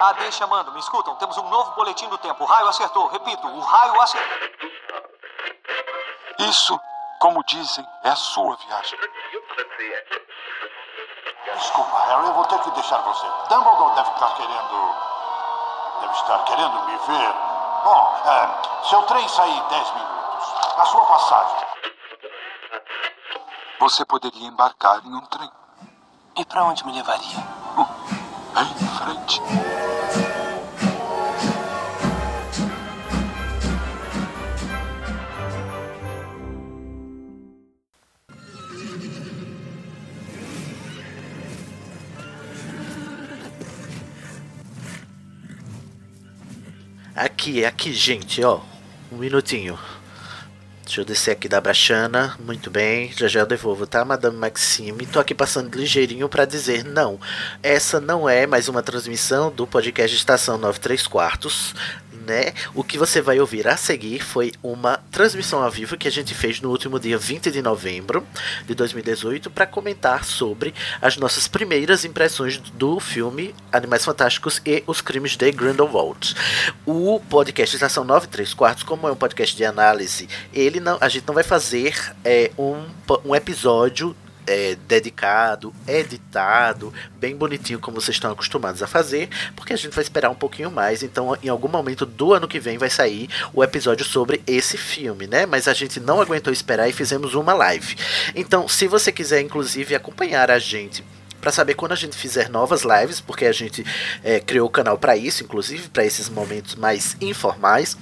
Ah, deixa, mando. Me escutam? Temos um novo boletim do tempo. O raio acertou. Repito, o raio acertou. Isso, como dizem, é a sua viagem. Desculpa, Harry, eu vou ter que deixar você. Dumbledore deve estar querendo. Deve estar querendo me ver. Bom, é, seu trem sai em 10 minutos. A sua passagem. Você poderia embarcar em um trem. E para onde me levaria? Bem em frente. Aqui, aqui, gente, ó. Um minutinho. Deixa eu descer aqui da Brachana. Muito bem, já já eu devolvo, tá, Madame Maxime? Tô aqui passando ligeirinho para dizer não. Essa não é mais uma transmissão do podcast Estação 93 Quartos né? O que você vai ouvir a seguir foi uma transmissão ao vivo que a gente fez no último dia 20 de novembro de 2018 para comentar sobre as nossas primeiras impressões do filme Animais Fantásticos e os Crimes de Grindelwald. O podcast Estação 93 Quartos, como é um podcast de análise, ele não, a gente não vai fazer é, um, um episódio é, dedicado, editado, bem bonitinho como vocês estão acostumados a fazer, porque a gente vai esperar um pouquinho mais, então em algum momento do ano que vem vai sair o episódio sobre esse filme, né? Mas a gente não aguentou esperar e fizemos uma live. Então, se você quiser inclusive acompanhar a gente para saber quando a gente fizer novas lives, porque a gente é, criou o canal para isso, inclusive para esses momentos mais informais.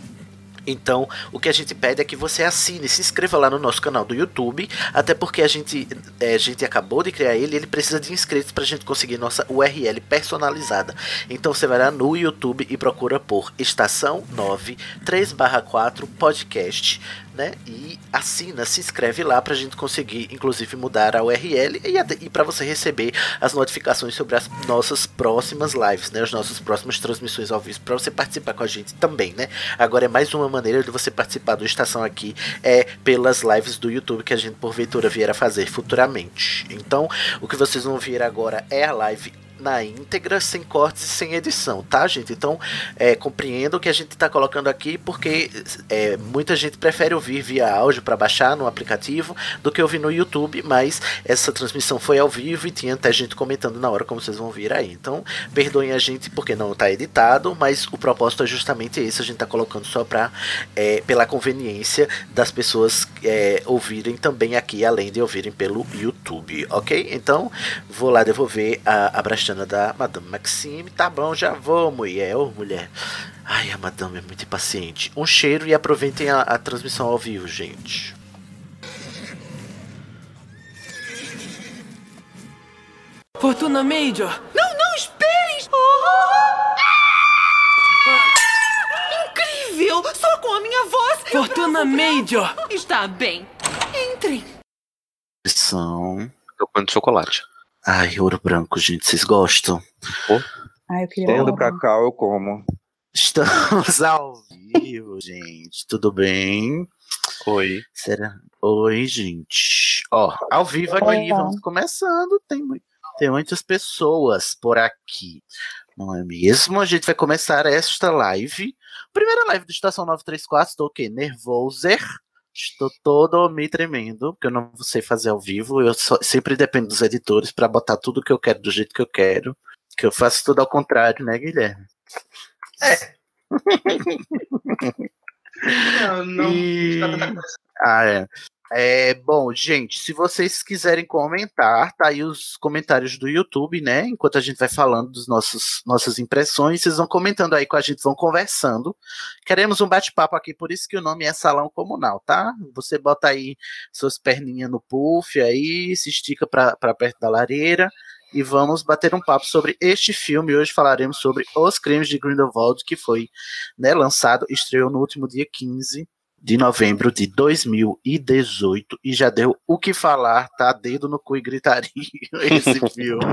Então, o que a gente pede é que você assine, se inscreva lá no nosso canal do YouTube, até porque a gente, é, a gente acabou de criar ele, ele precisa de inscritos para a gente conseguir nossa URL personalizada. Então você vai lá no YouTube e procura por Estação 9 3/4 Podcast né? E assina, se inscreve lá pra gente conseguir, inclusive, mudar a URL e, e para você receber as notificações sobre as nossas próximas lives, né? As nossas próximas transmissões ao vivo, para você participar com a gente também, né? Agora é mais uma maneira de você participar do Estação aqui, é pelas lives do YouTube que a gente porventura vier a fazer futuramente. Então, o que vocês vão ver agora é a live na íntegra, sem cortes e sem edição, tá, gente? Então, é, compreendo o que a gente está colocando aqui, porque é, muita gente prefere ouvir via áudio para baixar no aplicativo do que ouvir no YouTube, mas essa transmissão foi ao vivo e tinha até gente comentando na hora, como vocês vão ver aí. Então, perdoem a gente porque não está editado, mas o propósito é justamente esse, a gente está colocando só para é, pela conveniência das pessoas é, ouvirem também aqui, além de ouvirem pelo YouTube, ok? Então, vou lá devolver a, a da Madame Maxime. Tá bom, já vou, mulher. Ô, mulher. Ai, a Madame é muito impaciente. Um cheiro e aproveitem a, a transmissão ao vivo, gente. Fortuna Major! Não, não, esperem! Incrível! Só com a minha voz! Fortuna Major! Está bem. Entrem. São. Tocando chocolate. Ai, ouro branco, gente, vocês gostam? Oh. Ai, eu queria Tendo cá, eu como. Estamos ao vivo, gente. Tudo bem? Oi. Será? Oi, gente. Ó, ao vivo aqui, Oi, vamos começando. Tem, tem muitas pessoas por aqui. Não é mesmo? A gente vai começar esta live. Primeira live do Estação 934. Estou o quê? Nervoser Estou todo me tremendo, porque eu não sei fazer ao vivo. Eu só, sempre dependo dos editores para botar tudo que eu quero do jeito que eu quero. Que eu faço tudo ao contrário, né, Guilherme? É. não, não. E... Ah, é. É, bom, gente, se vocês quiserem comentar, tá aí os comentários do YouTube, né? Enquanto a gente vai falando nossos nossas impressões, vocês vão comentando aí com a gente, vão conversando. Queremos um bate-papo aqui, por isso que o nome é Salão Comunal, tá? Você bota aí suas perninhas no puff aí, se estica para perto da lareira e vamos bater um papo sobre este filme. Hoje falaremos sobre Os Crimes de Grindelwald, que foi né, lançado, estreou no último dia 15 de novembro de 2018 e já deu o que falar, tá? Dedo no cu e gritaria esse filme.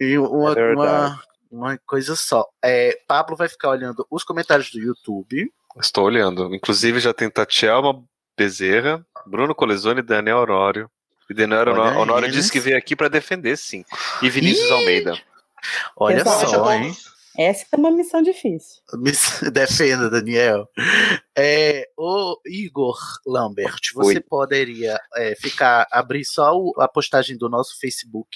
e uma, é uma, uma, coisa só. É, Pablo vai ficar olhando os comentários do YouTube. Estou olhando. Inclusive já tem Tatielma Bezerra, Bruno Colesone e Daniel Honório. E Daniel Honório, Honório disse que veio aqui para defender, sim. E Vinícius Ih! Almeida. Olha Pessoal, só, hein? Essa é uma missão difícil. Defenda, Daniel. É, o Igor Lambert, você Oi. poderia é, ficar abrir só o- a postagem do nosso Facebook,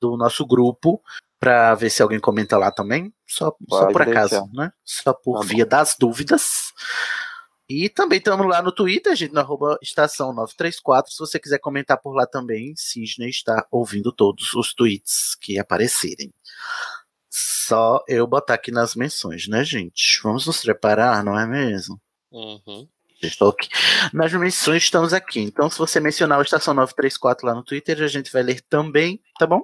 do nosso grupo, para ver se alguém comenta lá também? Só, só por acaso, deixar. né? Só por Tá via das dúvidas. E também estamos lá no Twitter, gente, no arroba estação 934. Se você quiser comentar por lá também, Cisne está ouvindo todos os tweets que aparecerem. Só eu botar aqui nas menções, né, gente? Vamos nos preparar, não é mesmo? Uhum. Estou aqui. Nas menções estamos aqui. Então, se você mencionar o Estação 934 lá no Twitter, a gente vai ler também, tá bom?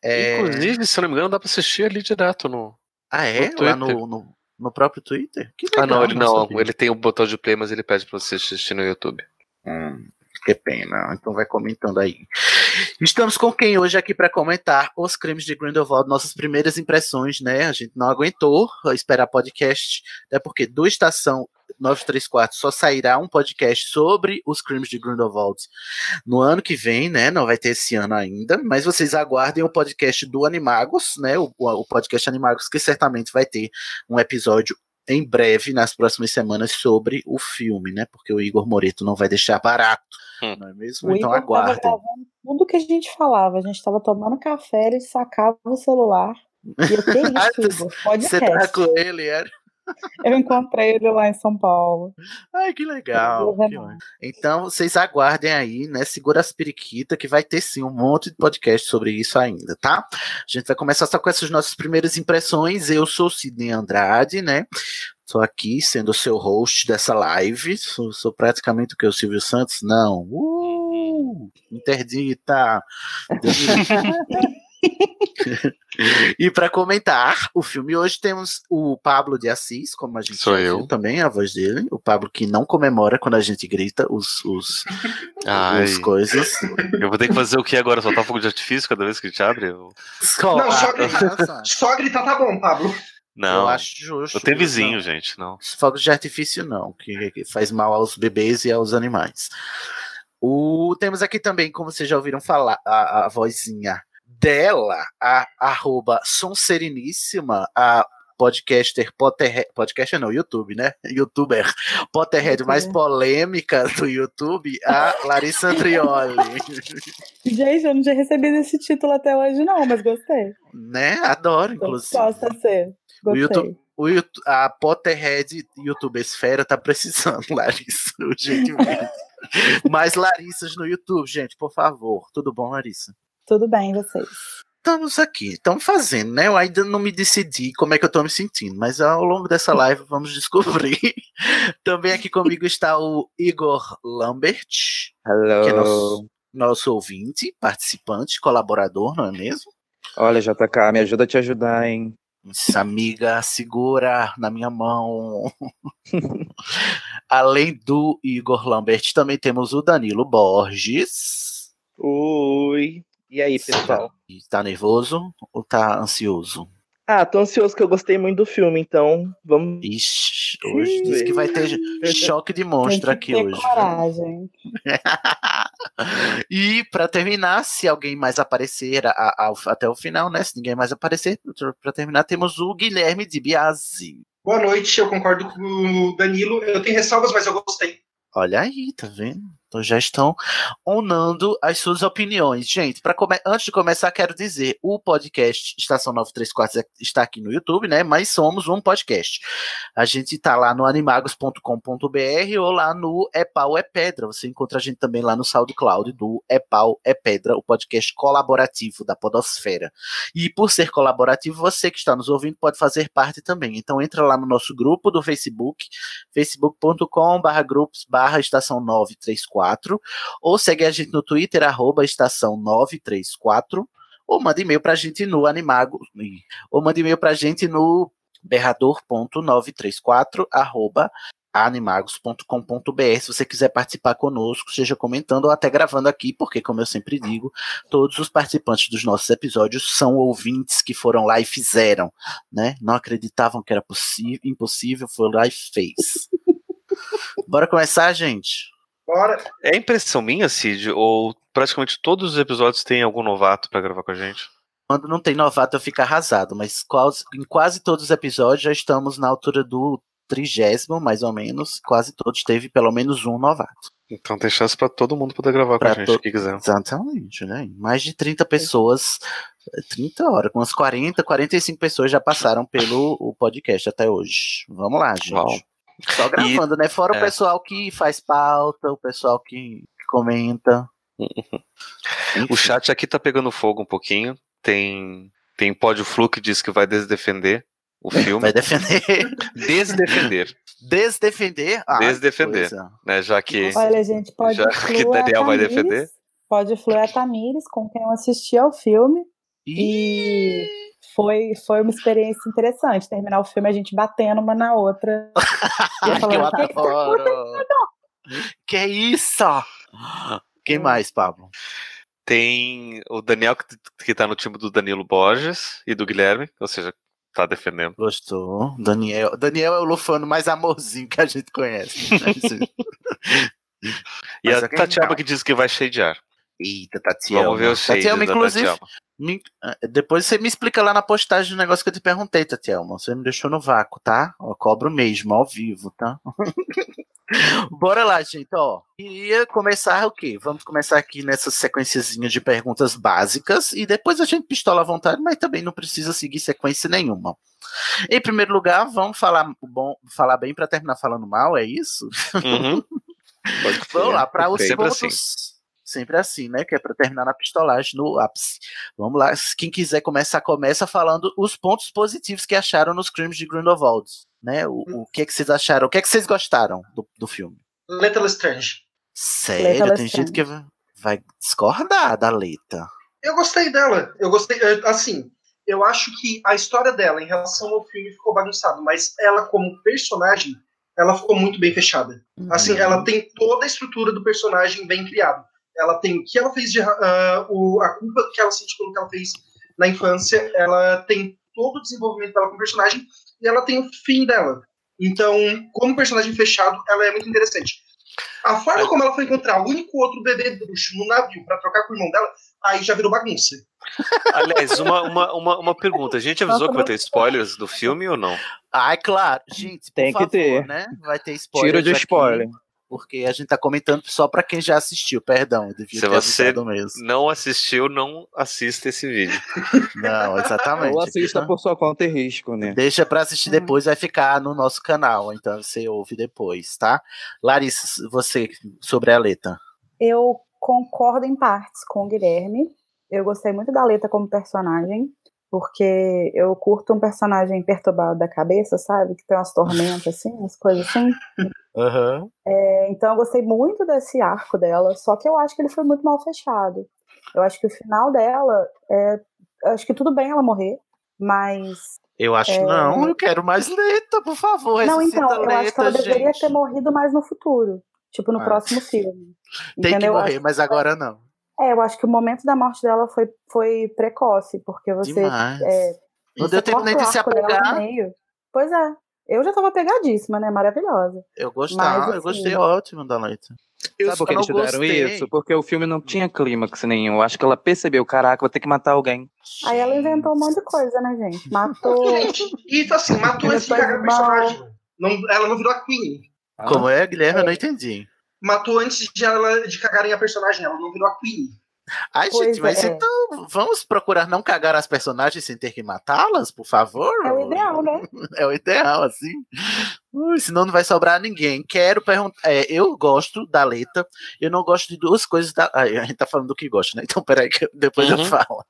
É, Inclusive, se eu não me engano, dá pra assistir ali direto no. Ah, é? no Lá no, no, no próprio Twitter? Que Ah, não, legal, ele não. sabia. Ele tem o botão de play, mas ele pede pra você assistir no YouTube. Hum, que pena. Então vai comentando aí. Estamos com quem hoje aqui para comentar os crimes de Grindelwald, nossas primeiras impressões, né? A gente não aguentou esperar podcast, até porque do Estação 934 só sairá um podcast sobre os crimes de Grindelwald no ano que vem, né? Não vai ter esse ano ainda, mas vocês aguardem o podcast do Animagos, né? O, o podcast Animagos, que certamente vai ter um episódio em breve, nas próximas semanas, sobre o filme, né? Porque o Igor Moreto não vai deixar barato, Hum. não é mesmo? O então Igor tava aguardem. gravando tudo que a gente falava. A gente tava tomando café, ele sacava o celular. E eu, que Ah, isso, Igor? Você tá com ele, era? Eu encontrei ele lá em São Paulo. Ai, que legal. Que ótimo. Então, vocês aguardem aí, né? Segura as periquitas, que vai ter sim um monte de podcast sobre isso ainda, tá? A gente vai começar só com essas nossas primeiras impressões. Eu sou Sidney Andrade, né? Tô aqui sendo o seu host dessa live. Sou, sou praticamente o que? O Silvio Santos? Não. Uh, interdita. E para comentar o filme hoje temos o Pablo de Assis, como a gente Sou eu. também, a voz dele. O Pablo que não comemora quando a gente grita os, os, as coisas. eu vou ter que fazer o que agora? Soltar fogo de artifício cada vez que a gente abre? Eu- Não, só gritar. Só gritar tá bom, Pablo. Não. Eu acho justo. Eu tenho não. vizinho, gente, não. Fogos de artifício não, que, que faz mal aos bebês e aos animais. O, temos aqui também, como vocês já ouviram falar, a, a vozinha dela, a arroba Sonsereníssima, a podcaster Potterhead, podcaster não, YouTube, né? Youtuber, Potterhead mais Youtuber. polêmica do YouTube, a Larissa Andrioli. Gente, eu não tinha recebido esse título até hoje, não, mas gostei. né? Adoro, inclusive. Possa ser. O Gostei. YouTube, o YouTube, a Potterhead YouTube Esfera tá precisando, Larissa, urgentemente. Mais Larissas no YouTube, gente, por favor. Tudo bom, Larissa? Tudo bem, vocês? Estamos aqui, estamos fazendo, né? Eu ainda não me decidi como é que eu tô me sentindo, mas ao longo dessa live vamos descobrir. Também aqui comigo está o Igor Lambert, Hello. que é nosso, nosso ouvinte, participante, colaborador, não é mesmo? Olha, JK, me ajuda a te ajudar, hein? Essa amiga segura na minha mão. Além do Igor Lambert, também temos o Danilo Borges. Oi. E aí, pessoal? Tá nervoso ou tá ansioso? Ah, tô ansioso que eu gostei muito do filme, então vamos. Ixi, hoje diz que vai ter choque de Tem monstro que aqui ter hoje. coragem. e pra terminar, se alguém mais aparecer a- a- até o final, né? Se ninguém mais aparecer, pra terminar, temos o Guilherme de Biasi. Boa noite, eu concordo com o Danilo. Eu tenho ressalvas, mas eu gostei. Olha aí, tá vendo? Então já estão onando as suas opiniões. Gente, para antes de começar, quero dizer, o podcast Estação 934 está aqui no YouTube, né? Mas somos um podcast. A gente tá lá no animagos.com.br ou lá no É Pau é Pedra. Você encontra a gente também lá no SoundCloud do É Pau é Pedra, o podcast colaborativo da Podosfera. E por ser colaborativo, você que está nos ouvindo pode fazer parte também. Então entra lá no nosso grupo do Facebook, facebook.com barra grupos barra estação 934 ou segue a gente no Twitter, arroba estação 934 ou manda e-mail pra gente no animago ou manda e-mail pra gente no berrador.934 arroba animagos.com.br se você quiser participar conosco, seja comentando ou até gravando aqui, porque como eu sempre digo, todos os participantes dos nossos episódios são ouvintes que foram lá e fizeram, né? Não acreditavam que era possível, impossível, foi lá e fez. Bora começar, gente? Bora. É impressão minha, Cid, ou praticamente todos os episódios tem algum novato pra gravar com a gente? Quando não tem novato, eu fico arrasado, mas quase, em quase todos os episódios já estamos na altura do trigésimo, mais ou menos. Quase todos teve pelo menos um novato. Então tem chance pra todo mundo poder gravar Pra com a gente, to- que quiser. Exatamente, né? Mais de 30 pessoas, 30 horas, umas 40, 45 pessoas já passaram pelo o podcast até hoje. Vamos lá, gente. Uau. Só gravando, né? Fora é. o pessoal que faz pauta, o pessoal que que comenta. O chat aqui tá pegando fogo um pouquinho. Tem tem Pódio Flu que diz que vai desdefender o filme. Vai defender. Desdefender, Desdefender? Ah, desdefender, coisa. né? Já que Olha, gente, pode já que Daniel vai defender. Pode fluir a Tamires, com quem eu assisti ao filme. E foi, foi uma experiência interessante. Terminar o filme a gente batendo uma na outra. E eu Ai, que falando, eu "O que que tá. Que isso? Quem mais, Pablo? Tem o Daniel que, que tá no time do Danilo Borges e do Guilherme, ou seja, tá defendendo. Gostou? Daniel. Daniel é o lufano mais amorzinho que a gente conhece. E Mas a é que Tatiana que diz que vai shadear. Eita, Tatiana. Vamos ver o shade Tatiana, da inclusive, me- eh, depois você me explica lá na postagem o negócio que eu te perguntei, Tatiana. Você me deixou no vácuo, tá? Eu cobro mesmo, ao vivo, tá? Bora lá, gente, ó. Queria começar o quê? Vamos começar aqui nessa sequenciazinha de perguntas básicas e depois a gente pistola à vontade, mas também não precisa seguir sequência nenhuma. Em primeiro lugar, vamos falar bom, falar bem para terminar falando mal, é isso? Uhum. Vamos lá, para os Sempre pontos. assim. Sempre assim, né? Que é para terminar na pistolagem no ápice. Vamos lá, quem quiser começar, começa falando os pontos positivos que acharam nos crimes de Grindelwald. Né? O, o que é que vocês acharam? O que é que vocês gostaram do, do filme? Lethal Strange. Sério, Leta tem gente que vai- discordar da Leta. Eu gostei dela. Eu gostei. eh, Assim, eu acho que a história dela em relação ao filme ficou bagunçada, mas ela, como personagem, ela ficou muito bem fechada. Assim, Uhum. ela tem toda a estrutura do personagem bem criado. Ela tem o que ela fez de. ah, o, a culpa que ela sente pelo que ela fez na infância. Ela tem todo o desenvolvimento dela como personagem e ela tem o fim dela. Então, como personagem fechado, ela é muito interessante. A forma como ela foi encontrar o único outro bebê bruxo no navio pra trocar com o irmão dela, aí já virou bagunça. Aliás, uma, uma, uma, uma pergunta. A gente avisou que vai ter spoilers do filme ou não? Ai, claro. Gente, por Tem que favor, ter. né? Vai ter spoiler. Tiro de spoiler. Porque a gente tá comentando só pra quem já assistiu. Perdão, eu devia Se ter você não assistiu, não assista esse vídeo. Não, exatamente. Ou assista Então- por sua conta e risco, né? Deixa pra assistir depois, vai ficar no nosso canal, então você ouve depois, tá? Larissa, você sobre a letra. Eu concordo em partes com o Guilherme. Eu gostei muito da Leta como personagem, porque eu curto um personagem perturbado da cabeça, sabe? Que tem umas tormentas, assim, umas coisas assim. É, então eu gostei muito desse arco dela, só que eu acho que ele foi muito mal fechado. Eu acho que o final dela, é, eu acho que tudo bem ela morrer, mas Eu acho É. não, eu quero mais letra, por favor. não, então, eu a acho que ela Leta, deveria gente. ter morrido mais no futuro, tipo no Ah. próximo filme. Tem que entendeu? Eu morrer, mas agora não. É, eu acho que o momento da morte dela foi, foi precoce, porque você. Demais. É, Não você deu tempo nem de se meio. Pois é. Eu já tava pegadíssima, né? Maravilhosa. Eu gostei, Mas, eu assim, gostei ótimo da letra. Eu Sabe por que eles fizeram gostei. isso? Porque o filme não tinha clímax nenhum. Eu acho que ela percebeu, caraca, vou ter que matar alguém. Aí ela inventou um monte de coisa, né, gente? Matou. Gente, e assim, matou antes de Depois cagar a mal. personagem. Não, ela não virou a Queen. Como é, Guilherme? Eu não entendi. Matou antes de ela de cagarem a personagem, ela não virou a Queen. Ai, Pois gente, mas é. então vamos procurar não cagar as personagens sem ter que matá-las, por favor? É o ideal, né? É o ideal, assim. Ui, senão não vai sobrar ninguém. Quero perguntar. é, eu gosto da Leta. Eu não gosto de duas coisas da. Ai, a gente tá falando do que gosta, né? Então, peraí, que eu- depois eu Uhum. falo.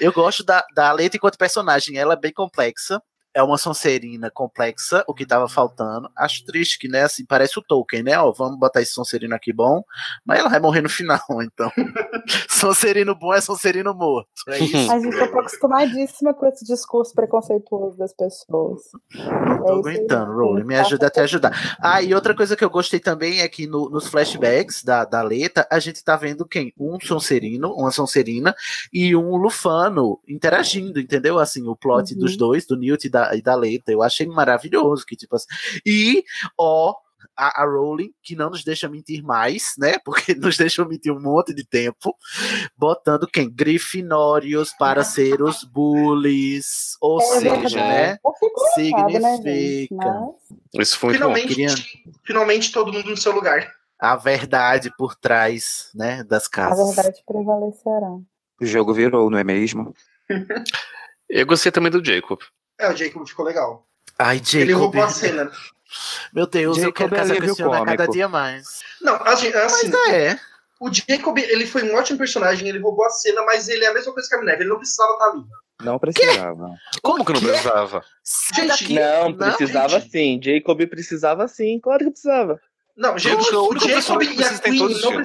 Eu gosto da, da Leta enquanto personagem. Ela é bem complexa. É uma Sonserina complexa, o que tava faltando. Acho triste que, né, assim, parece o Tolkien, né? Ó, vamos botar esse Sonserino aqui bom, mas ela vai morrer no final, então. Sonserino bom é Sonserino morto. É isso. A gente tá acostumadíssima com esse discurso preconceituoso das pessoas. Não tô É aguentando? Rowling. Me ajuda a te ajudar. Ah, e outra coisa que eu gostei também é que no- nos flashbacks da, da Leta, a gente tá vendo quem? Um Sonserino, uma Sonserina e um Lufano interagindo, entendeu? Assim, o plot Uhum. dos dois, do Newt e da, e da Leta. Eu achei maravilhoso. Que, tipo assim. E, ó, a, a Rowling, que não nos deixa mentir mais, né? Porque nos deixou mentir um monte de tempo, botando quem? Grifinórios para ser os bullies. Ou É seja, né? Engraçado, né? Significa Mas Isso foi muito bom. Finalmente, Queria- finalmente todo mundo no seu lugar. a verdade por trás, né, das a casas. verdade prevalecerá. O jogo virou, não é mesmo? Eu gostei também do Jacob. É, o Jacob ficou legal. Ai, Ele Jacob. roubou a cena. Meu Deus, eu Jacob quero é casar com alívio esse homem a cada dia mais. Não, assim, assim Mas é. o Jacob, ele foi um ótimo personagem, ele roubou a cena, mas ele é a mesma coisa que a Minerva, ele não precisava estar ali. Não precisava. Como que não quê? precisava? Gente, daqui. Não, precisava gente. sim. Jacob precisava sim. Claro que precisava. Não, gente, o o Jacob que e a Queen não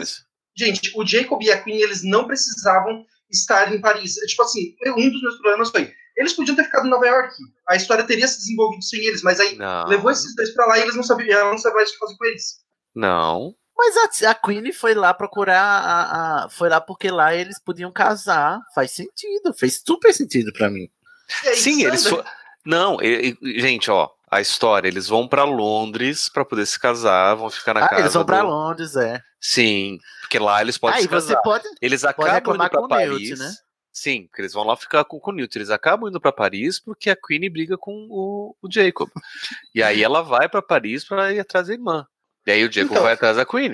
Gente, o Jacob e a Queen, eles não precisavam estar em Paris. É, Tipo assim, um dos meus problemas foi, eles podiam ter ficado em Nova York. A história teria se desenvolvido sem eles, mas aí Não. levou esses dois pra lá e eles não sabiam, ela não sabia mais o que fazer com eles. Não. Mas a, a Queen foi lá procurar. A, a- foi lá porque lá eles podiam casar. Faz sentido. Fez super sentido pra mim. Aí, Sim, eles foram. Não, e- e- gente, ó, a história, eles vão pra Londres pra poder se casar, vão ficar na Ah, casa. eles vão pra do- Londres, é. Sim, porque lá eles podem Aí se você casar. pode. Eles pode acabam reclamar indo pra com o Newt, Paris. né? Sim, porque eles vão lá ficar com, com o Newt. Eles acabam indo pra Paris porque a Queen briga com o, o Jacob. e aí ela vai pra Paris pra ir atrás da irmã. E aí o Jacob Então, vai atrás da Queen.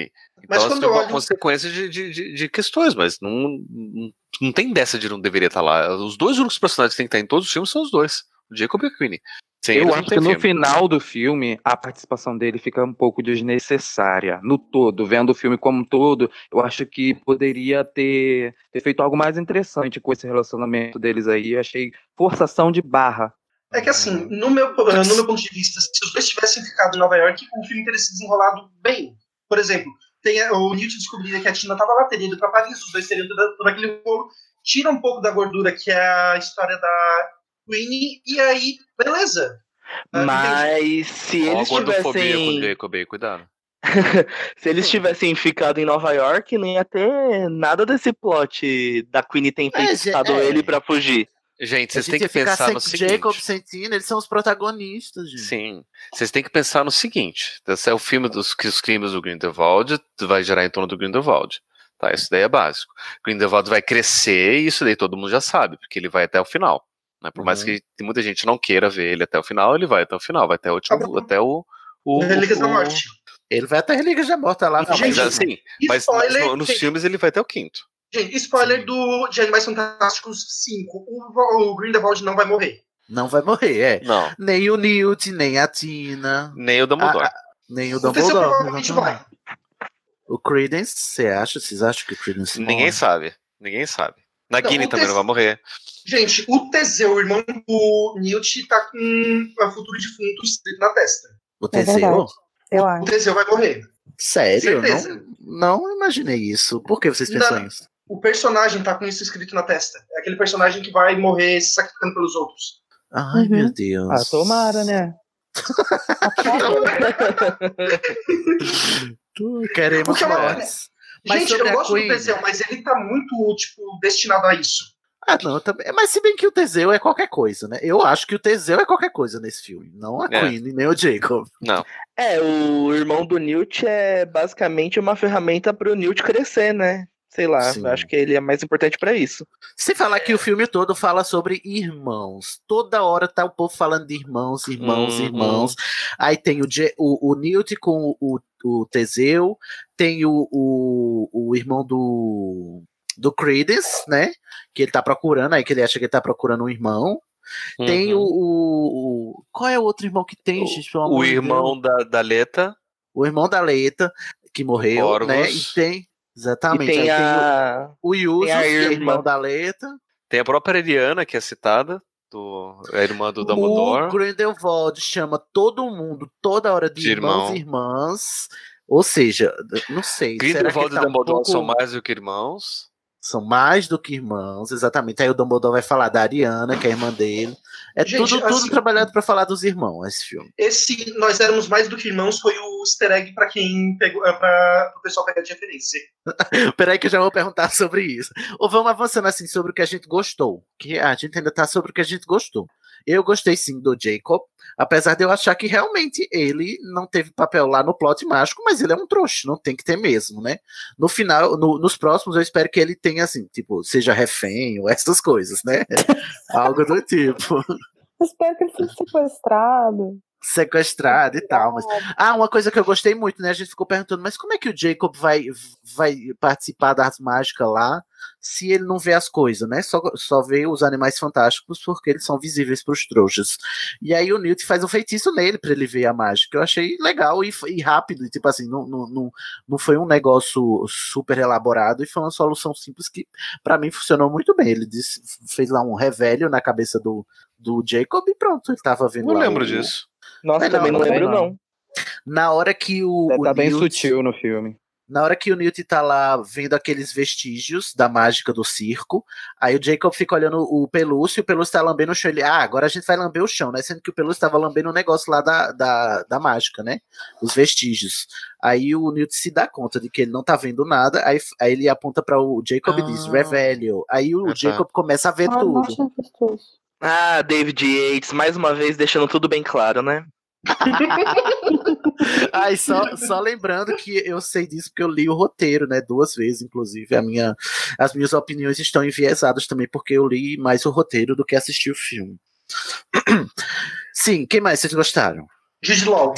mas Então isso é eu uma olho- consequência de, de, de, de questões, mas não, não, não tem dessa de não deveria estar lá. Os dois únicos personagens que tem que estar em todos os filmes são os dois: Jacob e a Queen. Sem eu acho que no filme. final do filme, a participação dele fica um pouco desnecessária. No todo, vendo o filme como um todo, eu acho que poderia ter, ter feito algo mais interessante com esse relacionamento deles aí. Eu achei forçação de barra. É que assim, no meu, no meu ponto de vista, se os dois tivessem ficado em Nova York, o filme teria se desenrolado bem. Por exemplo, tem, o Newt descobriria que a Tina estava lá, teria ido pra Paris, os dois teriam todo, todo aquele rolo, tira um pouco da gordura, que é a história da Queen, e aí, beleza. Ah. Mas se Ó, eles o tivessem. Jacob aí, cuidado. Se eles tivessem ficado em Nova York, não ia ter nada desse plot da Queen ter infectado é. ele pra fugir. Gente, vocês têm que pensar no seguinte. Jacob Sentina, eles são os protagonistas, gente. Sim. Vocês têm que pensar no seguinte: esse é o filme dos que os crimes do Grindelwald vai gerar em torno do Grindelwald. Tá, isso daí é básico. Grindelwald vai crescer e isso daí todo mundo já sabe, porque ele vai até o final. Né? Por mais Uhum. que muita gente não queira ver ele até o final, ele vai até o final, vai até o último, até o. o, Relíquias da Morte. Ele vai até a Relíquias da Morte lá. Não, mas Gente, assim, mas, mas nos gente. filmes ele vai até o quinto. Gente, spoiler do de Animais Fantásticos 5. O, o Grindelwald não vai morrer. Não vai morrer, é. Não, Nem o Newt, nem a Tina, nem o Dumbledore. Ah, nem o Dumbledore. provavelmente vai. O Credence, você acha? Vocês acham que o Credence Ninguém morre? sabe. Ninguém sabe. Nagini o também não vai morrer. Gente, o Teseu, o irmão do Newt, tá com o futuro defunto escrito na testa. O É Teseu? verdade. Eu O acho. Teseu vai morrer. Sério? Não, não imaginei isso. Por que vocês pensam Não. isso? O personagem tá com isso escrito na testa. É aquele personagem que vai morrer se sacrificando pelos outros. Ai, Uhum. meu Deus. Ah, tomara, né? Tu- Queremos é uma- mortes. Mas Gente, eu gosto Queen- do Teseu, mas ele tá muito, tipo, destinado a isso. Ah, não, também. Mas se bem que o Teseu é qualquer coisa, né? Eu acho que o Teseu é qualquer coisa nesse filme. Não a É. Queen, nem o Jacob. Não. É, o irmão do Newt é basicamente uma ferramenta pro Newt crescer, né? Sei lá, Sim. eu acho que ele é mais importante pra isso. Sem falar que o filme todo fala sobre irmãos. Toda hora tá o povo falando de irmãos, irmãos, Uhum. irmãos. Aí tem o, Je- o, o Newt com o, o Teseu, tem o, o, o irmão do, do Credence, né? Que ele tá procurando, aí que ele acha que ele tá procurando um irmão. Tem o, Uhum. o, o- Qual é o outro irmão que tem, gente? O amor de irmão da, da Leta. o irmão da Leta, que morreu, Orgos. né? E tem. Exatamente. E tem a. o, o Yusus, tem a que é irmã. irmão da Leta. Tem a própria Ariana, que é citada, do, é a irmã do O Dumbledore. Grindelwald chama todo mundo, toda hora, de, De irmãos irmão. e irmãs. Ou seja, não sei. Grindelwald tá e um Dumbledore pouco- são mais do que irmãos. São mais do que irmãos, exatamente. Aí o Dumbledore vai falar da Ariana, que é a irmã dele. É Gente, tudo, tudo assim- trabalhado pra falar dos irmãos, esse filme. Esse Nós Éramos Mais Do Que Irmãos foi o easter egg pra quem pegou, é, pra o pessoal pegar de referência. Peraí que eu já vou perguntar sobre isso. Ou vamos avançando assim sobre o que a gente gostou. Que a gente ainda tá sobre o que a gente gostou. Eu gostei sim do Jacob, apesar de eu achar que realmente ele não teve papel lá no plot mágico, mas ele é um trouxa, não tem que ter mesmo, né? No final, no- nos próximos, eu espero que ele tenha, assim, tipo, seja refém ou essas coisas, né? Algo do tipo. Eu espero que ele seja sequestrado. Sequestrado e tal. Mas... Ah, uma coisa que eu gostei muito, né? A gente ficou perguntando, mas como é que o Jacob vai, vai participar das mágicas lá se ele não vê as coisas, né? Só, só vê os animais fantásticos porque eles são visíveis para os trouxas. E aí o Newt faz um feitiço nele para ele ver a mágica. Eu achei legal e, e rápido, e, tipo assim, não, não, não, não foi um negócio super elaborado e foi uma solução simples que para mim funcionou muito bem. Ele disse, fez lá um revelio na cabeça do, do Jacob e pronto, ele tava vendo Não lá lembro o- disso. Nossa, também não, não, lembro, não. Na hora que o. É, o tá bem Newt- sutil no filme. Na hora que o Newt tá lá vendo aqueles vestígios da mágica do circo, aí o Jacob fica olhando o Pelúcio e o Pelúcio tá lambendo o chão. Ele, ah, agora a gente vai lamber o chão, né? Sendo que o Pelúcio tava lambendo o negócio lá da, da, da mágica, né? Os vestígios. Aí o Newt se dá conta de que ele não tá vendo nada, aí, aí ele aponta para o Jacob e diz, Revelio. Aí o Ah, tá. Jacob começa a ver Ah, tudo. Ah, David Yates, mais uma vez deixando tudo bem claro, né? Ai, só, só lembrando que eu sei disso porque eu li o roteiro, né? Duas vezes, inclusive. A minha, as minhas opiniões estão enviesadas também, porque eu li mais o roteiro do que assisti o filme. Sim, quem mais vocês gostaram? Jude Law.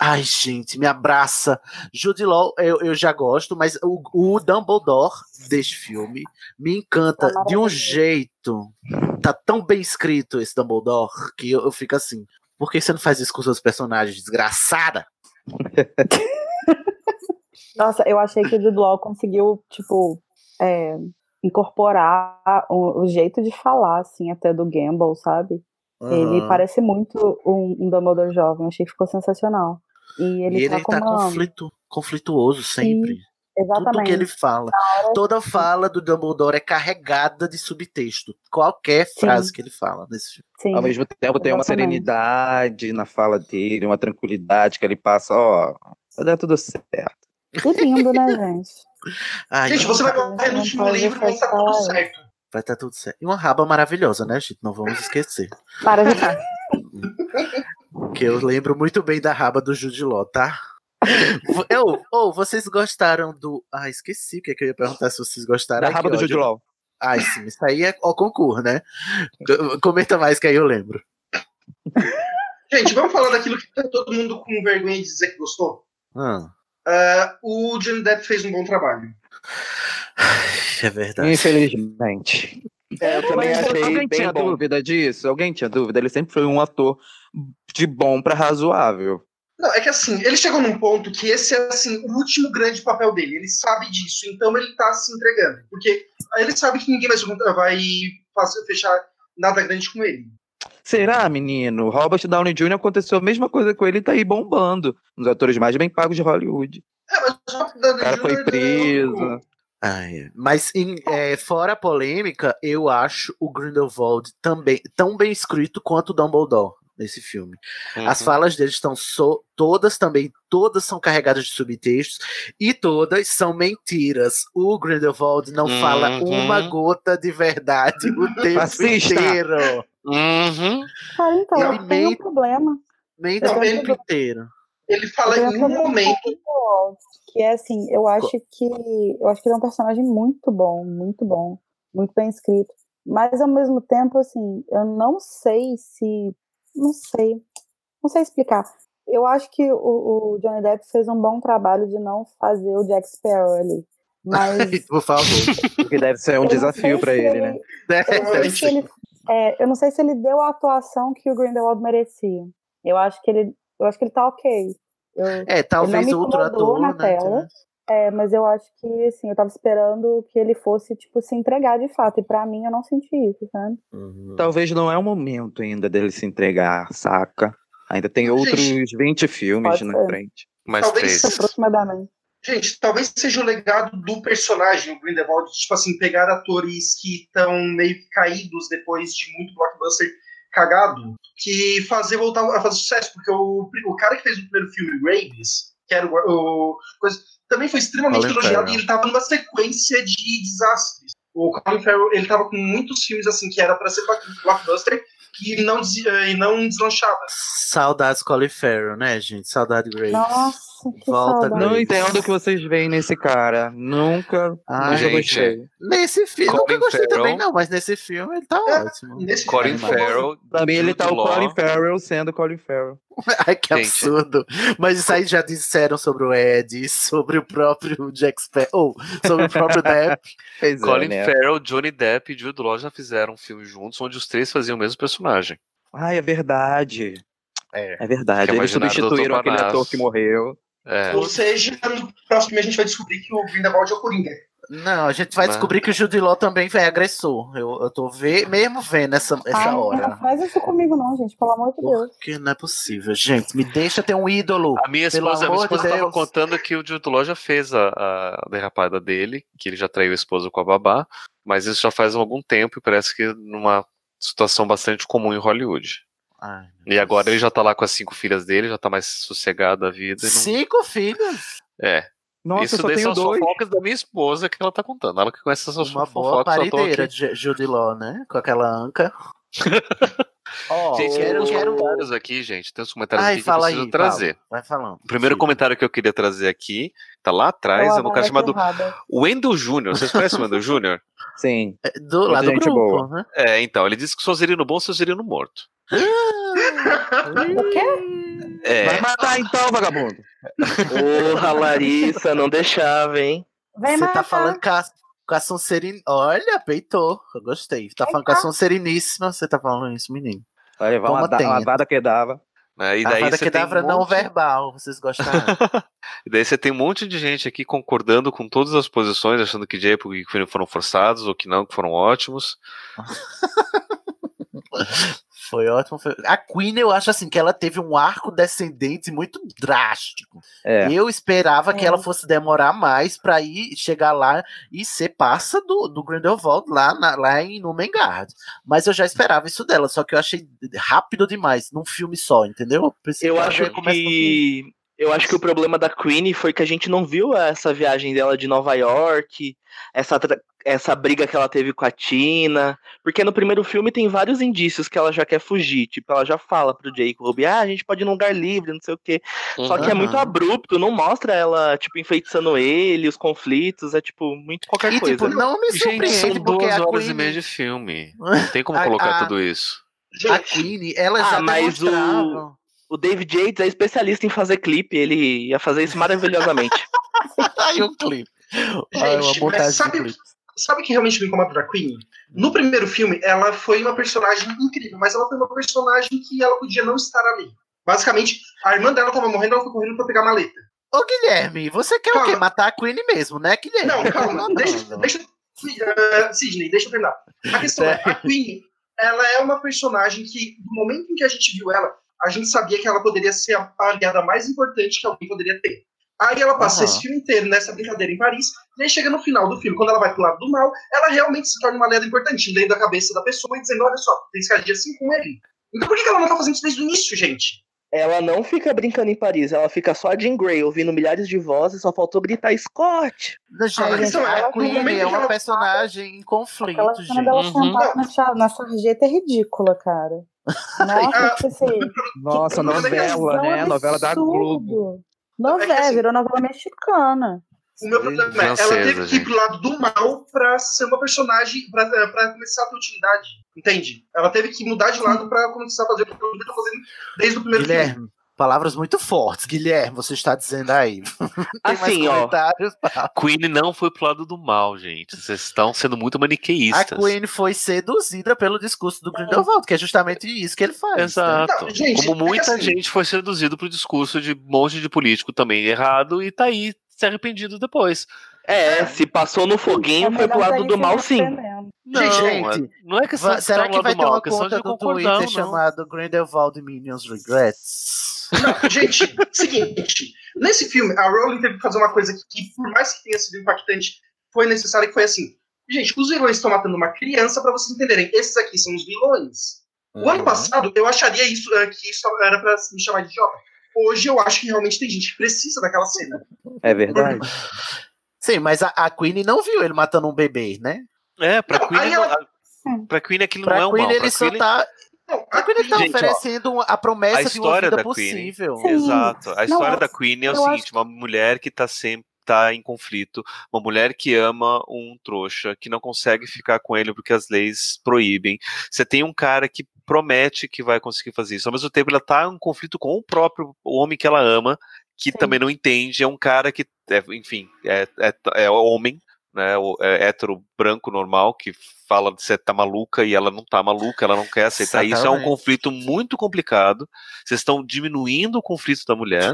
Ai, gente, me abraça. Jude Law, eu, eu já gosto, mas o, o Dumbledore deste filme me encanta Tá de um jeito. Tá tão bem escrito esse Dumbledore que eu, eu fico assim. Por que você não faz isso com seus personagens, desgraçada? Nossa, eu achei que o Jude Law conseguiu, tipo, é, incorporar o, o jeito de falar, assim, até do Gamble, sabe? Ele Aham. parece muito um, um Dumbledore jovem, achei que ficou sensacional. E ele, e ele tá com tá uma... conflito, conflituoso sempre. Tudo Exatamente. que ele fala. Toda fala do Dumbledore é carregada de subtexto. Qualquer frase que ele fala nesse filme. Sim, Ao mesmo tempo tem uma serenidade na fala dele, uma tranquilidade que ele passa, ó, vai dar tudo certo. Que lindo, né, gente? Ai, Gente, e você vai morrer no último livro, mas tá fechar. tudo certo. Vai estar tudo certo. E uma raba maravilhosa, né, gente? Não vamos esquecer. Para de Que eu lembro muito bem da raba do Jude Law, tá? Eu, ou vocês gostaram do. Ah, esqueci o que, é que eu ia perguntar se vocês gostaram. Da Ai, raba do. Law. Ai, sim, isso aí é ao concurso, né? Comenta mais que aí eu lembro. Gente, vamos falar daquilo que tá todo mundo com vergonha de dizer que gostou? Ah, Ah, o Johnny Depp fez um bom trabalho. é verdade. Infelizmente. É, eu também Mas achei alguém bem tinha bom. dúvida disso? Alguém tinha dúvida? Ele sempre foi um ator de bom pra razoável. Não, é que assim, ele chegou num ponto que esse é assim, o último grande papel dele. Ele sabe disso, então ele tá se entregando. Porque ele sabe que ninguém vai, vai fazer, fechar nada grande com ele. Será, menino? Robert Downey Jr. aconteceu a mesma coisa com ele e tá aí bombando. Um dos atores mais bem pagos de Hollywood. É, mas O cara foi preso. Ai, mas em- é, fora a polêmica, eu acho o Grindelwald também tão bem escrito quanto o Dumbledore nesse filme. As Uhum. falas deles estão so- todas também, todas são carregadas de subtextos e todas são mentiras. O Grindelwald não fala Uhum. uma gota de verdade o tempo Assista. inteiro. Uhum. Ah, então, Ele tenho um problema. Nem Não, o tempo inteiro. Ele fala Eu em um momento. Que é assim, eu acho que. Eu acho que ele é um personagem muito bom, muito bom, muito bem escrito. Mas ao mesmo tempo, assim, eu não sei se. Não sei. Não sei explicar. Eu acho que o, o Johnny Depp fez um bom trabalho de não fazer o Jack Sparrow ali. Mas Por favor. Porque deve ser um Eu não desafio sei pra se ele, né? eu não sei se ele, é, eu não sei se ele deu a atuação que o Grindelwald merecia. Eu acho que ele, eu acho que ele tá ok. Eu, É, talvez ele não me outro ator, na né, tela. É, mas eu acho que assim, eu tava esperando que ele fosse tipo se entregar de fato. E pra mim eu não senti isso, sabe? Uhum. Talvez não é o momento ainda dele se entregar, saca? Ainda tem outros 20 filmes Pode na ser. frente. Mais Talvez- três. Aproximadamente. Gente, talvez seja o legado do personagem, o Grindelwald, tipo assim, pegar atores que estão meio que caídos depois de muito blockbuster cagado, que fazer voltar a fazer sucesso, porque o, o cara que fez o primeiro filme, Graves, que era o, o coisa, também foi extremamente Colin elogiado e ele tava numa sequência de desastres. O Colin Farrell, ele tava com muitos filmes assim que era pra ser blockbuster e não, des- e não deslanchava. Saudades Colin Farrell, né, gente? Saudade Grace. Nossa, que Volta, saudade. Não entendo o que vocês veem nesse cara. Nunca, Ah, nunca gente, gostei. Nesse filme, Colin nunca gostei Farrell. também, não, mas nesse filme ele tá É, ótimo. Nesse Colin filme, Farrell. Pra mim, ele tá o. Colin Farrell sendo Colin Farrell. Ai, que Gente. absurdo. Mas isso aí já disseram sobre o Ed, sobre o próprio Jack Sparrow, ou sobre o próprio Depp. Pois Colin é, né? Farrell, Johnny Depp e Jude Law já fizeram um filme juntos, onde os três faziam o mesmo personagem. Ai, é verdade. É. É verdade. É Eles substituíram aquele ator que morreu. É. Ou seja, no próximo filme a gente vai descobrir que o Grindelwald é o Coringa. Não, a gente vai Mas- descobrir que o Jude Law também é agressor. Eu, eu tô ve- mesmo vendo essa, essa Ai, hora. Não faz isso comigo, não, gente, pelo amor de Deus. Porque não é possível, gente. Me deixa ter um ídolo. A minha esposa, a minha amor de esposa tava contando que o Jude Law já fez a, a derrapada dele, que ele já traiu a esposa com a babá, mas isso já faz algum tempo e parece que numa situação bastante comum em Hollywood. Ai, E agora ele já tá lá com as cinco filhas dele, já tá mais sossegado da vida. não- Cinco filhos? É. Nossa, isso eu só daí tenho são dois. fofocas da minha esposa que ela tá contando. Ela que conhece essas Uma boa fofocas, só tô parideira de Law, né? Com aquela anca. Ó, Gente, quero, uns quero... comentários aqui, gente. Tem uns comentários Ai, aqui que eu preciso aí, trazer. fala. Vai falando. O primeiro Sim. comentário que eu queria trazer aqui, tá lá atrás, é um cara chamado Wendell Jr. Vocês conhecem o Wendell Jr.? Sim. É, Do, lá Muita do grupo, boa. né? É, então, ele disse que sou zerino bom, sou zerino morto. O quê? É, Vai matar então, vagabundo. Porra, Larissa, não deixava, hein? Vem Você matar. tá falando a, com a Sonserina. Olha, peitou. Eu gostei. Tá falando com a Sonseriníssima. Você tá falando isso, menino. Vai levar uma, da- uma vada que dava. né, e a daí tem Kedavra um não monte- verbal. Vocês gostaram? E daí você tem um monte de gente aqui concordando com todas as posições, achando que Jacob e Queen foram forçados, ou que não, que foram ótimos. Foi ótimo. foi- A Queen, eu acho assim que ela teve um arco descendente muito drástico. É. Eu esperava que É. ela fosse demorar mais pra ir chegar lá e ser parça do, do Grindelwald lá, na, lá em Numengard. Mas eu já esperava isso dela, só que eu achei rápido demais, num filme só, entendeu? Pensei Eu que ela acho que. Eu acho que o problema da Queen foi que a gente não viu essa viagem dela de Nova York, essa, essa briga que ela teve com a Tina. Porque no primeiro filme tem vários indícios que ela já quer fugir. Tipo, ela já fala pro Jacob, ah, a gente pode ir num lugar livre, não sei o quê. Só que é muito Aham. abrupto, não mostra ela, tipo, enfeitiçando ele, os conflitos, é tipo, muito qualquer E, coisa. tipo, não me Gente, são surpreende porque duas a horas Queen, e meia de filme. Não tem como A- colocar a- tudo isso. a Queen, ela Ah, já mas o-. O David Yates é especialista em fazer clipe, ele ia fazer isso maravilhosamente. Ai, o clipe. Gente, montagem mas de sabe, clipe. sabe o que realmente me incomoda da Queen? No primeiro filme, ela foi uma personagem incrível, mas ela foi uma personagem que ela podia não estar ali. Basicamente, a irmã dela tava morrendo, ela foi correndo pra pegar a maleta. Ô, Guilherme, você quer o quê? Calma. Matar a Queen mesmo, né, Guilherme? Não, calma, Não, deixa, não. deixa, uh, Sidney, deixa eu terminar. A questão é, a Queen, ela é uma personagem que, no momento em que a gente viu ela, a gente sabia que ela poderia ser a, aliada mais importante que alguém poderia ter. Aí ela passa Aham. esse filme inteiro nessa brincadeira em Paris, e aí chega no final do filme, quando ela vai pro lado do mal, ela realmente se torna uma aliada importante, lendo a cabeça da pessoa e dizendo, olha só, tem que agir assim com ele. Então por que ela não tá fazendo isso desde o início, gente? Ela não fica brincando em Paris, ela fica só a Jean Grey, ouvindo milhares de vozes, só faltou gritar Scott! Gente, Ah, é, a ela- no Queen é uma ela- personagem em conflito, gente. Uhum. sentada na, na sarjeta é ridícula, cara. Nossa, Ah, tipo assim, Nossa, é que é novela, né? um Novela da Globo. absurdo. É Novela, que assim- virou novela mexicana. O meu problema é, ela teve que ir pro lado do mal pra ser uma personagem, pra, pra começar a ter utilidade. Entende? Ela teve que mudar de lado pra começar a fazer o que ela tá fazendo desde o primeiro filme. Palavras muito fortes. Guilherme, você está dizendo aí. Tem Assim, mais ó. comentários? Queen não foi pro lado do mal, gente. Vocês estão sendo muito A maniqueístas. Queen foi seduzida pelo discurso do Grindelwald, que é justamente isso que ele faz. né? Exato. Não, gente, Como é que muita assim- gente foi seduzido pro discurso de um monte de político também errado e tá aí se arrependido depois. É, se passou no foguinho, É foi pro lado do mal, sim. Não, Gente, é- não é de será que vai ter uma é conta de do Twitter não. chamado Grindelwald Minions Regrets? Não, gente, seguinte. Nesse filme, a Rowling teve que fazer uma coisa que, por mais que tenha sido impactante, foi necessária, que foi assim. Gente, os vilões estão matando uma criança pra vocês entenderem. Esses aqui são os vilões. O ano Uhum. passado, eu acharia isso, eh, que isso era pra me chamar de idiota. Hoje eu acho que realmente tem gente que precisa daquela cena. É verdade. Sim, mas a, a Queen não viu ele matando um bebê, né? É, pra Não, Queen, ela- pra Queen aquilo Pra não é um Queen mal. ele pra só Queen, tá. A Queen ele tá Gente, ó, oferecendo a promessa a de uma história vida da Queen, possível. exato. A Não, história eu- da Queen é o seguinte: acho uma mulher que tá sempre tá em conflito, uma mulher que ama um trouxa, que não consegue ficar com ele porque as leis proíbem. Você tem um cara que promete que vai conseguir fazer isso. Ao mesmo tempo, ela tá em conflito com o próprio homem que ela ama, que também não entende. É um cara que, é, enfim, é, é, é homem, né? o- É hétero branco normal, que fala que você tá maluca e ela não tá maluca, ela não quer aceitar isso. É um Exatamente. conflito muito complicado. Vocês estão diminuindo o conflito da mulher.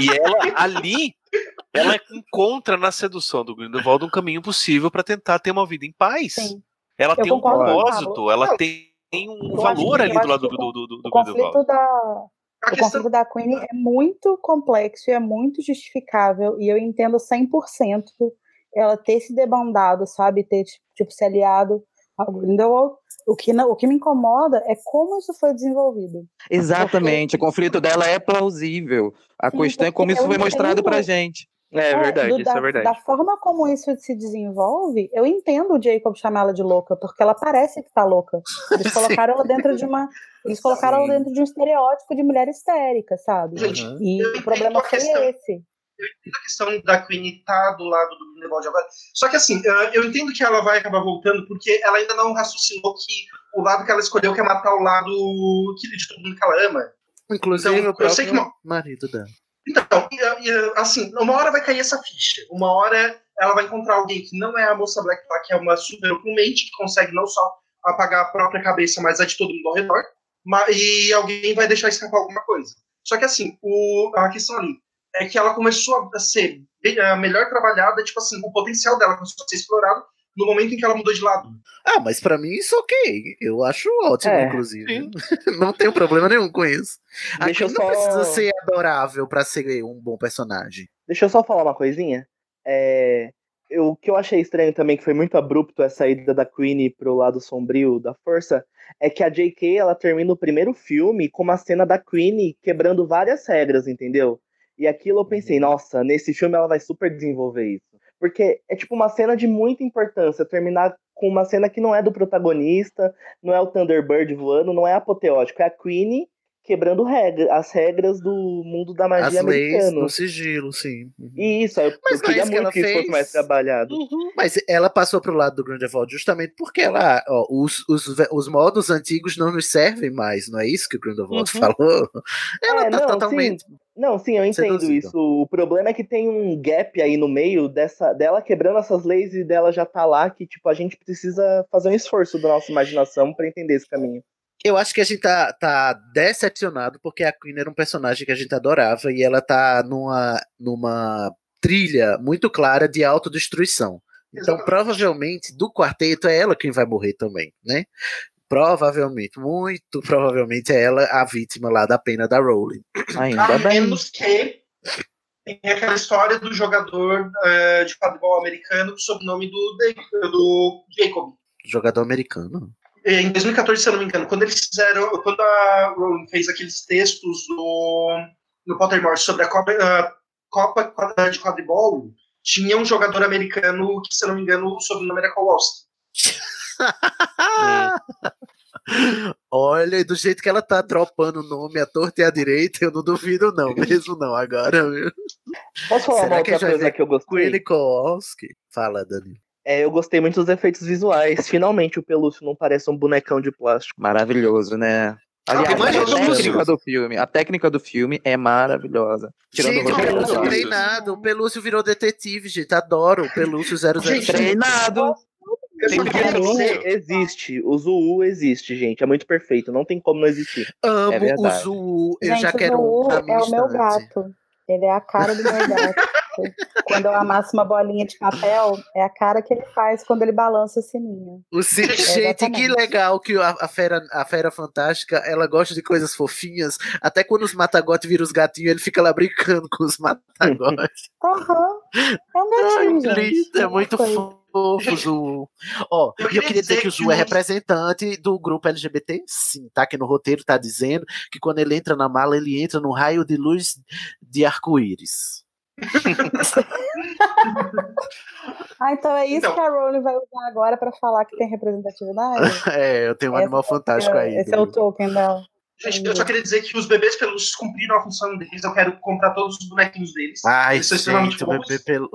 e ela ali. Ela encontra na sedução do Grindelwald um caminho possível para tentar ter uma vida em paz. Ela Eu tem um o propósito, ela Não, tem um valor ali do lado do, do, do, do O conflito Grindelwald. da, o conflito da Queen é muito complexo e é muito justificável, e eu entendo 100% ela ter se debandado, sabe? Ter, tipo, se aliado ao Grindelwald. O que, não, o que me incomoda é como isso foi desenvolvido. Exatamente, o conflito dela é plausível. A Sim, questão é como porque isso foi mostrado pra gente. do- da, Da forma como isso se desenvolve, eu entendo o Jacob chamá-la de louca, porque ela parece que tá louca. Eles Sim. colocaram ela dentro de uma. Eles colocaram ela dentro de um estereótipo de mulher histérica, sabe? Gente, e eu o problema foi questão. esse. A questão da Queen estar do lado do Grindelwald agora. Só que assim, eh, eu entendo que ela vai acabar voltando porque ela ainda não raciocinou que o lado que ela escolheu quer matar o lado que, de todo mundo que ela ama. Inclusive Então, eu sei que uma, marido dela. então, e, e, assim, uma hora vai cair essa ficha. Uma hora ela vai encontrar alguém que não é a moça Black lá, que é uma super mente, que consegue não só apagar a própria cabeça, mas a de todo mundo ao redor. E alguém vai deixar escapar alguma coisa. Só que assim, o, a questão ali é que ela começou a ser bem- a melhor trabalhada, tipo assim, o potencial dela começou a ser explorado no momento em que ela mudou de lado. Ah, mas pra mim isso ok. Eu acho ótimo, É, inclusive. Não tenho problema nenhum com isso. A eu Queen não só- precisa ser adorável pra ser um bom personagem. Deixa eu só falar uma coisinha. É, eu- o que eu achei estranho também, que foi muito abrupto essa ida da Queen pro lado sombrio da força, é que a J.K. ela termina o primeiro filme com uma cena da Queen quebrando várias regras, entendeu? E aquilo eu pensei, nossa, nesse filme ela vai super desenvolver isso. Porque é tipo uma cena de muita importância, terminar com uma cena que não é do protagonista, não é o Thunderbird voando, não é apoteótico, é a Queen quebrando regra, as regras do mundo da magia As leis americano. do sigilo, sim. E isso, eu, Mas eu não é queria isso que muito ela que isso fosse fez? mais trabalhado. Mas ela passou pro lado do Grindelwald justamente porque ela, ó, os, os, os modos antigos não nos servem mais, não é isso que o Grindelwald Uhum. falou? Ela É, tá não, totalmente. sim. Não, sim, eu entendo isso. O problema é que tem um gap aí no meio dessa, dela quebrando essas leis e dela já tá lá que, tipo, a gente precisa fazer um esforço da nossa imaginação pra entender esse caminho. Eu acho que a gente tá, tá decepcionado porque a Queen era um personagem que a gente adorava e ela tá numa, numa trilha muito clara de autodestruição. Então, provavelmente, do quarteto, é ela quem vai morrer também, né? Provavelmente, muito provavelmente é ela a vítima lá da pena da Rowling. a menos que tem aquela história do jogador eh, de quadribol americano sob o nome do, do Jacob. Jogador americano. Em 2014, se eu não me engano, quando eles fizeram, quando a Rowling fez aqueles textos no, no Pottermore sobre a Copa, a Copa de quadribol, tinha um jogador americano que, se eu não me engano, o sobrenome era Kowalski. Olha, e do jeito que ela tá dropando o nome à torta e à direita, eu não duvido, não, mesmo não, agora, viu? Posso falar Será uma outra coisa que eu gostei? Queen Kowalski? Fala, Dani. É, eu gostei muito dos efeitos visuais. Finalmente o pelúcio não parece um bonecão de plástico. Maravilhoso, né? Aliás, mais a técnica do filme, a técnica do filme é maravilhosa. Tirando Gente, o Pelúcio do treinado, o Pelúcio virou detetive, gente, adoro o Pelúcio 007. Treinado. Tem Zuu existe. O Zuu existe, gente. É muito perfeito. Não tem como não existir. Amo é o. Zuu, eu Gente, já o quero um Zuu é o meu gato. Ele é a cara do meu gato. quando eu amasso uma bolinha de papel, é a cara que ele faz quando ele balança o sininho. O Ci- É, gente, que legal que a, a fera, a fera fantástica, ela gosta de coisas fofinhas. Até quando os matagotes viram os gatinhos, ele fica lá brincando com os matagotes. Aham. É um Ai, gatinho, que gente. lindo, é Não muito fofo, Zu. Ó, e eu queria queria dizer que o que Zu é o- representante do grupo LGBT, sim, tá? Que no roteiro tá dizendo que quando ele entra na mala, ele entra num raio de luz de arco-íris. Ah, então é isso Então. que a Rowling vai usar agora pra falar que tem representatividade? É, eu tenho um Essa animal fantástico aí. Esse é o token dela. Gente, eu só queria dizer que os bebês pelúcios cumpriram a função deles. Eu quero comprar todos os bonequinhos deles. Ai, Eles são gente, bebê pelo.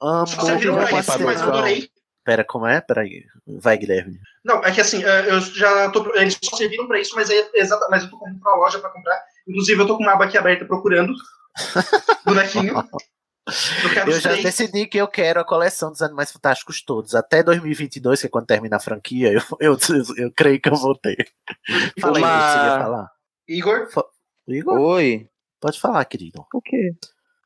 Amo. Só serviram pra isso, mas eu adorei. Pera, como é? Peraí. Vai, Guilherme. Não, é que assim, eh, eu já tô. Eles só serviram pra isso, mas, é exata, mas eu tô correndo pra loja pra comprar. Inclusive, eu tô com uma aba aqui aberta procurando. Bonequinho. Eu Eu já três. decidi que eu quero a coleção dos Animais Fantásticos todos. Até 2022, que é quando termina a franquia, eu, eu, eu creio que eu vou ter. Fala aí, Uma- você ia falar. Igor? Igor? Oi. Pode falar, querido. O quê?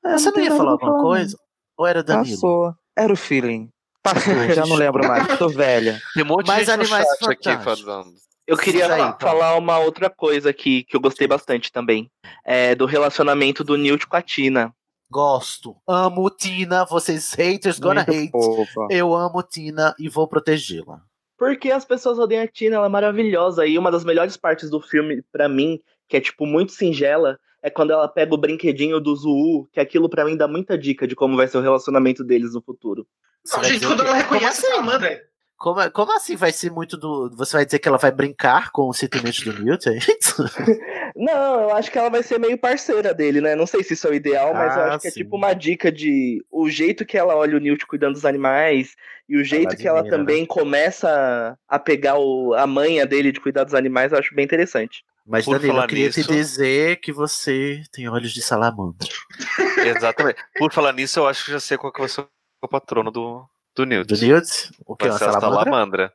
Ah, você não ia falar alguma falar, coisa? Ou era Danilo? Passou. Era o feeling. Passou, já não lembro mais. Tô velha. Tem um monte de gente no Animais chat aqui falando. Eu queria aí, então. falar uma outra coisa aqui que eu gostei bastante também. É do relacionamento do Newt com a Tina. Gosto. Amo Tina. Vocês haters gonna Muito hate. fofa. Eu amo Tina e vou protegê-la. Porque as pessoas odeiam a Tina, ela é maravilhosa. E uma das melhores partes do filme, pra mim, que é tipo muito singela, é quando ela pega o brinquedinho do Zuu, que aquilo pra mim dá muita dica de como vai ser o relacionamento deles no futuro. Não, gente, quando ela reconhece assim? a Salamandra. Como, é- como assim vai ser muito do. Você vai dizer que ela vai brincar com os sentimentos do Newt? é isso? Não, eu acho que ela vai ser meio parceira dele, né? Não sei se isso é o ideal, mas eu Ah, acho que é tipo uma dica de o jeito que ela olha o Newt cuidando dos animais e o jeito que ela né? também começa a pegar o, a manha dele de cuidar dos animais, eu acho bem interessante. Mas, Por Danilo, eu queria te nisso- dizer que você tem olhos de salamandra. Exatamente. Por falar nisso, eu acho que já sei qual que vai ser o patrono do, do Newt. Do Newt? O que? Vai Uma salamandra? salamandra.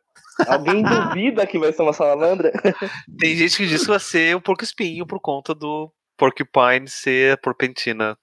Alguém duvida que vai ser uma salamandra? Tem gente que diz que vai ser o porco espinho por conta do Porcupine ser a porpentina.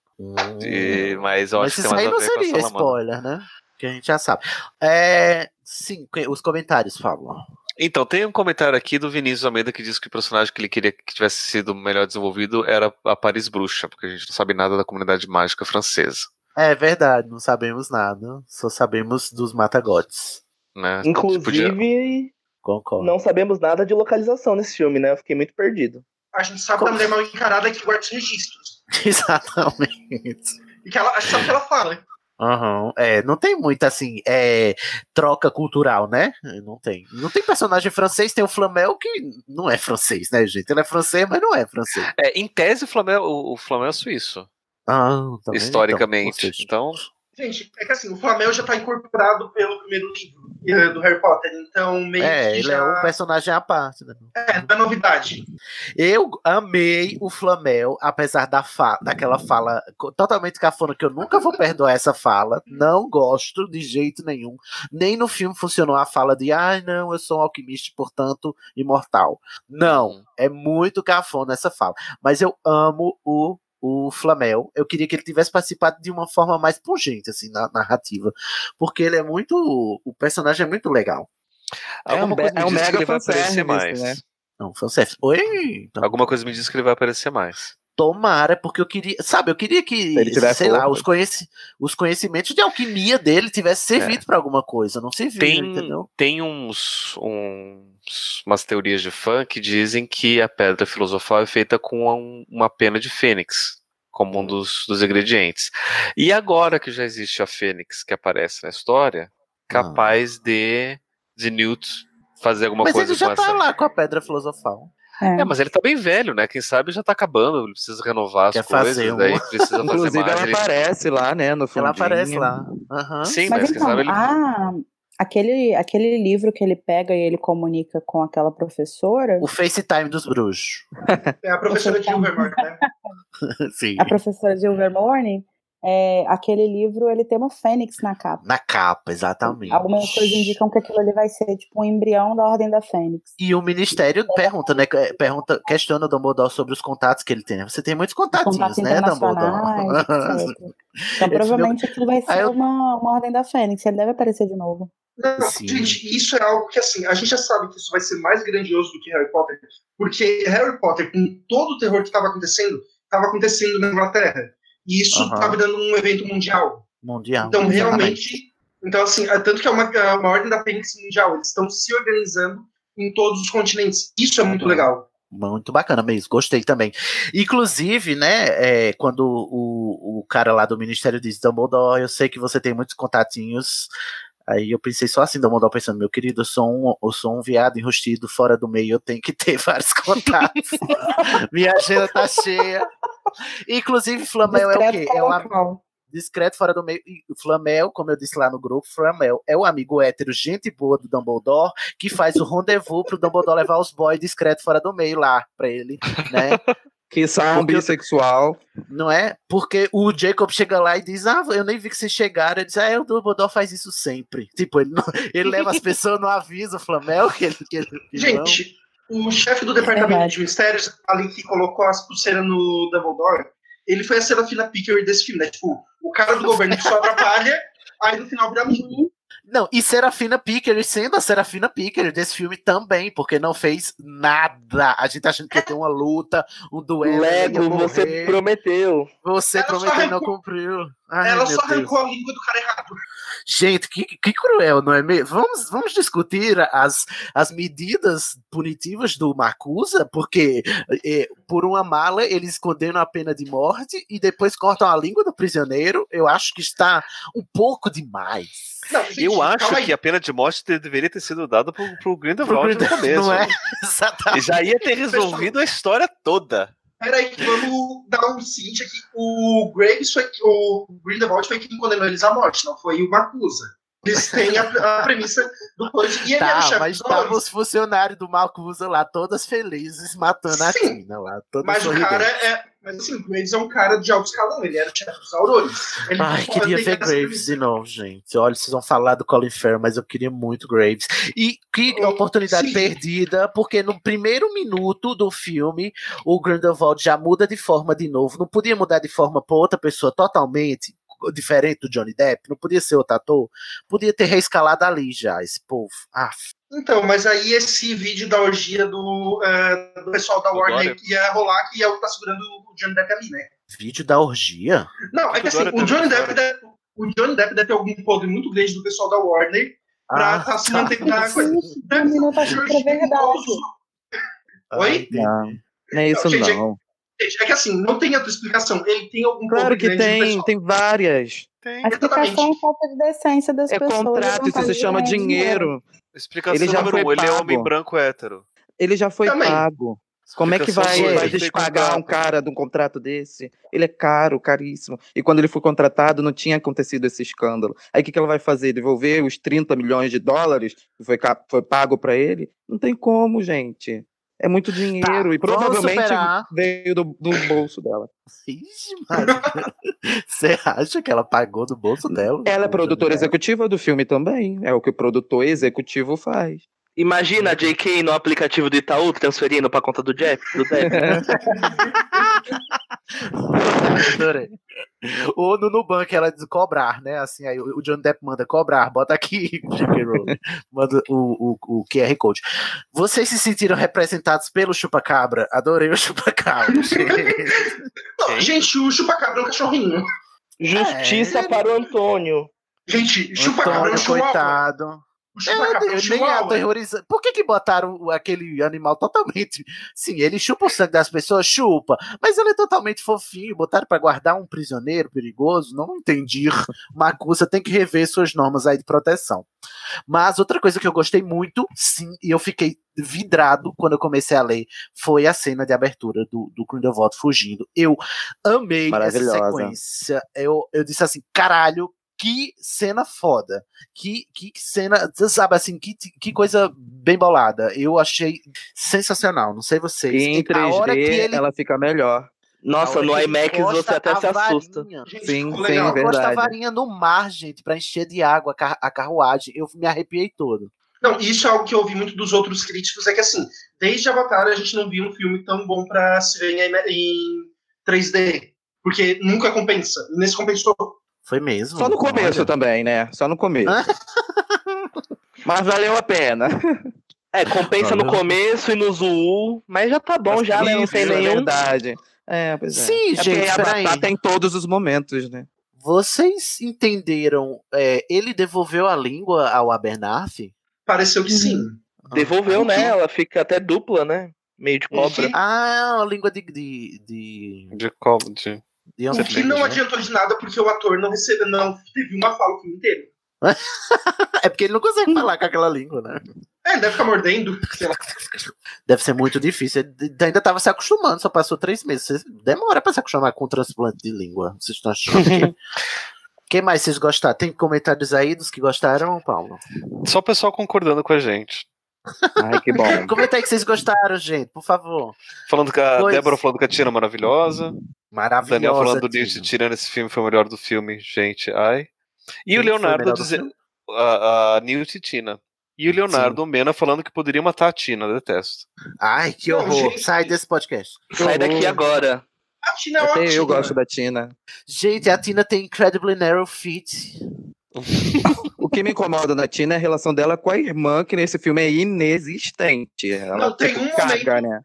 De- Mas eu Hum. Mas acho que isso tem mais aí não seria spoiler, né? Que a gente já sabe. É, sim, os comentários falam. Então, tem um comentário aqui do Vinícius Almeida que diz que o personagem que ele queria que tivesse sido melhor desenvolvido era a Paris Bruxa, porque a gente não sabe nada da comunidade mágica francesa. É verdade, não sabemos nada. Só sabemos dos matagotes. Né? Inclusive, Concordo. não sabemos nada de localização nesse filme, né? Eu fiquei muito perdido. A gente sabe da mulher mal encarada que guarda os registros. Exatamente. E que ela, a gente sabe o que ela fala. Aham, É, não tem muita assim, é, troca cultural, né? Não tem. Não tem personagem francês, tem o Flamel que não é francês, né, gente? Ele é francês, mas não é francês. É, em tese, o Flamengo, o, o Flamengo é suíço, Ah, tá vendo? historicamente. Então, Então, Gente, é que assim, o Flamengo já tá incorporado pelo primeiro livro eh, do Harry Potter, então meio É, que ele já... é um personagem à parte. Né? É, não é novidade. Eu amei o Flamel, apesar da fa daquela fala totalmente cafona, que eu nunca vou perdoar essa fala. Não gosto de jeito nenhum. Nem no filme funcionou a fala de ai, não, eu sou um alquimista, portanto, imortal. Não, é muito cafona essa fala. Mas eu amo o. O Flamel, eu queria que ele tivesse participado de uma forma mais pungente, assim, na narrativa. Porque ele é muito. O personagem é muito legal. alguma um coisa é um mega ele vai aparecer fanservice, mais. né? Não, fanservice. Oi? Então, Alguma coisa me diz que ele vai aparecer mais. Tomara, porque eu queria. Sabe, eu queria que, sei lá, os, conheci, os conhecimentos de alquimia dele tivessem servido pra alguma coisa. Não serviu, Tem, entendeu? tem uns, uns- umas teorias de fã que dizem que a pedra filosofal é feita com um- uma pena de fênix, como um dos, dos ingredientes. E agora que já existe a fênix que aparece na história, capaz de, de Newt fazer alguma Mas coisa ele já com tá essa. lá com a pedra filosofal. É. É, mas ele tá bem velho, né? Quem sabe já tá acabando, ele precisa renovar as Quer coisas, fazer daí precisa fazer Inclusive, mais. ela ele- aparece lá, né? No Ela fundinho. aparece lá. Aham. Sim, Mas mas, quem então, sabe ele. ah, aquele, aquele livro que ele pega e ele comunica com aquela professora, O FaceTime dos bruxos. É a professora de Ilvermore, né? Sim. a professora de Ilvermorny, é, aquele livro ele tem uma fênix na capa. Na capa, exatamente. Algumas coisas indicam que aquilo ali vai ser tipo um embrião da Ordem da Fênix. E o ministério pergunta, né? que- Pergunta, questiona o Dumbledore sobre os contatos que ele tem. Você tem muitos contatinhos, Contatos né, Dumbledore? Então provavelmente aquilo vai ser eu- uma, uma Ordem da Fênix. Ele deve aparecer de novo. Não, gente, isso é algo que assim, a gente já sabe que isso vai ser mais grandioso do que Harry Potter, porque Harry Potter, com todo o terror que estava acontecendo, estava acontecendo na Inglaterra. E isso Aham. estava dando um evento mundial. Mundial. Então, exatamente. realmente. Então, assim, é tanto que é uma, é uma ordem da Fênix mundial. Eles estão se organizando em todos os continentes. Isso é muito legal. Muito bacana mesmo, gostei também. Inclusive, né, é, quando o, o cara lá do Ministério diz, Dumbledore, eu sei que você tem muitos contatinhos. Aí eu pensei só assim, Dumbledore pensando, meu querido, eu sou um, eu sou um viado enrustido fora do meio, eu tenho que ter vários contatos. Minha agenda tá cheia. Inclusive, Flamel é o quê? É um discreto fora do meio. E Flamel, como eu disse lá no grupo, Flamel é o amigo hétero, gente boa do Dumbledore, que faz o rendezvous pro Dumbledore levar os boys discreto fora do meio lá pra ele, né? Que são Porque bissexual. Não é? Porque o Jacob chega lá e diz: Ah, eu nem vi que vocês chegaram. Ele diz: Ah, o Dumbledore faz isso sempre. Tipo, ele, não- ele leva as pessoas no aviso, o Flamel, que ele. Que ele que Gente, o chefe do departamento de mistérios, ali que colocou as pulseiras no Dumbledore, ele foi a Serafina Picker desse filme, né? Tipo, o cara do governo que só atrapalha, aí no final vira amigo. Não, e Serafina Picker, sendo a Serafina Picker desse filme também, porque não fez nada. A gente tá achando que ia ter uma luta, um duelo. Lego, você prometeu. Você Ela prometeu e não cumpriu. Ai, Ela só Deus. arrancou a língua do cara errado. Gente, que, que cruel, não é mesmo? Vamos, vamos discutir as, as medidas punitivas do Macusa, porque eh, por uma mala eles condenam a pena de morte e depois cortam a língua do prisioneiro. Eu acho que está um pouco demais. Eu acho que a pena de morte te- deveria ter sido dada pro, pro Grindelwald Pro no começo. não é? E Exatamente. já ia ter resolvido a história toda. Peraí, vamos dar um seguinte aqui. O Graves foi o Grindelwald foi quem condenou eles à morte, não foi o Macusa. Eles têm a, a premissa do coisa. E ele era o Tá, chefe mas estavam dois. os funcionários do Macusa lá, todas felizes, matando a Sim. Tina lá. Todas Mas o cara é. Mas assim, o Graves é um cara de alto escalão, ele era o chefe dos Aurores. Ai, queria ver Graves de novo, gente. Olha, vocês vão falar do Colin Farrell, mas eu queria muito Graves. E que oportunidade sim. perdida, porque no primeiro minuto do filme, o Grindelwald já muda de forma de novo. Não podia mudar de forma para outra pessoa totalmente diferente do Johnny Depp? Não podia ser outro ator? Podia ter reescalado ali já, esse povo. Ah, Então, mas aí esse vídeo da orgia do, eh, do pessoal da Warner Dória. ia rolar, que é o que tá segurando o Johnny Depp ali, né? vídeo da orgia? Não, é que assim, o Johnny, Depp deve, o Johnny Depp deve ter algum podre muito grande do pessoal da Warner pra Ah, tá se tá. mantendo na coisa. Mim não tá é verdade. Oi? Não, não é isso gente, não. Gente, É que assim, não tem outra explicação. Ele tem algum Claro que grande do tem, tem várias. A explicação é falta de decência das É pessoas. contrato, não isso se chama ganhar dinheiro. Explicação Ele já número foi um, ele é homem branco hétero. Ele já foi Também. pago. Como é que vai, vai despagar um cara de um contrato desse? Ele é caro, caríssimo. E quando ele foi contratado, não tinha acontecido esse escândalo. Aí o que, que ela vai fazer? Devolver os 30 milhões de dólares que foi, foi pago para ele? Não tem como, gente. É muito dinheiro. e Tá, vamos provavelmente veio do, do bolso dela. Ixi, Maria. Você acha que ela pagou do bolso dela? Ela é produtora executiva do filme também. É o que o produtor executivo faz. Imagina a JK no aplicativo do Itaú transferindo pra conta do Jeff, do Depp. Adorei. Ou no Nubank ela diz cobrar, né? Assim, aí o John Depp manda cobrar, bota aqui, manda o, o, o QR Code. Vocês se sentiram representados pelo Chupacabra? Adorei o Chupacabra. gente. Não, gente, o chupacabra é um cachorrinho. Justiça para o Antônio. Gente, chupacabra é um Antônio, coitado. Chupacabra é nem é aterrorizante. Por que, que botaram aquele animal totalmente. Sim, ele chupa o sangue das pessoas, chupa. Mas ele é totalmente fofinho. Botaram pra guardar um prisioneiro perigoso. Não entendi. Macusa tem que rever suas normas aí de proteção. Mas outra coisa que eu gostei muito, sim, e eu fiquei vidrado quando eu comecei a ler, foi a cena de abertura do, do Grindelwald fugindo. Eu amei essa sequência. Eu, eu disse assim, caralho, que cena foda. Que, que cena, você sabe assim, que, que coisa bem bolada. Eu achei sensacional. Não sei vocês. E em a hora que 3D ele ela fica melhor. Nossa, no IMAX você até se assusta. varinha. Sim, sim, legal. Encosta a verdade. varinha no mar, gente, pra encher de água a, car- a carruagem. Eu me arrepiei todo. Não, isso é algo que eu ouvi muito dos outros críticos, é que assim, desde Avatar a gente não viu um filme tão bom pra se ver em, em 3D. Porque nunca compensa. Nesse compensou. Foi mesmo. Só no começo Olha. também, né? Só no começo. Mas valeu a pena. É, compensa no Valeu. começo e no Zuu, mas já tá bom, já, né? Não tem é nenhum. verdade. É, pois é. Sim, é gente, porque a batata em todos os momentos, né? Vocês entenderam? é, ele devolveu a língua ao Abernathy? Pareceu que sim. Devolveu, né? Ela fica até dupla, né? meio de cobra. Ah, a língua de. de, de... De cobra. De O que não né? adiantou de nada porque o ator não recebeu, não teve uma fala o filme inteiro. É porque ele não consegue falar com aquela língua, né? É, deve ficar mordendo, sei lá. Deve ser muito difícil. Ele ainda tava se acostumando, só passou três meses. Demora pra se acostumar com o transplante de língua. Vocês estão achando que. Quem mais vocês gostaram? Tem comentários aí dos que gostaram, Paulo? Só o pessoal concordando com a gente. Ai, que bom. Comenta aí que vocês gostaram, gente, por favor. Falando que a Pois. Débora falando que a Tina é maravilhosa. Maravilhosa. Daniel falando. Newt tirando esse filme foi o melhor do filme, gente. Ai. E Quem o Leonardo dizendo. A, a Newt e Tina. E o Leonardo Mena falando que poderia matar a Tina, detesto. Ai, que Não, horror. gente. Sai desse podcast. Sai daqui agora. A Tina é ótima. eu gosto da Tina. Gente, a Tina tem incredibly narrow feet. O que me incomoda na Tina é a relação dela com a irmã, que nesse filme é inexistente. Ela Não, tem tipo, um caga, momento- né?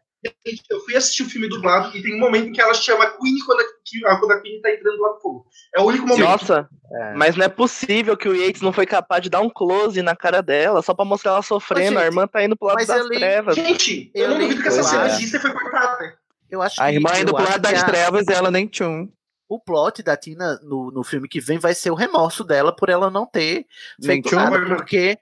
Eu fui assistir o filme dublado e tem um momento em que ela chama a Queen quando a, que- ah, quando a Queen tá entrando lá no fogo. É o único momento. Nossa, É. mas não é possível que o Yates não foi capaz de dar um close na cara dela só pra mostrar ela sofrendo. Mas, a irmã tá indo pro lado das ele- trevas. Gente, eu, Eu não duvido que essa cena lá. exista e foi cortada. Eu acho A que- irmã eu indo pro lado das a- trevas ela nem tchum. O plot da Tina no, no filme que vem vai ser o remorso dela por ela não ter feito nada. Porque,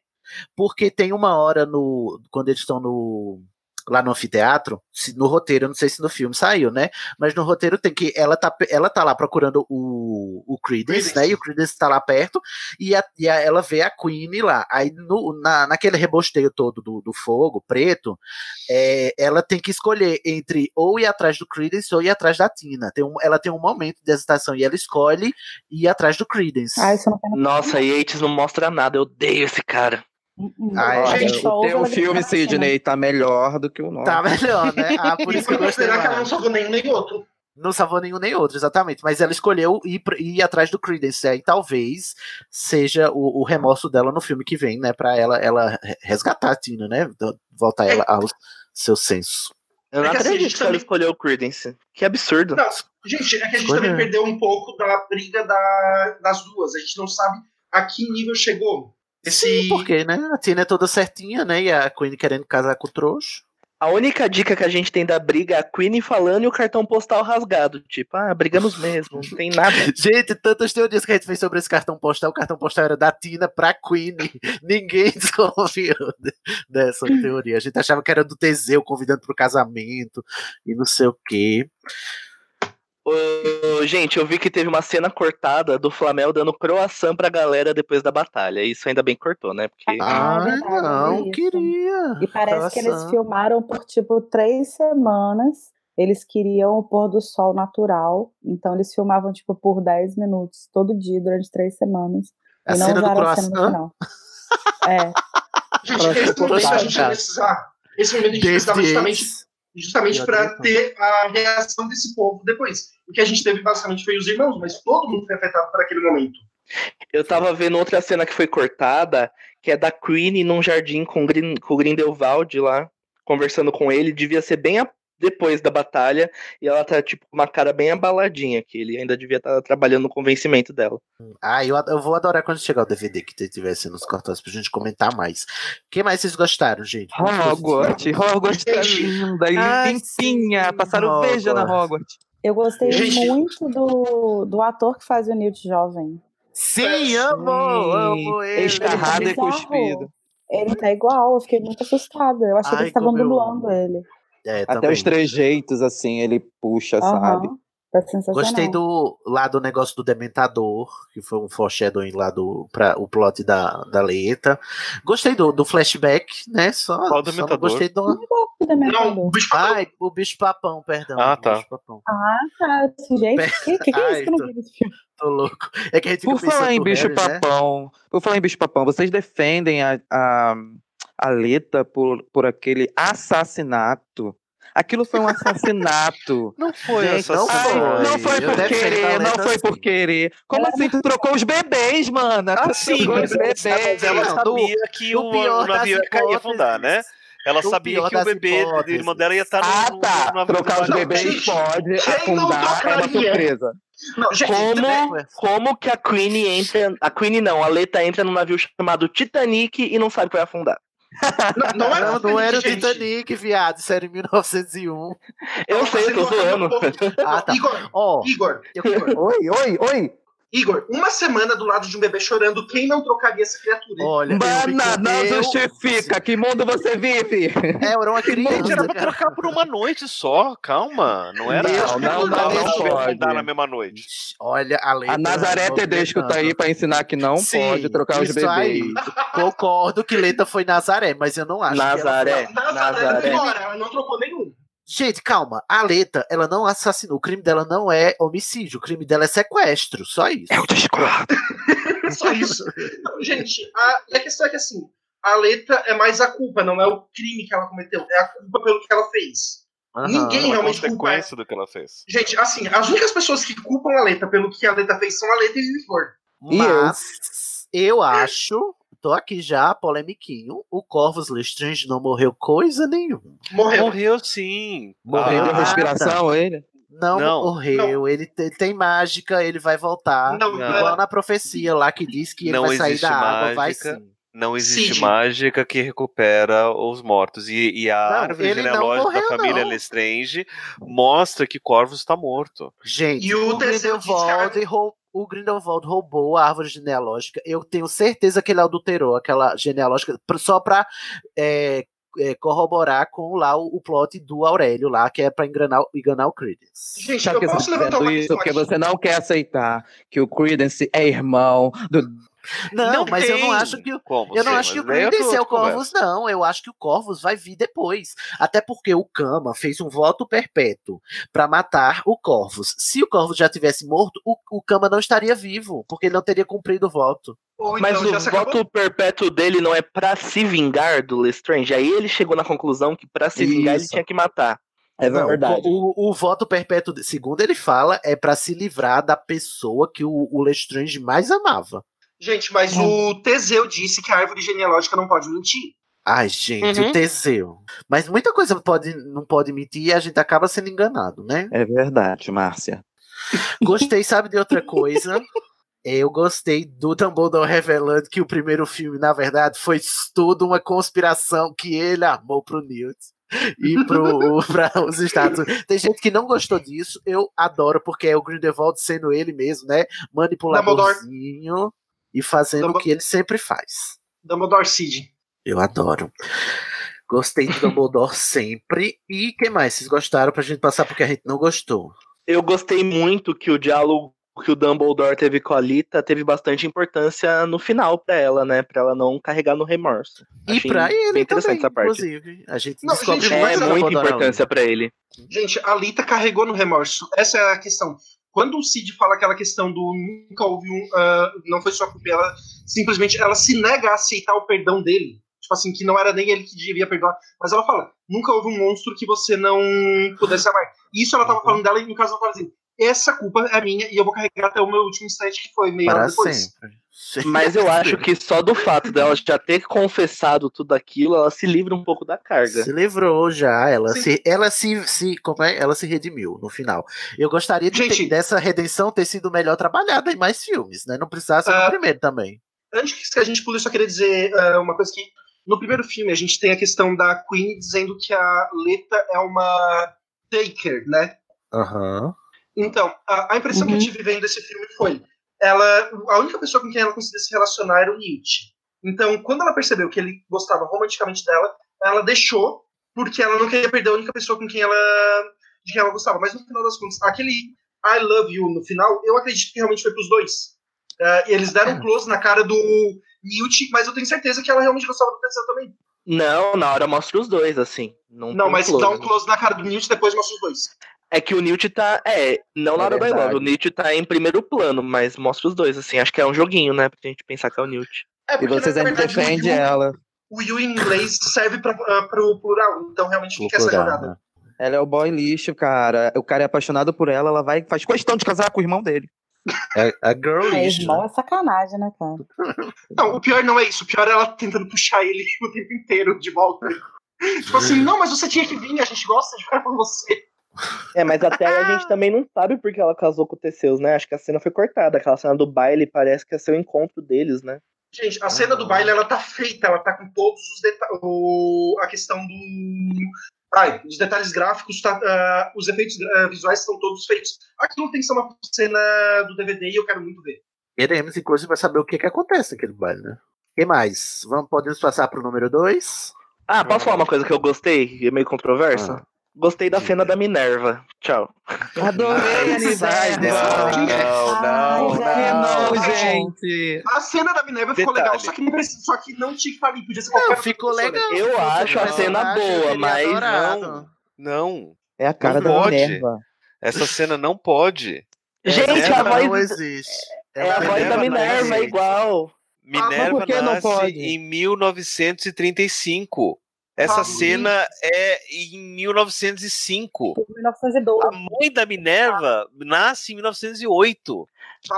porque tem uma hora no. Quando eles estão no. Lá no anfiteatro, se- no roteiro, eu não sei se no filme saiu, né? Mas no roteiro tem que. Ela tá, ela tá lá procurando o, o Credence, Creedence. né? E o Credence tá lá perto, e, a, e a- ela vê a Queen lá. Aí no, na, naquele rebosteio todo do, do fogo preto, é, ela tem que escolher entre ou ir atrás do Credence ou ir atrás da Tina. Tem um, ela tem um momento de hesitação e ela escolhe ir atrás do Credence. Ah, Nossa, Yates não mostra nada. Eu odeio esse cara. Ah, é. Olha, gente, o teu ela filme, assim, Sidney, tá melhor do que o nosso. Tá melhor, né? Ah, por isso que eu gostei considerar que ela não salvou nenhum nem outro. Não salvou nenhum nem outro, exatamente. Mas ela escolheu ir, ir atrás do Credence. Aí talvez seja o, o remorso dela no filme que vem, né? Pra ela, ela resgatar a Tina, né? Voltar ela ao seu senso. Eu não É que assim, a acredito gente que ela também- escolheu o Credence. Que absurdo. Não, gente, é que a gente Escolha. também perdeu um pouco da briga da- das duas. A gente não sabe a que nível chegou. Esse... Sim, porque, né? A Tina é toda certinha, né? E a Queen querendo casar com o trouxa. A única dica que a gente tem da briga é a Queen falando e o cartão postal rasgado. Tipo, ah, brigamos mesmo, não tem nada. Gente, tantas teorias que a gente fez sobre esse cartão postal. O cartão postal era da Tina pra Queen. Ninguém desconfiou de- dessa teoria. A gente achava que era do Teseu convidando pro casamento e não sei o quê. Ô, gente, eu vi que teve uma cena cortada do Flamel dando croissant pra galera depois da batalha. Isso ainda bem cortou, né? Porque. Ah, verdade, não, isso. queria. E parece que eles Croissant. filmaram por tipo três semanas. Eles queriam o pôr do sol natural. Então eles filmavam tipo por 10 minutos todo dia durante três semanas. A e não cena do usaram a cena no croissant? final. É. Gente, esse momento a gente ia precisar. Esse momento a gente precisava justamente, justamente para acredito. ter a reação desse povo depois. O que a gente teve basicamente foi os irmãos, mas todo mundo foi afetado por aquele momento. Eu tava vendo outra cena que foi cortada, que é da Queen num jardim com, Grin, com o Grindelwald lá, conversando com ele. Devia ser bem a- depois da batalha, e ela tá, tipo, com uma cara bem abaladinha, que ele ainda devia estar trabalhando no convencimento dela. Ah, eu, eu vou adorar quando chegar o DVD que tivesse nos cortados pra gente comentar mais. O que mais vocês gostaram, gente? Hogwarts, Hogwarts tá linda e Ai, limpinha. sim, Passaram beijo na Hogwarts. Eu gostei Gente. muito do, do ator que faz o Newt jovem. Sim, amo, amo ele. Escarrado e Bizarro. cuspido. Ele tá igual, eu fiquei muito assustada. Eu achei que Ai, eles estavam eu dublando ele. É, Até também. os trejeitos, assim, ele puxa, sabe? Aham, tá sensacional. Gostei do lá do negócio do Dementador, que foi um foreshadowing lá do pra, o plot da, da letra. Gostei do, do flashback, né? Só, Qual só não Dementador? gostei do. O Dementador. Não, o bicho papão. Ai, o bicho papão, perdão. Ah, o tá. bicho papão. Ah, tá. Desse jeito. O que, que, que é Ai, isso que eu não tô- vi nesse filme? Tô louco. É que a gente Por falar em bicho Harry, né? papão, por falar em bicho papão, vocês defendem a, a, a Leta por, por aquele assassinato? Aquilo foi um assassinato. Não foi Gente, não Ai, foi. não foi por querer, não foi por querer. Como Ela assim? Tu trocou os bebês, mano? Ah, sim, mas os bebês. mas ela Não, do- sabia que do o, o navio ia cair e afundar, né? Ela Do sabia que o bebê, hipóteses. irmão dela ia estar no, Ah, no, tá. no navio Trocar os bebês gente, pode afundar, é uma surpresa. Não, gente, Como, como que a Queen entra. A Queen não, a Leta entra num navio chamado Titanic e não sabe que vai afundar. Não, não era Não, não era o. Titanic, viado. Isso era em 1901. Eu sei, eu tô zoando. Ah, tá. Igor, Ó, Igor, Oi, oi, oi. Igor, uma semana do lado de um bebê chorando, quem não trocaria essa criatura? olha. Mana, não eu- justifica. Que mundo você vive? É, era uma Gente, era criança. pra trocar por uma noite só, calma. Não era Não, tipo, não, não, não se pode. na mesma noite. Olha, a letra. A Nazaré Tedesco tá aí pra ensinar que não Sim, pode trocar os bebês. aí. Concordo que letra foi Nazaré, mas eu não acho que ela Nazaré. Nazaré, Nazaré. Embora, ela não trocou nenhum. Gente, calma. A Leta, ela não assassinou. O crime dela não é homicídio. O crime dela é sequestro. Só isso. Eu discordo. Só isso. Não, gente, a, e a questão é que assim, a letra é mais a culpa, não é o crime que ela cometeu, é a culpa pelo que ela fez. Aham. Ninguém Uma realmente culpa. consequência do que ela fez. Gente, assim, as únicas pessoas que culpam a letra pelo que a letra fez são a letra e o Igor. E eu? Mas eu acho. Tô aqui já, polemiquinho. O Corvus Lestrange não morreu coisa nenhuma. Morreu. Morreu sim. Morreu. Ah, respiração, ele? Não, Não. morreu. Ele, te- ele tem mágica, ele vai voltar. Não, Igual na profecia lá que diz que ele Não vai sair existe da água, vai mágica. sim. Não existe Cid. mágica que recupera os mortos. E, e a Não, árvore não genealógica morreu, da família não. Lestrange mostra que Corvus está morto. Gente, E o a Grindelwald, rou- o Grindelwald roubou a árvore genealógica. Eu tenho certeza que ele adulterou aquela genealógica só pra é, é, corroborar com lá o, o plot do Aurélio lá, que é pra enganar, enganar o Credence. Gente, Sabe eu posso levantar uma isso porque você não quer aceitar que o Credence é irmão do. Não, Não mas eu não tem acho que o como Eu não acho que o mas daí é Credence é o Corvus, não. Eu acho que o Corvus vai vir depois. Até porque o Kama fez um voto perpétuo pra matar o Corvus. Se o Corvus já tivesse morto, o, o Kama não estaria vivo, porque ele não teria cumprido o voto. Mas então, já o se acabou. voto perpétuo dele não é pra se vingar do Lestrange. Aí ele chegou na conclusão que pra se vingar ele Isso. tinha que matar. É Não, verdade. O, o voto perpétuo, segundo ele fala, é pra se livrar da pessoa que o, o Lestrange mais amava. Gente, mas Hum. o Teseu disse que a árvore genealógica não pode mentir. Ai, gente, Uhum. o Teseu. Mas muita coisa pode, não pode mentir e a gente acaba sendo enganado, né? É verdade, Márcia. Gostei, sabe, de outra coisa? Eu gostei do Dumbledore revelando que o primeiro filme, na verdade, foi tudo uma conspiração que ele armou pro Newt e pro, pra os Estados Unidos. Tem gente que não gostou disso, eu adoro, porque é o Grindelwald sendo ele mesmo, né? Manipuladorzinho e fazendo o que ele sempre faz. Dumbledore Cid. Eu adoro. Gostei do Dumbledore sempre. E que mais? Vocês gostaram pra gente passar porque a gente não gostou? Eu gostei muito que o diálogo que o Dumbledore teve com a Lita teve bastante importância no final pra ela, né? Pra ela não carregar no remorso. E Achei pra ele bem interessante também, essa parte. inclusive. A gente Não, descobre gente, É muita importância pra ele. Gente, a Lita carregou no remorso. Essa é a questão. Quando o Cid fala aquela questão do nunca houve um. ah, não foi sua culpa, ela simplesmente ela se nega a aceitar o perdão dele. Tipo assim, que não era nem ele que devia perdoar. Mas ela fala: nunca houve um monstro que você não pudesse amar. Isso ela tava falando dela e no caso ela fala assim: essa culpa é minha e eu vou carregar até o meu último instante, que foi meia hora Para depois. sempre. Mas eu acho que só do fato dela já ter confessado tudo aquilo, ela se livra um pouco da carga. Se livrou já, ela Sim. se, ela se, se, como é? Ela se redimiu no final. Eu gostaria de Gente- ter- dessa redenção ter sido melhor trabalhada em mais filmes, né? Não precisasse Ah, no primeiro também. Antes que a gente pule, eu só queria dizer ah, uma coisa que no primeiro filme a gente tem a questão da Queen dizendo que a Leta é uma Taker, né? Aham. Então, a, a impressão que eu tive vendo esse filme foi: ela, a única pessoa com quem ela conseguia se relacionar era o Newt. Então, quando ela percebeu que ele gostava romanticamente dela, ela deixou, porque ela não queria perder a única pessoa com quem ela, de quem ela gostava. Mas no final das contas, aquele I love you no final, eu acredito que realmente foi pros dois. Ah, e eles deram um close na cara do Newt, mas eu tenho certeza que ela realmente gostava do Teseu também. Não, na hora mostra os dois, assim. Não, Não, mas close. dá um close na cara do Newt e depois mostra os dois. É que o Newt tá. É, não na É hora da I verdade. Love, o Newt tá em primeiro plano, mas mostra os dois, assim. Acho que é um joguinho, né? Pra gente pensar que é o Newt. É, E porque, vocês na ainda defendem ela. o you em inglês serve para o plural, então realmente fica essa jogada. né? Ela é o boy lixo, cara. O cara é apaixonado por ela, ela vai faz questão de casar com o irmão dele. É, a girl É, lixo, irmão né? é sacanagem, né, cara? Não, o pior não é isso, o pior é ela tentando puxar ele o tempo inteiro de volta. tipo assim, não, mas você tinha que vir, a gente gosta de ficar com você. É, mas até aí a gente também não sabe porque ela casou com o Teseus, né? Acho que a cena foi cortada. Aquela cena do baile parece que ser o encontro deles, né? Gente, a cena do baile, ela tá feita, ela tá com todos os detalhes. A questão do. Ai, os detalhes gráficos, tá, ah, os efeitos ah, visuais estão todos feitos. Aquilo tem que ser uma cena do DVD e eu quero muito ver. Queremos, inclusive, vai saber o que, que acontece naquele baile, né? Quem mais? Vamos, podemos passar pro número 2? Ah, posso falar uma coisa que eu gostei? É meio controversa? Gostei da cena da Minerva. Tchau. Adorei a Minerva. Não, não, não, não, gente. A cena da Minerva ficou legal, só que, não precisa- só que não tinha que falir, podia ser qualquer outra ficou pessoa. legal. Eu acho a Não, cena boa, mas. Não, não. É a cara Não da pode. Minerva. Essa cena não pode. Gente, Minerva a voz, não existe. é a voz da Minerva não Minerva, é igual. Minerva que não nasce pode? em 1935. Essa Ah, cena é em 1905. Por 1912. A mãe da Minerva nasce em 1908.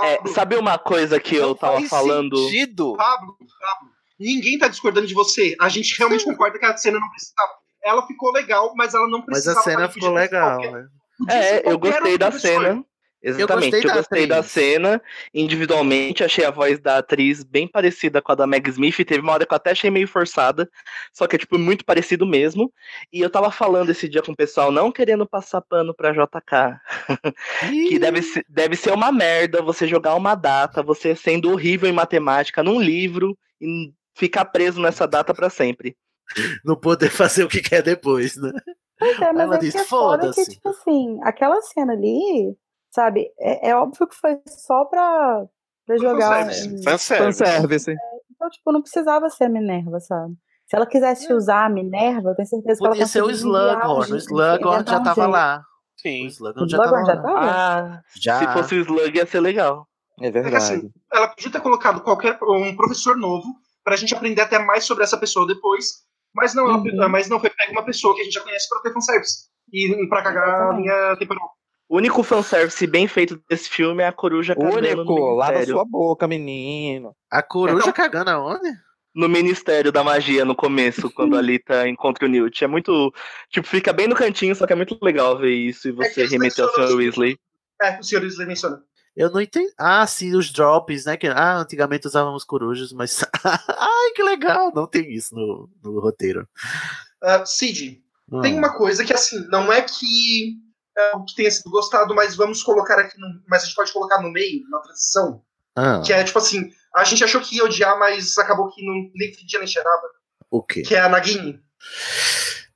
É, sabe uma coisa que eu Não tava faz falando? sentido. Pablo, Pablo, ninguém tá discordando de você. A gente realmente concorda que a cena não precisava. Ela ficou legal, mas ela não Mas precisava. a cena ficou legal, né? É, eu gostei da cena. Exatamente, gostei eu da gostei da atriz. cena. Individualmente, achei a voz da atriz bem parecida com a da Meg Smith. Teve uma hora que eu até achei meio forçada, só que é, tipo, muito parecido mesmo. E eu tava falando esse dia com o pessoal, não querendo passar pano pra JK, que deve, ser- deve ser uma merda você jogar uma data, você sendo horrível em matemática, num livro, e ficar preso nessa data pra sempre. Não poder fazer o que quer depois, né? Pois é, mas Ela é disse, que é "Foda-se." tipo assim, aquela cena ali, sabe, é, é óbvio que foi só pra, pra jogar. Fanservice. Fanservice. Fanservice. Então, tipo, não precisava ser a Minerva, sabe? Se ela quisesse usar a Minerva, eu tenho certeza que Podia ela ser o Slughorn. O Slughorn já tava jeito. lá. Sim. O Slughorn já tava já lá. tava? Ah, Já. se fosse o Slug ia ser legal. É É que verdade. assim, ela podia ter colocado qualquer um professor novo pra gente aprender até mais sobre essa pessoa depois. Mas não, ela- Uhum. mas não foi pega uma pessoa que a gente já conhece pra ter fanservice. E pra cagar a linha temporal. O único fanservice bem feito desse filme é a coruja O cagando no único, lava ministério. sua boca, menino. A coruja Então- cagando aonde? No Ministério da Magia, no começo, quando a Lita encontra o Newt. É muito. Tipo, fica bem no cantinho, só que é muito legal ver isso e que você eles remeter ao Sr. Weasley. É, o senhor Weasley menciona. Eu não entendi. Ah, sim, os drops, né? Que, ah, antigamente usávamos corujas, mas. Ai, que legal! Não tem isso no, no roteiro. Uh, Cid, Hum. tem uma coisa que, assim, não é que, é, o que tenha sido gostado, mas vamos colocar aqui, no, mas a gente pode colocar no meio, na transição, Ah, que é tipo assim, a gente achou que ia odiar, mas acabou que não, nem fedia nem cheirava, o quê? que é a Nagini.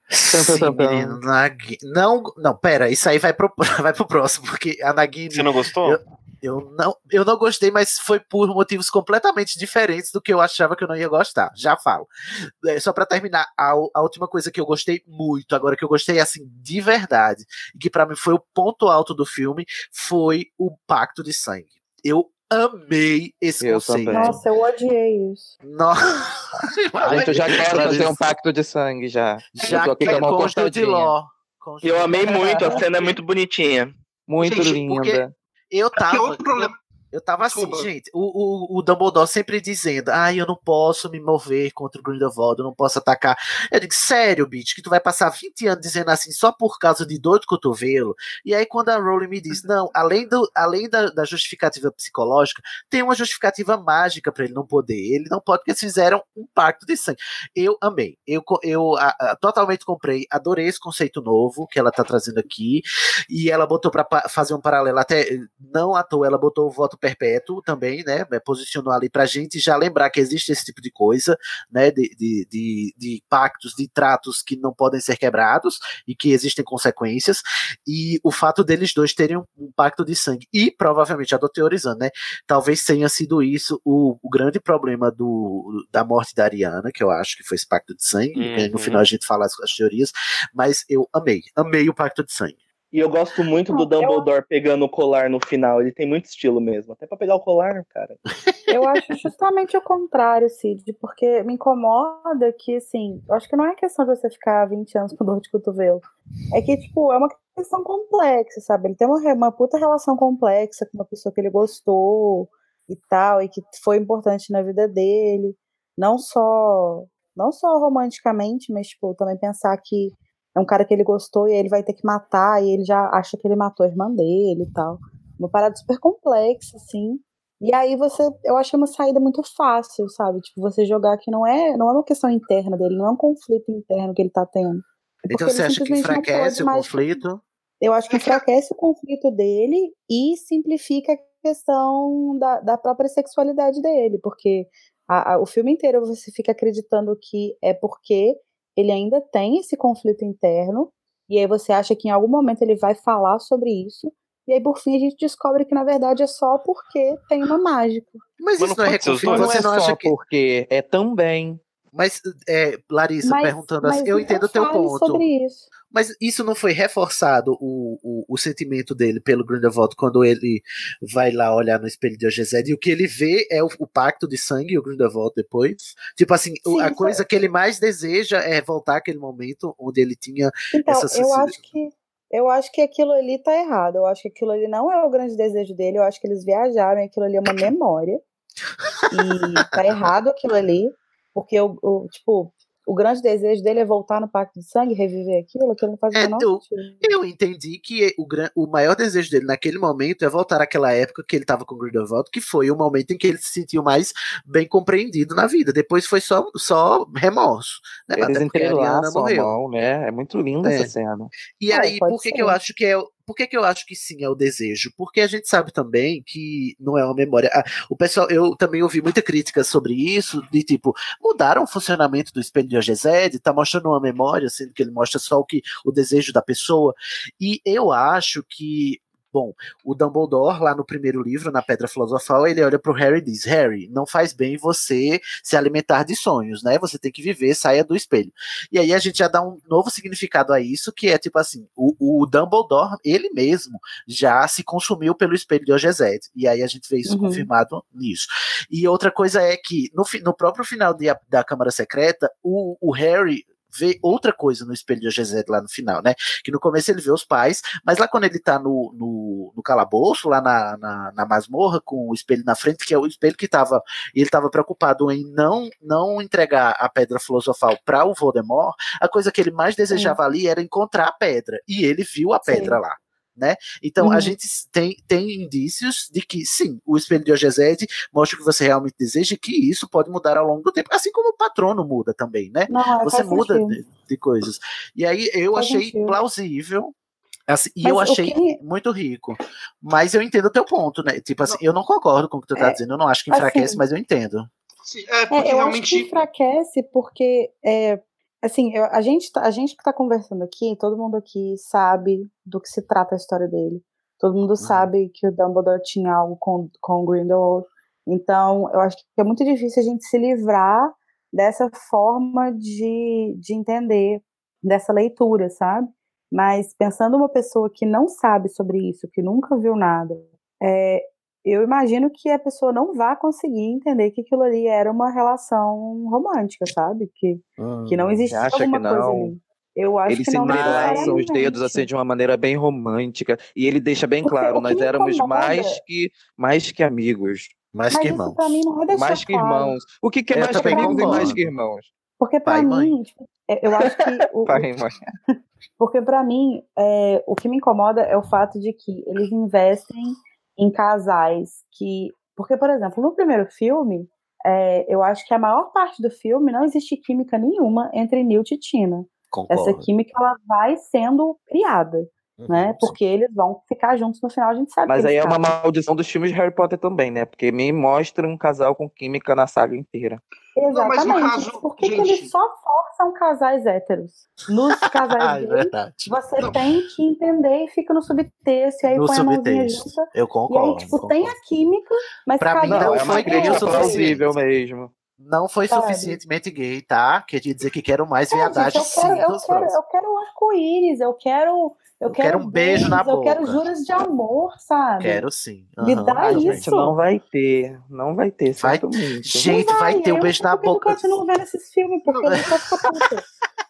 Sim, menino, Nagi- Não, não, pera, isso aí vai pro, vai pro próximo, porque a Nagini. Você não gostou? Eu, eu não, eu não gostei, mas foi por motivos completamente diferentes do que eu achava que eu não ia gostar. Já falo. É, só pra terminar, a, a última coisa que eu gostei muito, agora que eu gostei assim de verdade, e que pra mim foi o ponto alto do filme, foi o Pacto de Sangue. Eu amei esse Eu conceito. também. Nossa, eu odiei isso. Nossa. Gente, eu já quero fazer um pacto de sangue já. Já eu tô aqui que com a de. Ló. Eu amei muito, a cena é muito bonitinha. Muito Gente, porque- linda. Eu Que tava. outro problema. Eu tava assim, gente, o, o, o Dumbledore sempre dizendo, ah, eu não posso me mover contra o Grindelwald, eu não posso atacar. Eu digo, sério, bitch, que tu vai passar 20 anos dizendo assim só por causa de dor de cotovelo? E aí quando a Rowling me diz, não, além, do, além da, da justificativa psicológica, tem uma justificativa mágica pra ele não poder. Ele não pode porque eles fizeram um pacto de sangue. Eu amei, eu, eu a- a- totalmente comprei, adorei esse conceito novo que ela tá trazendo aqui, e ela botou pra pa- fazer um paralelo, até não à toa, ela botou o voto perpétuo também, né? né, Posicionou ali pra gente já lembrar que existe esse tipo de coisa, né? De, de, de, de pactos, de tratos que não podem ser quebrados e que existem consequências. E o fato deles dois terem um, um pacto de sangue. E provavelmente, já tô teorizando, né? Talvez tenha sido isso o, o grande problema do, da morte da Ariana, que eu acho que foi esse pacto de sangue. No Uhum. final a gente fala as, as teorias, mas eu amei, amei o pacto de sangue. E eu gosto muito do Dumbledore pegando o colar no final. Ele tem muito estilo mesmo. Até pra pegar o colar, cara. Eu acho justamente o contrário, Cid, porque me incomoda que, assim, eu acho que não é questão de você ficar 20 anos com dor de cotovelo. É que, tipo, é uma questão complexa, sabe? Ele tem uma, uma puta relação complexa com uma pessoa que ele gostou e tal, e que foi importante na vida dele. Não só, não só romanticamente, mas, tipo, também pensar que é um cara que ele gostou e aí ele vai ter que matar, e ele já acha que ele matou a irmã dele e tal. Uma parada super complexa, assim. E aí você, eu acho é uma saída muito fácil, sabe? Tipo, você jogar que não é, não é uma questão interna dele, não é um conflito interno que ele tá tendo. É Então porque você acha que enfraquece o mais- conflito? Eu acho que enfraquece o conflito dele e simplifica a questão da, da própria sexualidade dele, porque a- a- o filme inteiro você fica acreditando que é porque ele ainda tem esse conflito interno, e aí você acha que em algum momento ele vai falar sobre isso, e aí por fim a gente descobre que na verdade é só porque tem uma mágica. Mas, Mas isso não não é? Você não é acha só que. porque é também. Mas, é, Larissa, Mas- perguntando assim, mas eu não entendo o teu ponto. sobre isso. Mas isso não foi reforçado o, o, o sentimento dele pelo Grindelwald quando ele vai lá olhar no espelho de Ogezed e o que ele vê é o, o pacto de sangue e o Grindelwald depois. Tipo assim, Sim, a coisa que ele mais deseja é voltar àquele momento onde ele tinha Então, essa eu acho que eu acho que aquilo ali tá errado. Eu acho que aquilo ali não é o grande desejo dele. Eu acho que eles viajaram e aquilo ali é uma memória. E tá errado aquilo ali, porque o, o- tipo, o grande desejo dele é voltar no Pacto de Sangue, reviver aquilo, aquilo não faz o É, menor eu, sentido. eu entendi que o, gran- o maior desejo dele naquele momento é voltar àquela época que ele estava com o Grindelwald, que foi o momento em que ele se sentiu mais bem compreendido na vida. Depois foi só, só remorso. Né? Eles entrelaçam a morreu. mão, né? É muito linda É. essa cena. E É, aí, por que, que eu acho que é. Por que, que eu acho que sim é o desejo? Porque a gente sabe também que não é uma memória. Ah, O pessoal, eu também ouvi muita crítica sobre isso, de tipo, mudaram o funcionamento do espelho de Ogezed, tá mostrando uma memória, sendo que ele mostra só o que o desejo da pessoa. E eu acho que Bom, o Dumbledore, lá no primeiro livro, na Pedra Filosofal, ele olha pro Harry e diz: Harry, não faz bem você se alimentar de sonhos, né? Você tem que viver, saia do espelho. E aí a gente já dá um novo significado a isso, que é tipo assim: o, o Dumbledore, ele mesmo, já se consumiu pelo espelho de Ogezed. E aí a gente vê isso Uhum. confirmado nisso. E outra coisa é que no, no próprio final de da Câmara Secreta, o, o Harry vê outra coisa no espelho de Ogezed lá no final, né? Que no começo ele vê os pais, mas lá quando ele tá no, no, no calabouço, lá na, na, na masmorra, com o espelho na frente, que é o espelho que tava. Ele tava preocupado em não, não entregar a pedra filosofal para o Voldemort, a coisa que ele mais desejava ali era encontrar a pedra. E ele viu a pedra Sim. lá. Né? Então a Uhum. gente tem, tem indícios de que sim, o espelho de Ogezed mostra o que você realmente deseja e que isso pode mudar ao longo do tempo, assim como o patrono muda também, né? Não, é, você muda de, de coisas. E aí eu Faz achei sentido. plausível. assim, e eu achei que- muito rico. Mas eu entendo o teu ponto, né? Tipo assim, eu não concordo com o que tu tá É, dizendo, eu não acho que enfraquece, assim, mas eu entendo. Sim, é É, porque eu acho que realmente. enfraquece porque, é, assim, eu- a gente, tá- a gente que está conversando aqui, todo mundo aqui sabe do que se trata a história dele. Todo mundo sabe que o Dumbledore tinha algo com, com o Grindelwald. Então, eu acho que é muito difícil a gente se livrar dessa forma de, de entender, dessa leitura, sabe? Mas pensando uma pessoa que não sabe sobre isso, que nunca viu nada, é, eu imagino que a pessoa não vai conseguir entender que aquilo ali era uma relação romântica, sabe? Que, que não Hum, existia acha que alguma coisa não? ali. Eu acho Eles que se não entrelaçam os dedos assim de uma maneira bem romântica. E ele deixa bem Porque claro, nós éramos incomoda- mais que, mais que amigos. Mais Mas que isso irmãos. pra mim não é deixar Mais que claro. irmãos. O que, que é Eu mais que irmãos e mais que irmãos? Porque mãe. mim, tipo, é, eu acho que o, Pai mãe. Porque pra mim, é, o que me incomoda é o fato de que eles investem em casais que. Porque, por exemplo, no primeiro filme, é, eu acho que a maior parte do filme não existe química nenhuma entre Newt e Tina. Essa Concordo. química ela vai sendo criada, né? Uhum, sim. Porque eles vão ficar juntos no final, a gente sabe Mas que aí é uma maldição dos filmes de Harry Potter também, né? Porque me mostra um casal com química na saga inteira. Não, Exatamente. caso, Por que, que gente- eles só forçam casais héteros? Nos Ah, casais é gays, verdade. você tem que entender e fica no subtexto, e aí No põe a mãozinha subtexto. junta. Eu E concordo. aí, tipo, concordo. tem a química, mas Pra mim, cada não um é uma crítica plausível mesmo. Não foi Sabe? suficientemente gay, tá? Queria dizer que quero mais É, gente, viadagem eu sim quero, eu quero, eu quero arco-íris, eu quero, eu Eu quero, quero um beijo na beijos, eu quero boca. juras de amor, sabe? Quero sim. Me Aham, dá Ai, também. gente, isso. não vai ter. Não vai ter, Vai-. Gente, Não vai ter eu um não beijo na por que que boca. Eu continuo vendo esses filmes, porque eu fico puta.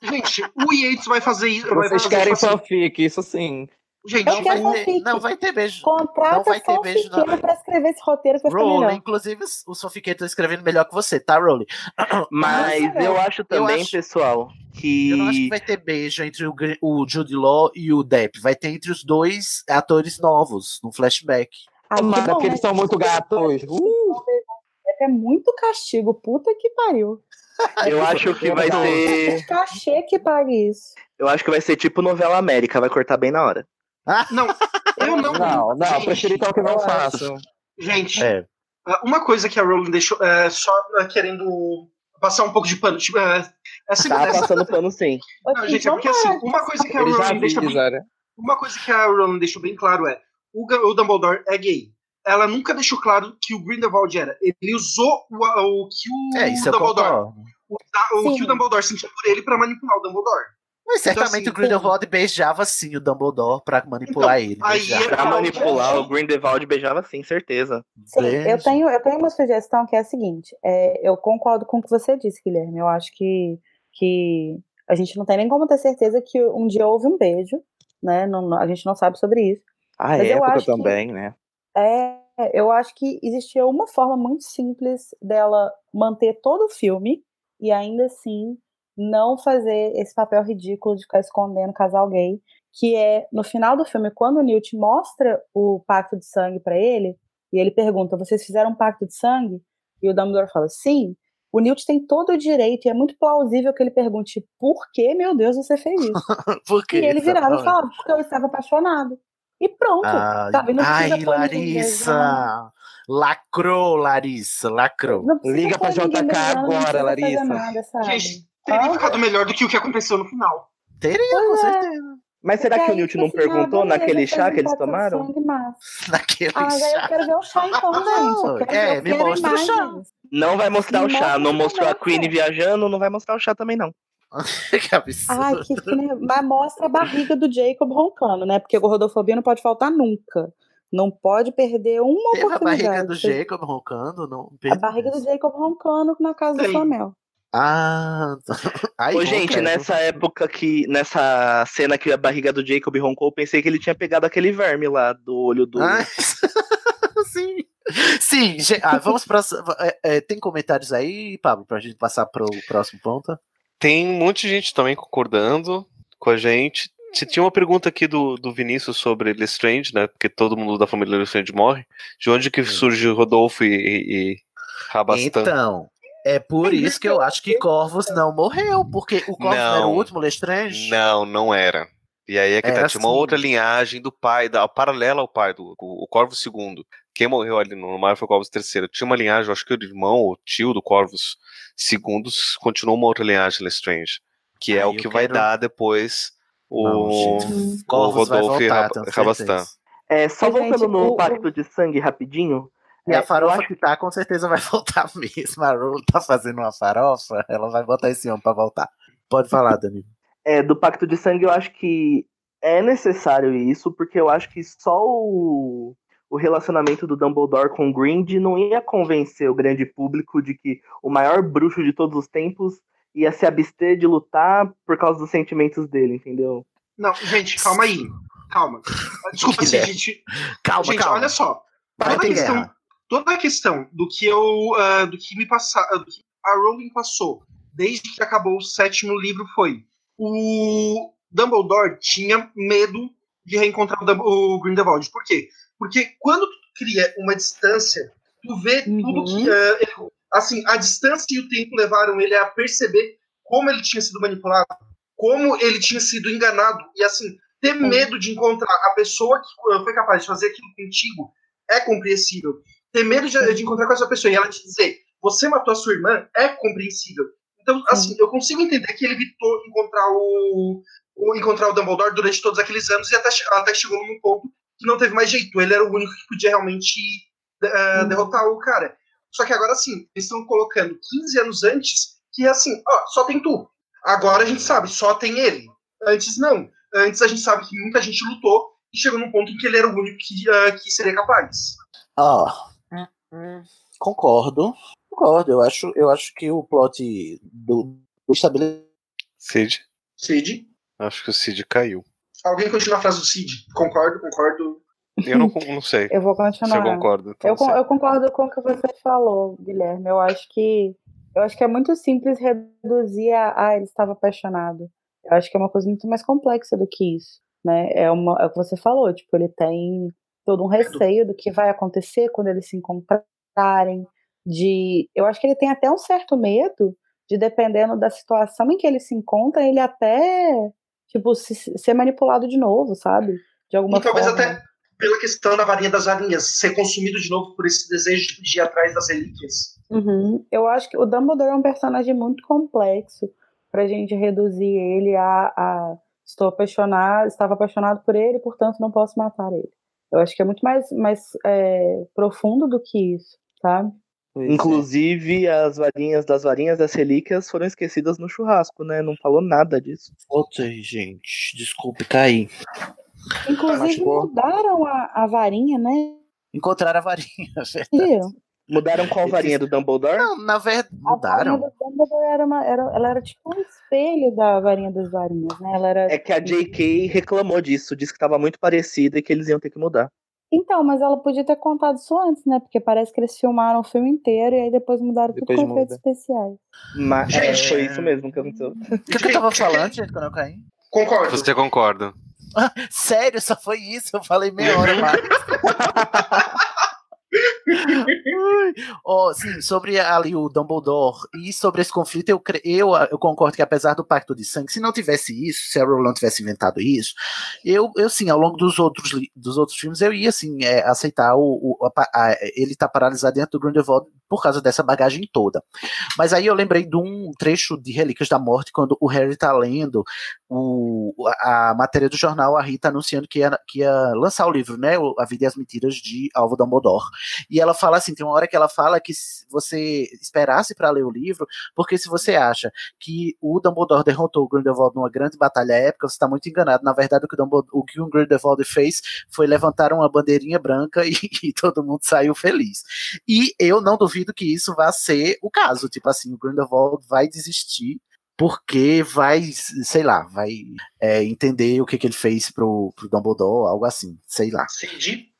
Gente, o Yates vai fazer isso. Vai Vocês fazer querem fanfic, isso sim. Gente, Eu Não quero vai, ter, não vai ter beijo. Não Contrata vai ter beijo, não. pra escrever esse roteiro que Rowling, inclusive, os fanfiqueiros estão escrevendo melhor que você, tá, Rowling? Mas Não, eu acho também, acho- pessoal, que. Eu não acho que vai ter beijo entre o, o Jude Law e o Depp. Vai ter entre os dois atores novos, no flashback. Mara, bom, porque né? eles são muito gatos. Uh! É muito castigo, puta que pariu. Eu acho que vai ser. Cachê que pague isso. Eu acho que vai ser tipo novela América, vai cortar bem na hora. Não, eu não. Não, não, Gente, prefiro então que não eu façam. Gente, É. ah, uma coisa que a Rowling deixou, é, só ah, querendo passar um pouco de pano, tipo, é, essa, Tá essa- passando pano sim. Não, gente, é porque assim, uma coisa que a Rowling deixa bem, uma coisa que a Rowling deixou bem claro é, o, Dumbledore é gay. Ela nunca deixou claro que o Grindelwald era. Ele usou o, o que o É, Dumbledore, o, o que o Dumbledore sentia por ele pra manipular o Dumbledore. Mas Então, certamente assim, o Grindelwald beijava sim o Dumbledore pra manipular ele. aí beijava. é- Pra manipular, o Grindelwald beijava sim, certeza. Sim, Beijo. eu tenho, eu tenho uma sugestão que é a seguinte: é, eu concordo com o que você disse, Guilherme. Eu acho que, que a gente não tem nem como ter certeza que um dia houve um beijo, né? Não- não- a gente não sabe sobre isso. A Mas eu época acho que- também, né? É, eu acho que existia uma forma muito simples dela manter todo o filme e ainda assim não fazer esse papel ridículo de ficar escondendo casal gay, que é no final do filme quando o Newt mostra o pacto de sangue pra ele e ele pergunta: "Vocês fizeram um pacto de sangue?" E o Dumbledore fala: "Sim". O Newt tem todo o direito e é muito plausível que ele pergunte: "Por que, meu Deus, você fez isso?" Por quê? e ele virava e falava: "Porque eu estava apaixonado". E pronto, Ai, sabe? Não ai, beijando. Larissa! Lacrou, Larissa, lacrou. Liga pra JK agora, precisa fazer Larissa. Nada, sabe? Teria Ah, ficado melhor do que o que aconteceu no final. Teria, com é. certeza. Mas será que o Newt não perguntou naquele chá que eles tomaram? Naquele Ah, mas aí eu chá. quero ver o chá então, gente. É, me mostra o chá. Não vai mostrar o chá, não mostrou a chá, Queen viajando, não vai mostrar o chá também não. que absurdo. Ai, que, Mas mostra a barriga do Jacob roncando, né? Porque gordofobia não pode faltar nunca. Não pode perder uma Teve a oportunidade. barriga do Jacob roncando? Não, A barriga do. Jacob roncando na casa do Tem. Flamel. Ah, Ai, Ô, ronca, gente, é. nessa época que. Nessa cena que a barriga do Jacob roncou, eu pensei que ele tinha pegado aquele verme lá do olho do. Ai, Sim. Sim, ah, vamos para. tem comentários aí, Pablo, pra gente passar pro próximo ponto? Tem um monte de gente também concordando com a gente. Se tinha uma pergunta aqui do, do Vinícius sobre Lestrange, né? Porque todo mundo da família Lestrange morre. De onde que surge Rodolfo e, e, e Rabastan? Então, é por isso que eu acho que Corvus não morreu, porque o Corvus Não. era o último Lestrange. Não, não era. E aí é que Era tá, tinha uma sim. outra linhagem do pai, da, paralela ao pai, do o, o Corvus II. Quem morreu ali no mar foi o Corvus III. Tinha uma linhagem, eu acho que o irmão ou tio do Corvus II continuou uma outra linhagem Lestrange. Que é o que vai quero- dar depois o, Não, o Rodolfo e Rabastan. É, só voltando no Pacto de Sangue rapidinho. E é, a eu farofa acho- que tá, com certeza vai voltar mesmo. A Rowling tá fazendo uma farofa, ela vai botar esse homem pra voltar. Pode falar, Dani. É, do Pacto de Sangue, eu acho que é necessário isso, porque eu acho que só o, o relacionamento do Dumbledore com o Grind não ia convencer o grande público de que o maior bruxo de todos os tempos ia se abster de lutar por causa dos sentimentos dele, entendeu? Não, gente, calma aí. Calma. Desculpa se a Guilherme. gente. Calma, gente, calma. olha só. Vai Toda questão, guerra. Toda a questão do que eu. ah, do que me passar. do que a Rowling passou desde que acabou o sétimo livro foi. O Dumbledore tinha medo de reencontrar o, o Grindelwald. Por quê? Porque quando tu cria uma distância, tu vê tudo que. ah, ele- assim, a distância e o tempo levaram ele a perceber como ele tinha sido manipulado, como ele tinha sido enganado. E assim, ter medo de encontrar a pessoa que ah, foi capaz de fazer aquilo contigo é compreensível. Ter medo de, de encontrar com essa pessoa e ela te dizer, você matou a sua irmã, é compreensível. Então, assim, eu consigo entender que ele evitou encontrar o, o- encontrar o Dumbledore durante todos aqueles anos e até, até chegou num ponto que não teve mais jeito. Ele era o único que podia realmente eh, derrotar o cara. Só que agora sim, eles estão colocando 15 anos antes que assim, ó, só tem tu. Agora a gente sabe, só tem ele. Antes não. Antes a gente sabe que muita gente lutou e chegou num ponto em que ele era o único que, ah, que seria capaz. Ó, concordo. Concordo. Eu acho, eu acho que o plot do, do estabelecimento. Cid? Cid? Acho que o Cid caiu. Alguém continua a frase do Cid? Concordo, concordo. Eu não, não sei. Eu vou Se eu continuar. concordo. Então Eu, con- eu concordo com o que você falou, Guilherme. Eu acho que eu acho que é muito simples reduzir a ah, ele estava apaixonado. Eu acho que é uma coisa muito mais complexa do que isso, né? É uma é o que você falou, tipo, ele tem todo um receio do que vai acontecer quando eles se encontrarem. De, eu acho que ele tem até um certo medo de, dependendo da situação em que ele se encontra, ele até tipo se, ser manipulado de novo, sabe? De alguma e talvez forma. até pela questão da varinha das varinhas ser consumido de novo por esse desejo de ir atrás das relíquias. Uhum. Eu acho que o Dumbledore é um personagem muito complexo pra gente reduzir ele a, a estou apaixonado, estava apaixonado por ele, portanto não posso matar ele. Eu acho que é muito mais, mais é, profundo do que isso, sabe? Inclusive, as varinhas das varinhas das relíquias foram esquecidas no churrasco, né? Não falou nada disso. Voltei, gente. Desculpe, caí. Inclusive Machucou. mudaram a, a varinha, né? Encontraram a varinha, verdade. Mudaram qual varinha do Dumbledore? Não, na verdade, A varinha mudaram. do Dumbledore era, uma, era, ela era tipo um espelho da varinha das varinhas, né? Ela era É que a J.K. reclamou disso, disse que estava muito parecida e que eles iam ter que mudar. Então, mas ela podia ter contado isso antes, né? Porque parece que eles filmaram o filme inteiro e aí depois mudaram Depois tudo com efeitos especiais. Mas é, foi isso mesmo que aconteceu. O que, que eu tava falando, gente, quando eu caí? Concordo. Você concorda? Sério, só foi isso? Eu falei meia hora mais. Oh, sim, sobre ali o Dumbledore e sobre esse conflito, eu, eu, eu concordo que apesar do pacto de sangue, se não tivesse isso, se a Rowling não tivesse inventado isso, eu, eu sim, ao longo dos outros, dos outros filmes, eu ia assim, é, aceitar o, o- a a- ele tá paralisado dentro do Grindelwald por causa dessa bagagem toda. Mas aí eu lembrei de um trecho de Relíquias da Morte, quando o Harry tá lendo o, a, matéria do jornal, a Rita anunciando que ia, que ia lançar o livro, né? A Vida e as Mentiras de Alvo Dumbledore. E ela fala assim: tem uma hora que ela fala que você esperasse para ler o livro, porque se você acha que o Dumbledore derrotou o Grindelwald numa grande batalha épica, você está muito enganado. Na verdade, o que o, o, que o Grindelwald fez foi levantar uma bandeirinha branca e, e todo mundo saiu feliz. E eu não duvido que isso vá ser o caso. Tipo assim, o Grindelwald vai desistir porque vai, sei lá, vai é, entender o que, que ele fez pro, pro Dumbledore, algo assim, sei lá. Cid,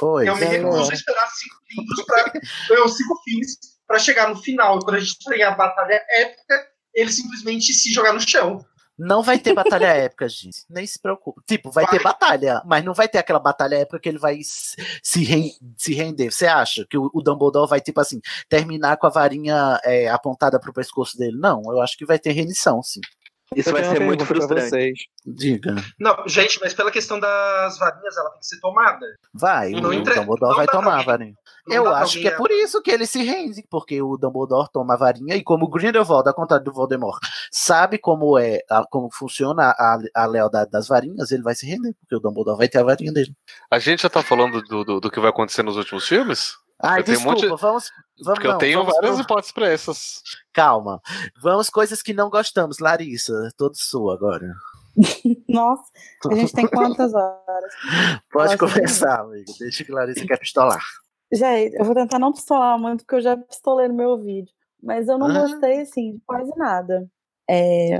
Oi. eu me recuso a esperar cinco livros pra. eu, cinco filmes pra chegar no final. E quando a gente tem a batalha épica, ele simplesmente se jogar no chão. Não vai ter batalha épica, gente. Nem se preocupe. Tipo, vai, ter batalha, mas não vai ter aquela batalha épica que ele vai se, ren- se render. Você acha que o, o Dumbledore vai, tipo assim, terminar com a varinha é, apontada pro pescoço dele? Não, eu acho que vai ter rendição, sim. Isso vai ser muito frustrante. Diga. Não, gente, mas pela questão das varinhas, ela tem que ser tomada. Vai, Não o entre- Dumbledore não vai tomar a varinha. não Eu acho que é alguém- por isso que ele se rende, porque o Dumbledore toma a varinha e como o Grindelwald, ao contrário do Voldemort, sabe como é, a- como funciona a, a lealdade das varinhas, ele vai se render, porque o Dumbledore vai ter a varinha dele. A gente já tá falando do, do, do que vai acontecer nos últimos filmes? Ai, Eu tenho um desculpa, monte- vamos, vamos Porque eu não, tenho vamos várias pro- hipóteses pra essas. Calma. Vamos coisas que não gostamos. Larissa, todo sua agora. Nossa, a gente tem quantas horas? Pode Nossa, começar, amigo. Deixa que Larissa quer pistolar. Gente, eu vou tentar não pistolar muito, porque eu já pistolei no meu vídeo. Mas eu não Ah. gostei, assim, de quase nada. É,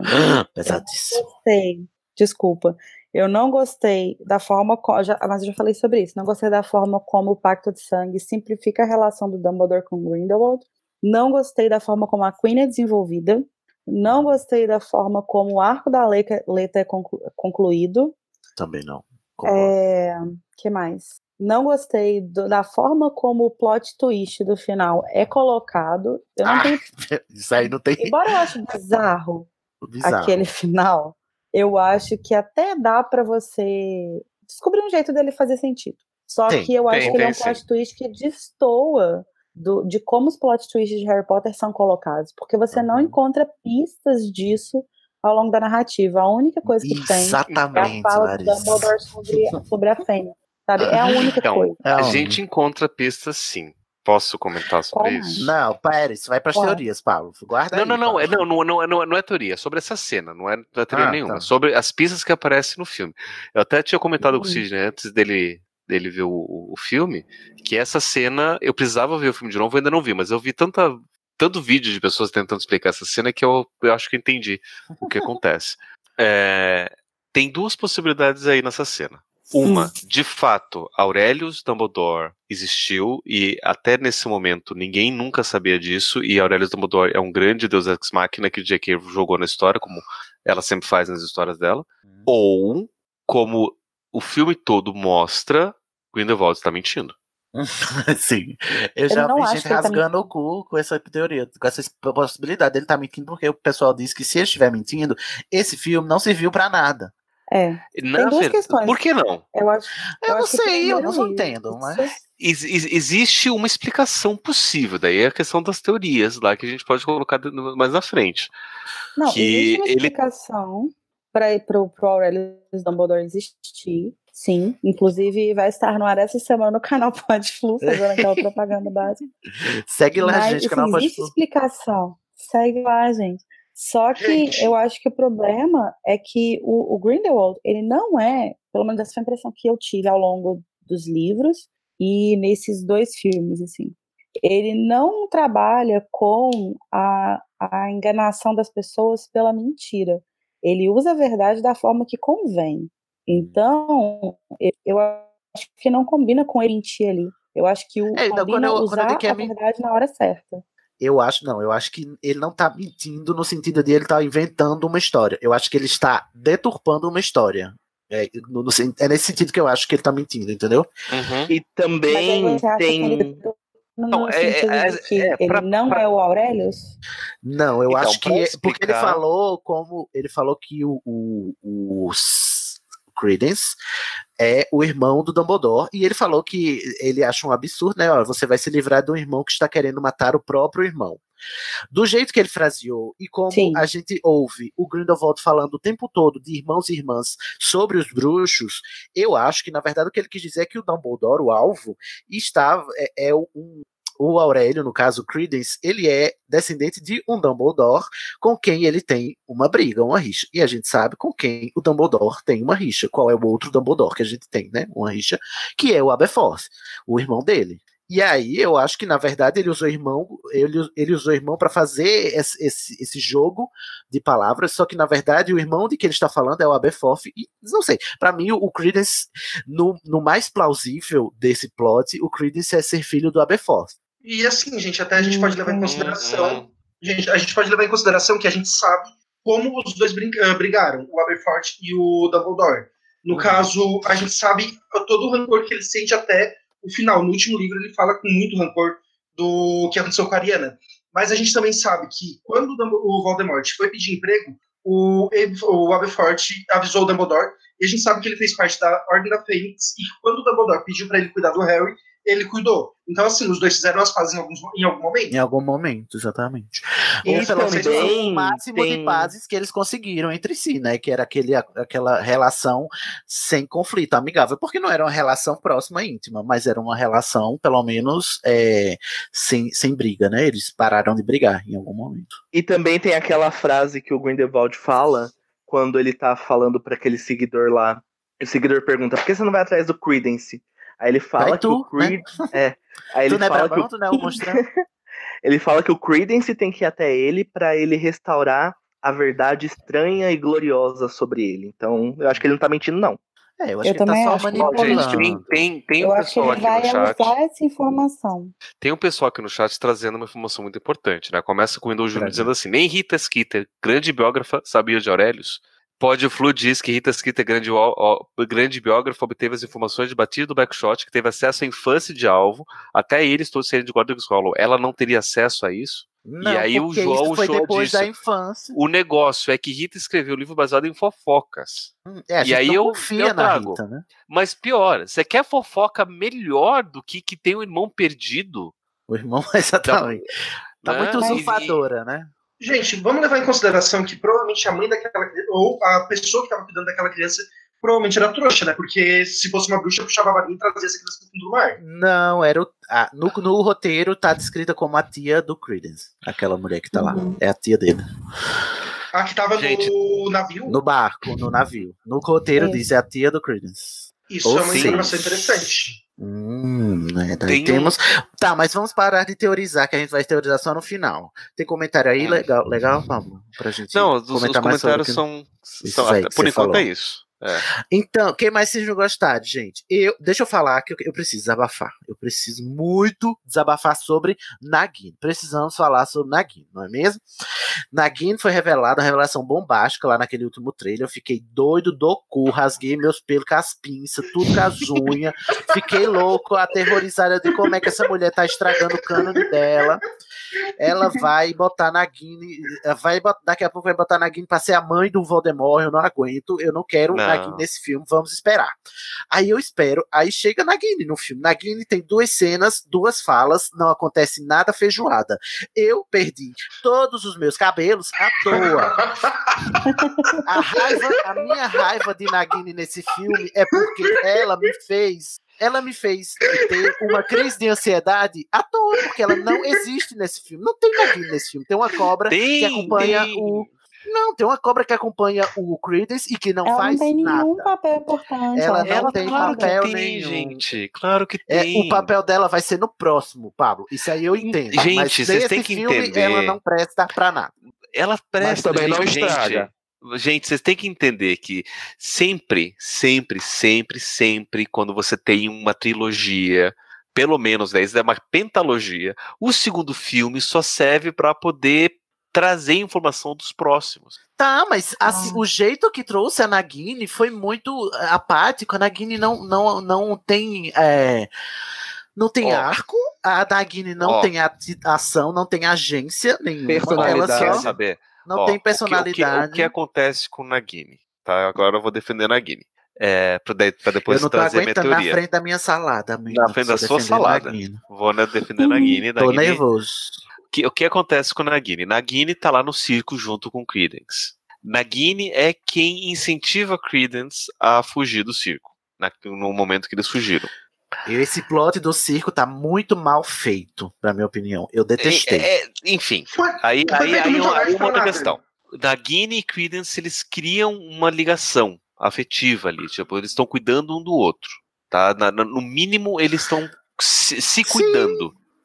Pesadíssimo. gostei. Desculpa. Eu não gostei da forma como. Já, mas eu já falei sobre isso. Não gostei da forma como o Pacto de Sangue simplifica a relação do Dumbledore com Grindelwald. Não gostei da forma como a Queen é desenvolvida. Não gostei da forma como o arco da Leta é conclu- concluído. Também não. É, que mais? Não gostei do- da forma como o plot twist do final é colocado. Eu não Ah, tenho Isso aí não tem. Embora eu ache bizarro, Bizarro. aquele final, eu acho que até dá pra você descobrir um jeito dele fazer sentido. Só Tem, que eu acho tem, que ele é um plot twist que destoa do- de como os plot twists de Harry Potter são colocados, porque você não Uhum. encontra pistas disso ao longo da narrativa. A única coisa que tem é a Exatamente, fala do. Dumbledore sobre, sobre a fêmea. Sabe? É a única Então, coisa. É a onde? gente encontra pistas sim. Posso comentar sobre Qual isso? Não, pera, isso vai pras Qual? teorias, Paulo. Guarda Não, aí, não, não, é, não, não, não, não, não é teoria, é sobre essa cena, não é, não é teoria Ah, nenhuma, tá. é sobre as pistas que aparecem no filme. Eu até tinha comentado com o Uhum. Sidney antes dele, dele ver o, o filme, que essa cena, eu precisava ver o filme de novo, eu ainda não vi, mas eu vi tanta, tanto vídeo de pessoas tentando explicar essa cena que eu, eu acho que eu entendi o que acontece. É, tem duas possibilidades aí nessa cena. Uma, de fato, Aurelius Dumbledore existiu e até nesse momento ninguém nunca sabia disso e Aurelius Dumbledore é um grande deus ex machina que J.K. jogou na história, como ela sempre faz nas histórias dela. Ou, como o filme todo mostra, Grindelwald está mentindo. Sim. Eu Eu já não vi gente que ele tá rasgando o cu com essa teoria, com essa possibilidade dele estar mentindo, porque o pessoal diz que se ele estiver mentindo, esse filme não serviu pra nada. É. Na Tem duas questões. Por que não? Eu acho. Eu, não acho que sei, eu não entendo, mas. Ex- ex- existe uma explicação possível, daí é a questão das teorias lá que a gente pode colocar mais na frente. Não, que existe uma ele explicação para pro, pro Aurelius Dumbledore existir. Sim, inclusive vai estar no ar essa semana no canal Pode Flu, fazendo aquela propaganda básica. Segue lá, Mas, gente, assim, canal Pode existe explicação. Segue lá, gente. Só que Gente. eu acho que o problema é que o, o Grindelwald, ele não é, pelo menos essa foi a impressão que eu tive ao longo dos livros e nesses dois filmes, assim. Ele não trabalha com a, a enganação das pessoas pela mentira. Ele usa a verdade da forma que convém. Então, eu, eu acho que não combina com ele mentir ali. Eu acho que o É, então, combina eu- usar quer a verdade na hora certa. Eu acho, não, eu acho que ele não tá mentindo no sentido de ele estar inventando uma história. Eu acho que ele está deturpando uma história. É, no- no é nesse sentido que eu acho que ele tá mentindo, entendeu? E também tem. ele- No, Não, é- é- que é ele pra- não pra- é o Aurelius? Não, eu Então, acho que pra é- porque ele explicar- falou como ele falou que o, o, o Credence é o irmão do Dumbledore e ele falou que ele acha um absurdo, né? Ó, você vai se livrar de um irmão que está querendo matar o próprio irmão. Do jeito que ele fraseou e como Sim. a gente ouve o Grindelwald falando o tempo todo de irmãos e irmãs sobre os bruxos, eu acho que na verdade o que ele quis dizer é que o Dumbledore, o alvo, estava é, é um o Aurélio, no caso Credence, ele é descendente de um Dumbledore com quem ele tem uma briga, uma rixa. E a gente sabe com quem o Dumbledore tem uma rixa. Qual é o outro Dumbledore que a gente tem, né? Uma rixa, que é o Aberforth, o irmão dele. E aí eu acho que na verdade ele usou irmão, ele, ele usou irmão para fazer esse, esse, esse jogo de palavras, só que na verdade o irmão de que ele está falando é o Aberforth e não sei, para mim o, o Credence no, no mais plausível desse plot, o Credence é ser filho do Aberforth. E assim, gente, até a gente pode levar em Uhum. consideração. Gente, a gente pode levar em consideração que a gente sabe como os dois ah, brigaram, o Aberforth e o Dumbledore. No Uhum. caso, a gente sabe todo o rancor que ele sente até o final. No último livro, ele fala com muito rancor do que aconteceu com a Ariana. Mas a gente também sabe que quando o Voldemort foi pedir emprego, o, o Aberforth avisou o Dumbledore, e a gente sabe que ele fez parte da Ordem da Fênix, e quando o Dumbledore pediu para ele cuidar do Harry, ele cuidou. Então, assim, os dois fizeram as pazes em, alguns, em algum momento. Em algum momento, exatamente. E Ou pelo menos também o máximo de tem- pazes que eles conseguiram entre si, né? Que era aquele, aquela relação sem conflito, amigável. Porque não era uma relação próxima e íntima, mas era uma relação, pelo menos, é, sem, sem briga, né? Eles pararam de brigar em algum momento. E também tem aquela frase que o Grindelwald fala quando ele tá falando pra aquele seguidor lá. O seguidor pergunta: por que você não vai atrás do Credence? Aí ele fala Vai que o tu, né? Creed. É. Aí ele tu não é fala que brabão, o... tu não é o monstrão? ele fala que o Credence tem que ir até ele pra ele restaurar a verdade estranha e gloriosa sobre ele. Então, eu acho que ele não tá mentindo, não. É, eu acho Eu que ele tá também só acho que- manipulando. Gente, tem, tem, tem Eu um acho que pessoal ele aqui vai no chat. usar essa informação. Tem um pessoal aqui no chat trazendo uma informação muito importante, né? Começa com o Windows Júnior dizendo assim: nem Rita Skeeter, grande biógrafa, sabia de Aurelius. Pode Flu diz que Rita Skeeter, grande, ó- ó- grande biógrafa, obteve as informações de batida do backshot, que teve acesso à infância de alvo, até eles todos serem de Godric's Hollow. Ela não teria acesso a isso? Não, e aí o porque João, isso o foi João depois disse, da infância. o negócio é que Rita escreveu o livro baseado em fofocas. É, a e aí não eu, confia eu na trago. Rita, né? Mas pior, você quer fofoca melhor do que que tem um irmão perdido? O irmão, exatamente. Tá né? muito E- usurpadora, né? Gente, vamos levar em consideração que provavelmente a mãe daquela criança, ou a pessoa que estava cuidando daquela criança, provavelmente era trouxa, né? Porque se fosse uma bruxa, puxava a varinha e trazia essa criança pro fundo do mar. Não, era o, ah, no, no roteiro tá descrita como a tia do Credence. Aquela mulher que tá lá. Uhum. É a tia dele. A que tava Gente, no navio. No barco, no navio. No roteiro É. diz é a tia do Credence. Isso Ou é uma seja- informação interessante. Hum? Daí Tem um- temos. Tá, mas vamos parar de teorizar, que a gente vai teorizar só no final. Tem comentário aí Hum. legal, legal, Pablo? Pra gente Não, os, os comentar mais sobre comentários que- são. Isso são- por enquanto falou. é isso. É. Então, quem mais vocês não gostaram, gente? Eu, deixa eu falar que eu, eu preciso desabafar. Eu preciso muito desabafar sobre Nagini. Precisamos falar sobre Nagini, não é mesmo? Nagini foi revelada, uma revelação bombástica lá naquele último trailer. Eu fiquei doido do cu, rasguei meus pelos com as pinças, tudo com as unhas. Fiquei louco, aterrorizado de como é que essa mulher tá estragando o cânone dela. Ela vai botar Nagini, vai daqui a pouco vai botar Nagini pra ser a mãe do Voldemort. Eu não aguento, eu não quero Não. Nagini nesse filme, vamos esperar. Aí eu espero, aí chega Nagini no filme. Nagini tem duas cenas, duas falas, não acontece nada feijoada. Eu perdi todos os meus cabelos à toa. A raiva, a minha raiva de Nagini nesse filme é porque ela me fez, ela me fez ter uma crise de ansiedade à toa, porque ela não existe nesse filme. Não tem Nagini nesse filme. Tem uma cobra que Tem, acompanha tem. o não, tem uma cobra que acompanha o Credence e que não Ela faz não tem nenhum nada. papel importante. Ela ela não tem claro papel que tem, nenhum. gente. Claro que É, tem. o papel dela vai ser no próximo, Pablo. Isso aí eu entendo. Gente, mas vocês têm que filme entender. ela não presta pra nada. Ela presta, também não gente, estraga. Gente, gente, vocês têm que entender que sempre, sempre, sempre, sempre, quando você tem uma trilogia, pelo menos, né, isso é uma pentalogia, o segundo filme só serve para poder trazer informação dos próximos. Tá, mas assim, o jeito que trouxe a Nagini foi muito eh, apático. A Nagini não, não, não tem. é, não tem Ó. arco, a Nagini não Ó. tem ação, não tem agência nenhuma. Ela Personalidade. Quer só saber? não Ó, tem o que- o que- personalidade. O que, acontece com Nagini? Tá? Agora eu vou defender Nagini. É, pra, de- pra depois eu não tô trazer minha aguentando na teoria. frente da minha salada. amigo. Na frente da Tô sua salada. Nagini. Vou né, defender Nagini. Tô Nagini nervoso. Que- o que acontece com Nagini? Nagini tá lá no circo junto com Credence. Nagini é quem incentiva Credence a fugir do circo, na- no momento que eles fugiram. Esse plot do circo tá muito mal feito, na minha opinião. Eu detestei. É, é, enfim, Foi, aí, aí, aí, uma, aí uma outra questão. Nagini e Credence, eles criam uma ligação afetiva ali, tipo, eles estão cuidando um do outro, tá? Na- na- no mínimo, eles estão se, se Sim.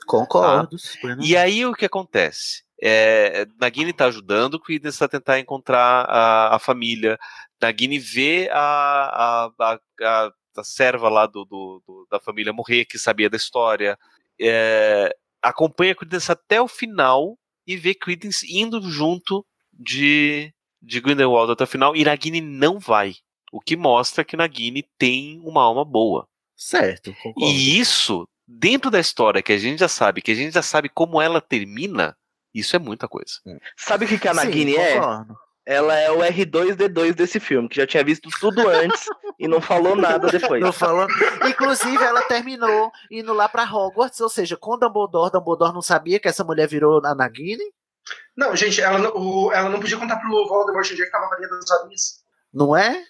Concordo. E aí o que acontece? É, Nagini tá ajudando o Credence a tentar encontrar a, a família. Nagini vê a, a, a, a- a serva lá do, do- do- da família morrer, que sabia da história. É, acompanha Credence até o final e vê Credence indo junto de, de Grindelwald até o final. E Nagini não vai. O que mostra que Nagini tem uma alma boa. Certo, concordo. E isso, dentro da história que a gente já sabe, que a gente já sabe como ela termina, isso é muita coisa. Sabe o que, que a Sim, Nagini é? concordo. Ela é o R2D2 desse filme, que já tinha visto tudo antes e não falou nada depois. Não falou. Inclusive, ela terminou indo lá pra Hogwarts, ou seja, com Dumbledore, Dumbledore não sabia que essa mulher virou a Nagini. Não, gente, ela não, o- ela não podia contar pro Voldemort onde é que tava a varinha das varinhas. Não é?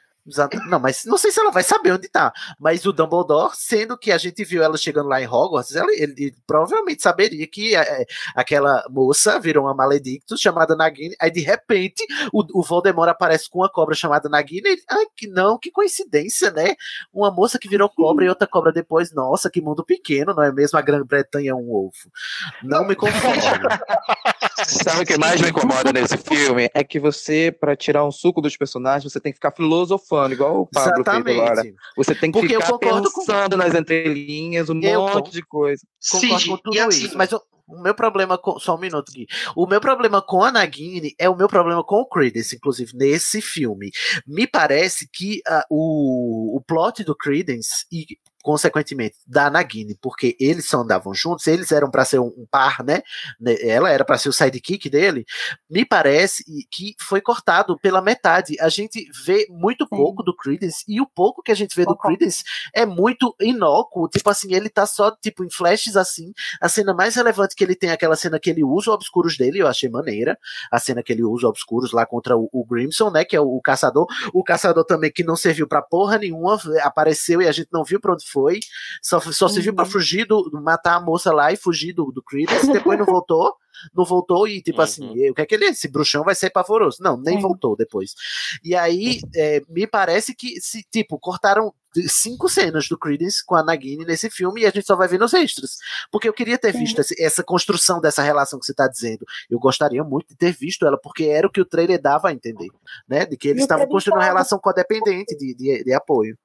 Não, mas não sei se ela vai saber onde tá. Mas o Dumbledore, sendo que a gente viu ela chegando lá em Hogwarts, ela, ele, ele provavelmente saberia que é, aquela moça virou uma Maledictus chamada Nagini. Aí de repente o, o Voldemort aparece com uma cobra chamada Nagini. Ele, Ai, que não, que coincidência, né? Uma moça que virou cobra e outra cobra depois. Nossa, que mundo pequeno, não é mesmo? A Grã-Bretanha é um ovo. Não me conformo. Sabe o que mais me incomoda nesse filme? É que você, pra tirar um suco dos personagens, você tem que ficar filosofando, igual o Pablo fez agora. Exatamente. Você tem que Porque ficar concordo com- pensando nas entrelinhas, um Eu monte con- de coisa. Concordo Sim, com tudo e assim- isso. Mas o, o meu problema com. Só um minuto, Gui. O meu problema com a Nagini é o meu problema com o Credence, inclusive, nesse filme. Me parece que ah, o, o plot do Credence e. Consequentemente, da Nagini, porque eles só andavam juntos, eles eram para ser um, um par, né? né, Ela era para ser o sidekick dele. Me parece que foi cortado pela metade. A gente vê muito pouco do Credence e o pouco que a gente vê do Concordo. Credence é muito inócuo. Tipo assim, ele tá só tipo em flashes assim. A cena mais relevante que ele tem é aquela cena que ele usa os obscuros dele, eu achei maneira. A cena que ele usa os obscuros lá contra o, o Grimson, né? Que é o, o caçador. O caçador também que não serviu pra porra nenhuma, apareceu e a gente não viu pra onde foi. Só, só serviu pra Uhum. fugir do. matar a moça lá e fugir do, do Credence. Depois não voltou. Não voltou e, tipo Uhum. assim, o que é que ele. Esse bruxão vai ser pavoroso. Não, nem Sim. voltou depois. E aí, é, me parece que, se, tipo, cortaram cinco cenas do Credence com a Nagini nesse filme e a gente só vai ver nos extras. Porque eu queria ter visto esse- essa construção dessa relação que você está dizendo. Eu gostaria muito de ter visto ela, porque era o que o trailer dava a entender, né? De que eles estavam construindo uma relação codependente de, de, de apoio.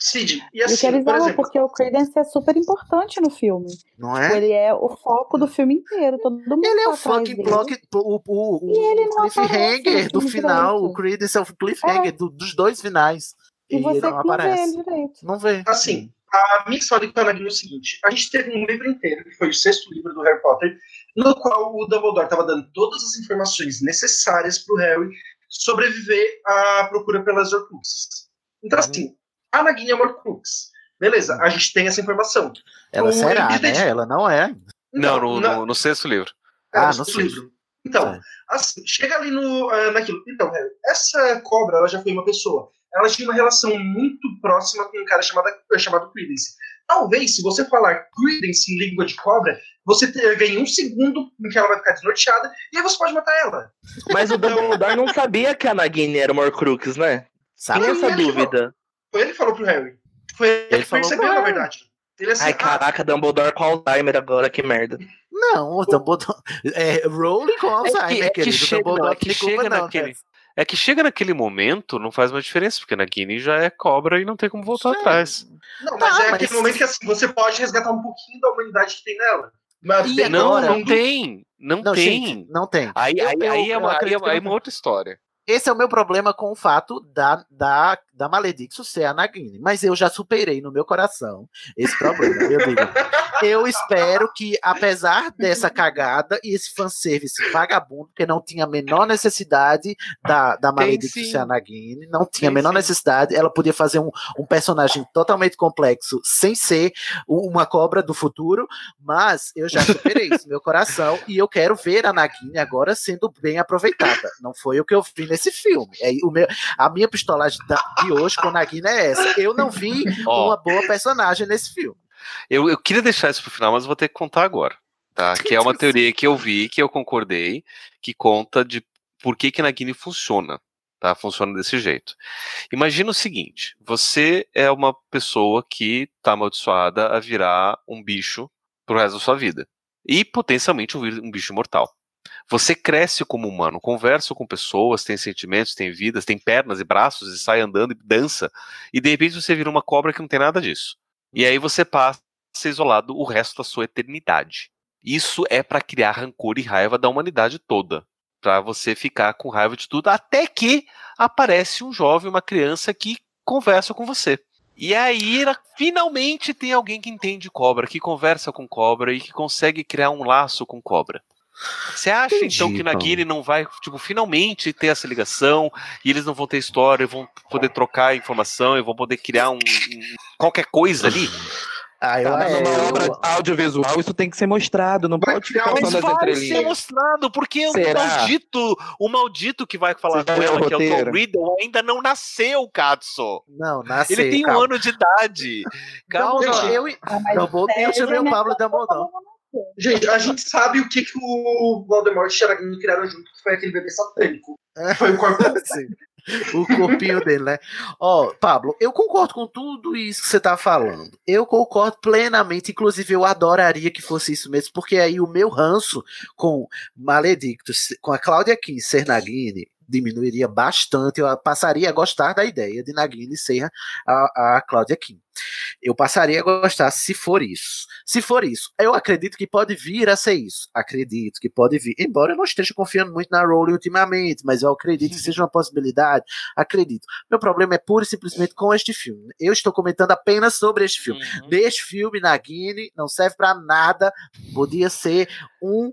Cid, e E que assim, é por exemplo, porque o Credence é super importante no filme. Não Tipo, é? ele é o foco do filme inteiro. Todo mundo Ele é tá o atrás fucking block, o, o, o, E ele o não aparece cliffhanger no do final. direito. O Credence é o cliffhanger do- dos dois finais. E você não não vê aparece. ele direito. Não vê. Assim, a minha história com a Nagini é o seguinte: a gente teve um livro inteiro, que foi o sexto livro do Harry Potter, no qual o Dumbledore estava dando todas as informações necessárias para o Harry sobreviver à procura pelas Horcruxes. Então, Uhum. assim, a Nagini é uma Horcrux. Beleza, a gente tem essa informação. Ela O será, Harry né? Potter- Ela não é. Não, Então, no, na- no, no sexto livro. É, Ah, no sexto livro. Então, assim, chega ali no, ah, naquilo. Então, Harry, essa cobra, ela já foi uma pessoa. Ela tinha uma relação muito próxima com um cara chamado, chamado Credence. Talvez, se você falar Credence em língua de cobra, você te- ganhe um segundo em que ela vai ficar desnorteada, e aí você pode matar ela. Mas o Dumbledore não sabia que a Nagini era uma Horcrux, né? Sabe? Tinha essa dúvida. Foi ele que falou pro Harry. Foi ele, Ele que falou percebeu, na verdade. Ele assim, Ai, ah, caraca, Dumbledore com Alzheimer agora, que merda. Não, o Dumbledore. É, Rolling com Alzheimer, é que chega- não, é que tem chega não, naquele-. É que chega naquele momento, não faz mais diferença, porque na Guinea já é cobra e não tem como voltar atrás. Não, mas Tá, é mas- aquele momento que assim, você pode resgatar um pouquinho da humanidade que tem nela. Mas bem Não, agora? não tem. Não, Não, tem. gente, não tem. Aí, aí, aí é uma, aí é uma- é uma outra história. Esse é o meu problema com o fato da, da, da Maledictus ser a Nagini. Mas eu já superei no meu coração esse problema. Eu digo, eu espero que, apesar dessa cagada e esse fanservice vagabundo, que não tinha a menor necessidade da, da Maledictus sim. ser a Nagini, não tinha a menor sim. necessidade, ela podia fazer um, um personagem totalmente complexo sem ser uma cobra do futuro, mas eu já superei isso no meu coração e eu quero ver a Nagini agora sendo bem aproveitada. Não foi o que eu vi nesse filme. É, o meu, a minha pistolagem da- de hoje com a Nagini é essa. Eu não vi Ó. uma boa personagem nesse filme. Eu, eu queria deixar isso pro final, mas vou ter que contar agora. Tá? Que é uma teoria que eu vi, que eu concordei, que conta de por que, que Nagini funciona. Tá? Funciona desse jeito. Imagina o seguinte: você é uma pessoa que tá amaldiçoada a virar um bicho pro resto da sua vida. E potencialmente um bicho mortal. Você cresce como humano, conversa com pessoas, tem sentimentos, tem vidas, tem pernas e braços, e sai andando e dança, e de repente você vira uma cobra que não tem nada disso. E aí você passa isolado o resto da sua eternidade. Isso é pra criar rancor e raiva da humanidade toda. Pra você ficar com raiva de tudo, até que aparece um jovem, uma criança que conversa com você. E aí, finalmente tem alguém que entende cobra, que conversa com cobra e que consegue criar um laço com cobra. Você acha Entendi, então que. Nagini não vai, tipo, finalmente ter essa ligação e eles não vão ter história, vão poder trocar informação e vão poder criar um, um- qualquer coisa ali? Ah, eu Tá, acho numa eu- obra audiovisual isso tem que ser mostrado, não pode ficar Mas só nas vai ser mostrado, porque o Será? maldito, o maldito que vai falar já com ela, que é o Tom? Riddle, ainda não nasceu, Katsu. Não, nasceu. Ele tem um calma. ano de idade. Calma. Dumbledore, eu, Ah, mas Dumbledore, eu chamei o né? Pablo Dumbledore. Gente, a gente sabe o que, que o Voldemort e Nagini criaram junto, que foi aquele bebê satânico. Foi o corpo Sim. O corpinho dele, né? Ó, Pablo, eu concordo com tudo isso que você tá falando. Eu concordo plenamente, inclusive eu adoraria que fosse isso mesmo, porque aí o meu ranço com Maledictus, com a Cláudia Kim ser Nagini, diminuiria bastante. Eu passaria a gostar da ideia de Nagini ser a, a Cláudia Kim. Eu passaria a gostar se for isso. Se for isso, eu acredito que pode vir a ser isso. Acredito que pode vir. Embora eu não esteja confiando muito na Rowling ultimamente, mas eu acredito que seja uma possibilidade. Acredito. Meu problema é pura e simplesmente com este filme. Eu estou comentando apenas sobre este filme. Uhum. Deste filme, Nagini, não serve pra nada. Podia ser um.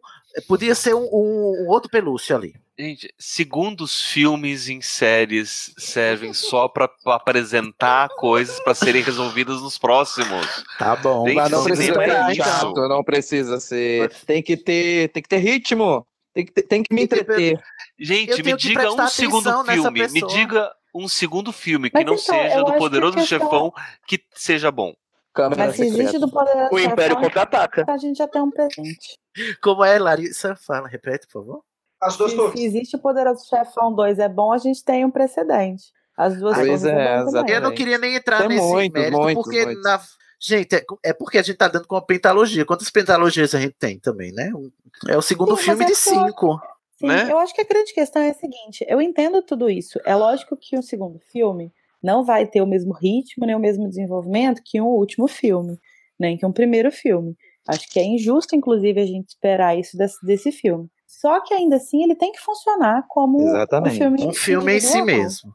Podia ser um, um- um outro pelúcio ali. Gente, segundos filmes em séries servem só pra pra apresentar coisas pra serem resolvidas nos próximos. Tá bom. Gente, Mas não cinema precisa ser chato, não precisa ser. Tem que ter, tem que ter ritmo. Tem que, ter- tem que me que entreter. Gente, me que diga um segundo filme. Me diga um segundo filme que Mas não então, seja do que Poderoso questão- Chefão que seja bom. Câmera Mas se existe secreta. do Poderoso O Império Chefão, contra-ataca. a gente já tem um presente. Como é, Larissa? Fala, repete, por favor. As duas Se, se existe o Poderoso Chefão 2 é bom, a gente tem um precedente. As duas coisas é, exatamente. Eu não queria nem entrar Tem nesse muitos, mérito, muitos, porque muitos. na. Gente, é, é porque a gente tá dando com uma pentalogia. Quantas pentalogias a gente tem também, né? Um- É o segundo Sim, filme mas de é porque eu- cinco. Sim, né? eu acho que a grande questão é a seguinte: eu entendo tudo isso. É lógico que o segundo filme não vai ter o mesmo ritmo nem o mesmo desenvolvimento que um último filme, nem que um primeiro filme. Acho que é injusto, inclusive, a gente esperar isso desse, desse filme. Só que ainda assim ele tem que funcionar como Exatamente. um filme, Um filme em si mesmo.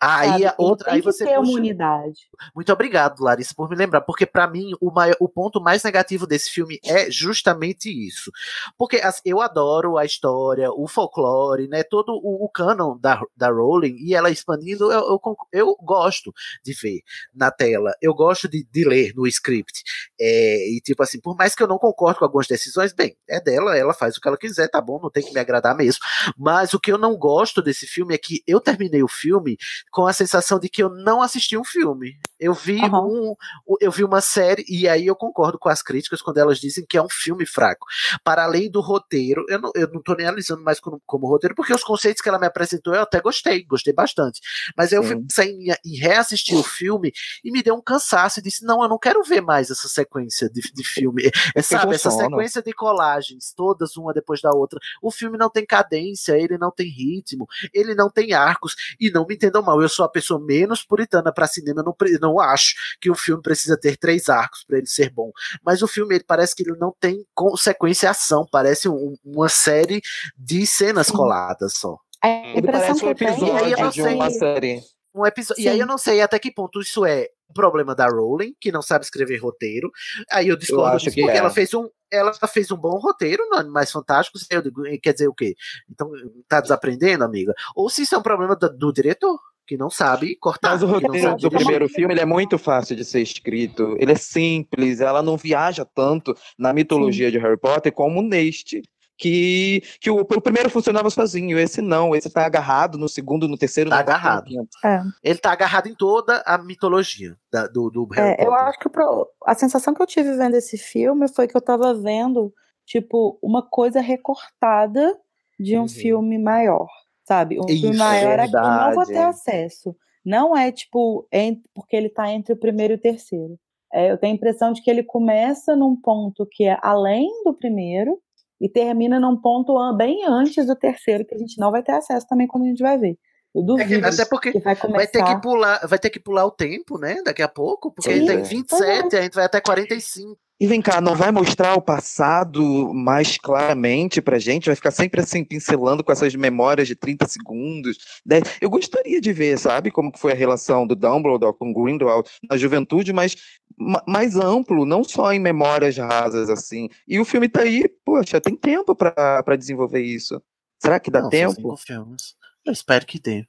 Aí a outra, tem aí que você ter uma unidade. Muito obrigado, Larissa, por me lembrar, porque pra mim o, maior, o ponto mais negativo desse filme é justamente isso. Porque assim, eu adoro a história, o folclore, né, todo o, o canon da, da Rowling e ela expandindo, eu, eu, eu gosto de ver na tela, eu gosto de, de ler no script. É, e tipo assim, por mais que eu não concordo com algumas decisões, bem, é dela, ela faz o que ela quiser, tá bom, não tem que me agradar mesmo. Mas o que eu não gosto desse filme é que eu terminei o filme com a sensação de que eu não assisti um filme. Eu vi um, eu vi uma série e aí eu concordo com as críticas quando elas dizem que é um filme fraco. Para além do roteiro, eu não, eu não tô nem analisando mais como, como roteiro, porque os conceitos que ela me apresentou eu até gostei, gostei bastante. Mas eu fui pensar em, em reassistir o filme e me deu um cansaço e disse: não, eu não quero ver mais essa sequência de, de filme. É, sabe, essa sequência de colagens, todas uma depois da outra. O filme não tem cadência, ele não tem ritmo, ele não tem arcos. E não me entendam mal, eu sou a pessoa menos puritana para cinema, eu não, não acho que o filme precisa ter três arcos para ele ser bom. Mas o filme ele parece que ele não tem consequência e ação, parece um- uma série de cenas coladas só. A Ele parece um episódio de uma série. Um episódio, e aí Sim. eu não sei até que ponto isso é um problema da Rowling, que não sabe escrever roteiro. Aí eu discordo acho disso, que porque é. ela fez um ela fez um bom roteiro no Animais Fantásticos. Eu digo, quer dizer o quê? Então tá desaprendendo, amiga? Ou se isso é um problema do, do diretor, que não sabe cortar. Mas o roteiro do primeiro filme ele é muito fácil de ser escrito. Ele é simples, ela não viaja tanto na mitologia de Harry Potter como neste. Que, que o, o primeiro funcionava sozinho, esse não, esse tá agarrado no segundo, no terceiro, Tá no agarrado. quinto. É. Ele tá agarrado em toda a mitologia da- do, do Harry É, eu Potter. acho que pro- a sensação que eu tive vendo esse filme foi que eu tava vendo, tipo, uma coisa recortada de um filme maior, sabe? Um filme Isso, maior a que eu não vou ter acesso. Não é, tipo, en- porque ele tá entre o primeiro e o terceiro. É, eu tenho a impressão de que ele começa num ponto que é além do primeiro e termina num ponto bem antes do terceiro, que a gente não vai ter acesso também quando a gente vai ver. Eu duvido Até porque que vai vai ter que começar. pular, vai ter que pular o tempo, né? Daqui a pouco, porque Sim. tem 27, a gente vai até 45. E vem cá, não vai mostrar o passado mais claramente pra gente? Vai ficar sempre assim, pincelando com essas memórias de 30 segundos? né? Eu gostaria de ver, sabe, como foi a relação do Dumbledore com Grindelwald na juventude, mas ma- mais amplo, não só em memórias rasas, assim. E o filme tá aí, poxa, tem tempo pra pra desenvolver isso. Será que dá Não, tempo? cinco filmes. Eu espero que dê.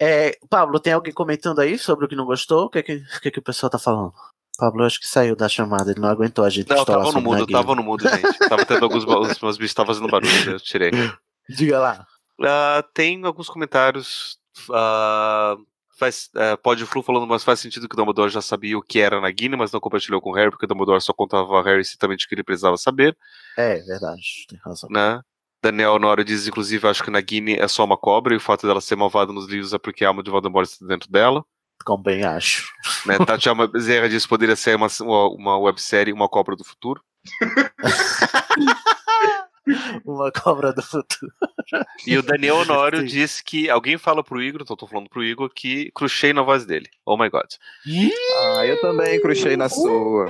É, Pablo, tem alguém comentando aí sobre o que não gostou? O que, é que, o que, é que o pessoal tá falando? Pablo, acho que saiu da chamada, ele não aguentou a gente Não, tava no mudo, tava no mudo, gente. Tava tendo alguns os meus bichos estavam fazendo barulho, eu tirei. Diga lá. Ah, tem alguns comentários. ah, faz, ah, pode Flu falando, mas faz sentido que o Dumbledore já sabia o que era Nagini, mas não compartilhou com o Harry, porque o Dumbledore só contava a Harry exatamente o que ele precisava saber, É, verdade, tem razão. né? Daniel Honório diz, inclusive, acho que Nagini é só uma cobra, e o fato dela ser malvada nos livros é porque a alma de Voldemort está dentro dela. Como bem acho. Né? Tatiana Bezerra diz que poderia ser uma, uma, uma websérie Uma Cobra do Futuro. Uma cobra do futuro. E o Daniel Honório Sim. diz que alguém fala pro Igor, então tô falando pro Igor, que cruchei na voz dele. Oh my god. Ah, eu também cruchei na sua.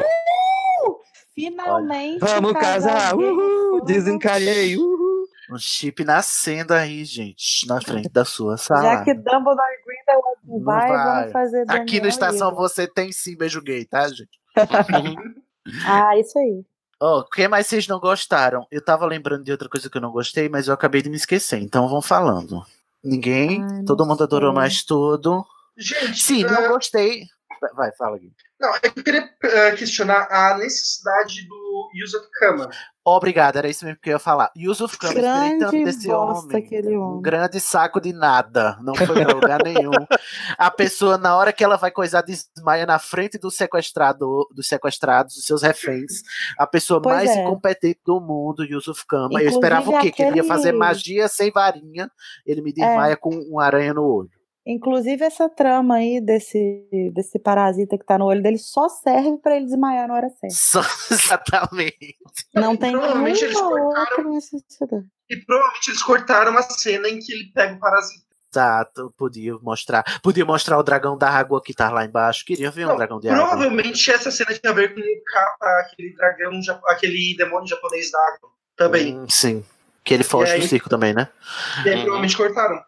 Finalmente. Vamos casar, uhul, desencalhei, uhul. Um chip nascendo aí, gente, na frente da sua Já sala. que Dumbledore Grindelwald vai, vai. vamos fazer Aqui Daniel no e Estação você tem sim beijo gay, tá, gente? Ah, isso aí. O que mais vocês não gostaram? Eu tava lembrando de outra coisa que eu não gostei, mas eu acabei de me esquecer. Então vão falando. Ninguém? Ai, Todo mundo adorou sei. mais tudo. Gente, Sim, ah, não gostei. Vai, Vai, fala, Gui. Não, eu queria eh, questionar a necessidade do Yuzo Kama. Obrigado, era isso mesmo que eu ia falar. Yusuf Kama, tanto Grande desse bosta homem. aquele Um homem. grande saco de nada. Não foi pra lugar nenhum. A pessoa, na hora que ela vai coisar, desmaia na frente do sequestrado, dos sequestrados, dos seus reféns. A pessoa Pois mais é. incompetente do mundo, Yusuf Kama. Eu Inclusive, esperava o quê? Que ele ia fazer aquele- magia sem varinha. Ele me desmaia com uma aranha no olho. Inclusive, essa trama aí desse, desse parasita que tá no olho dele só serve pra ele desmaiar na hora certa. Só, exatamente. Não tem Provavelmente eles cortaram-. E provavelmente eles cortaram uma cena em que ele pega o parasita. Exato, podia mostrar. Podia mostrar o dragão da água que tá lá embaixo. Queria ver um Não, dragão de água. Provavelmente essa cena tinha a ver com o capa, aquele dragão, aquele demônio japonês da água. Também. Hum, sim. Que ele foge aí- do circo também, né? E aí provavelmente cortaram.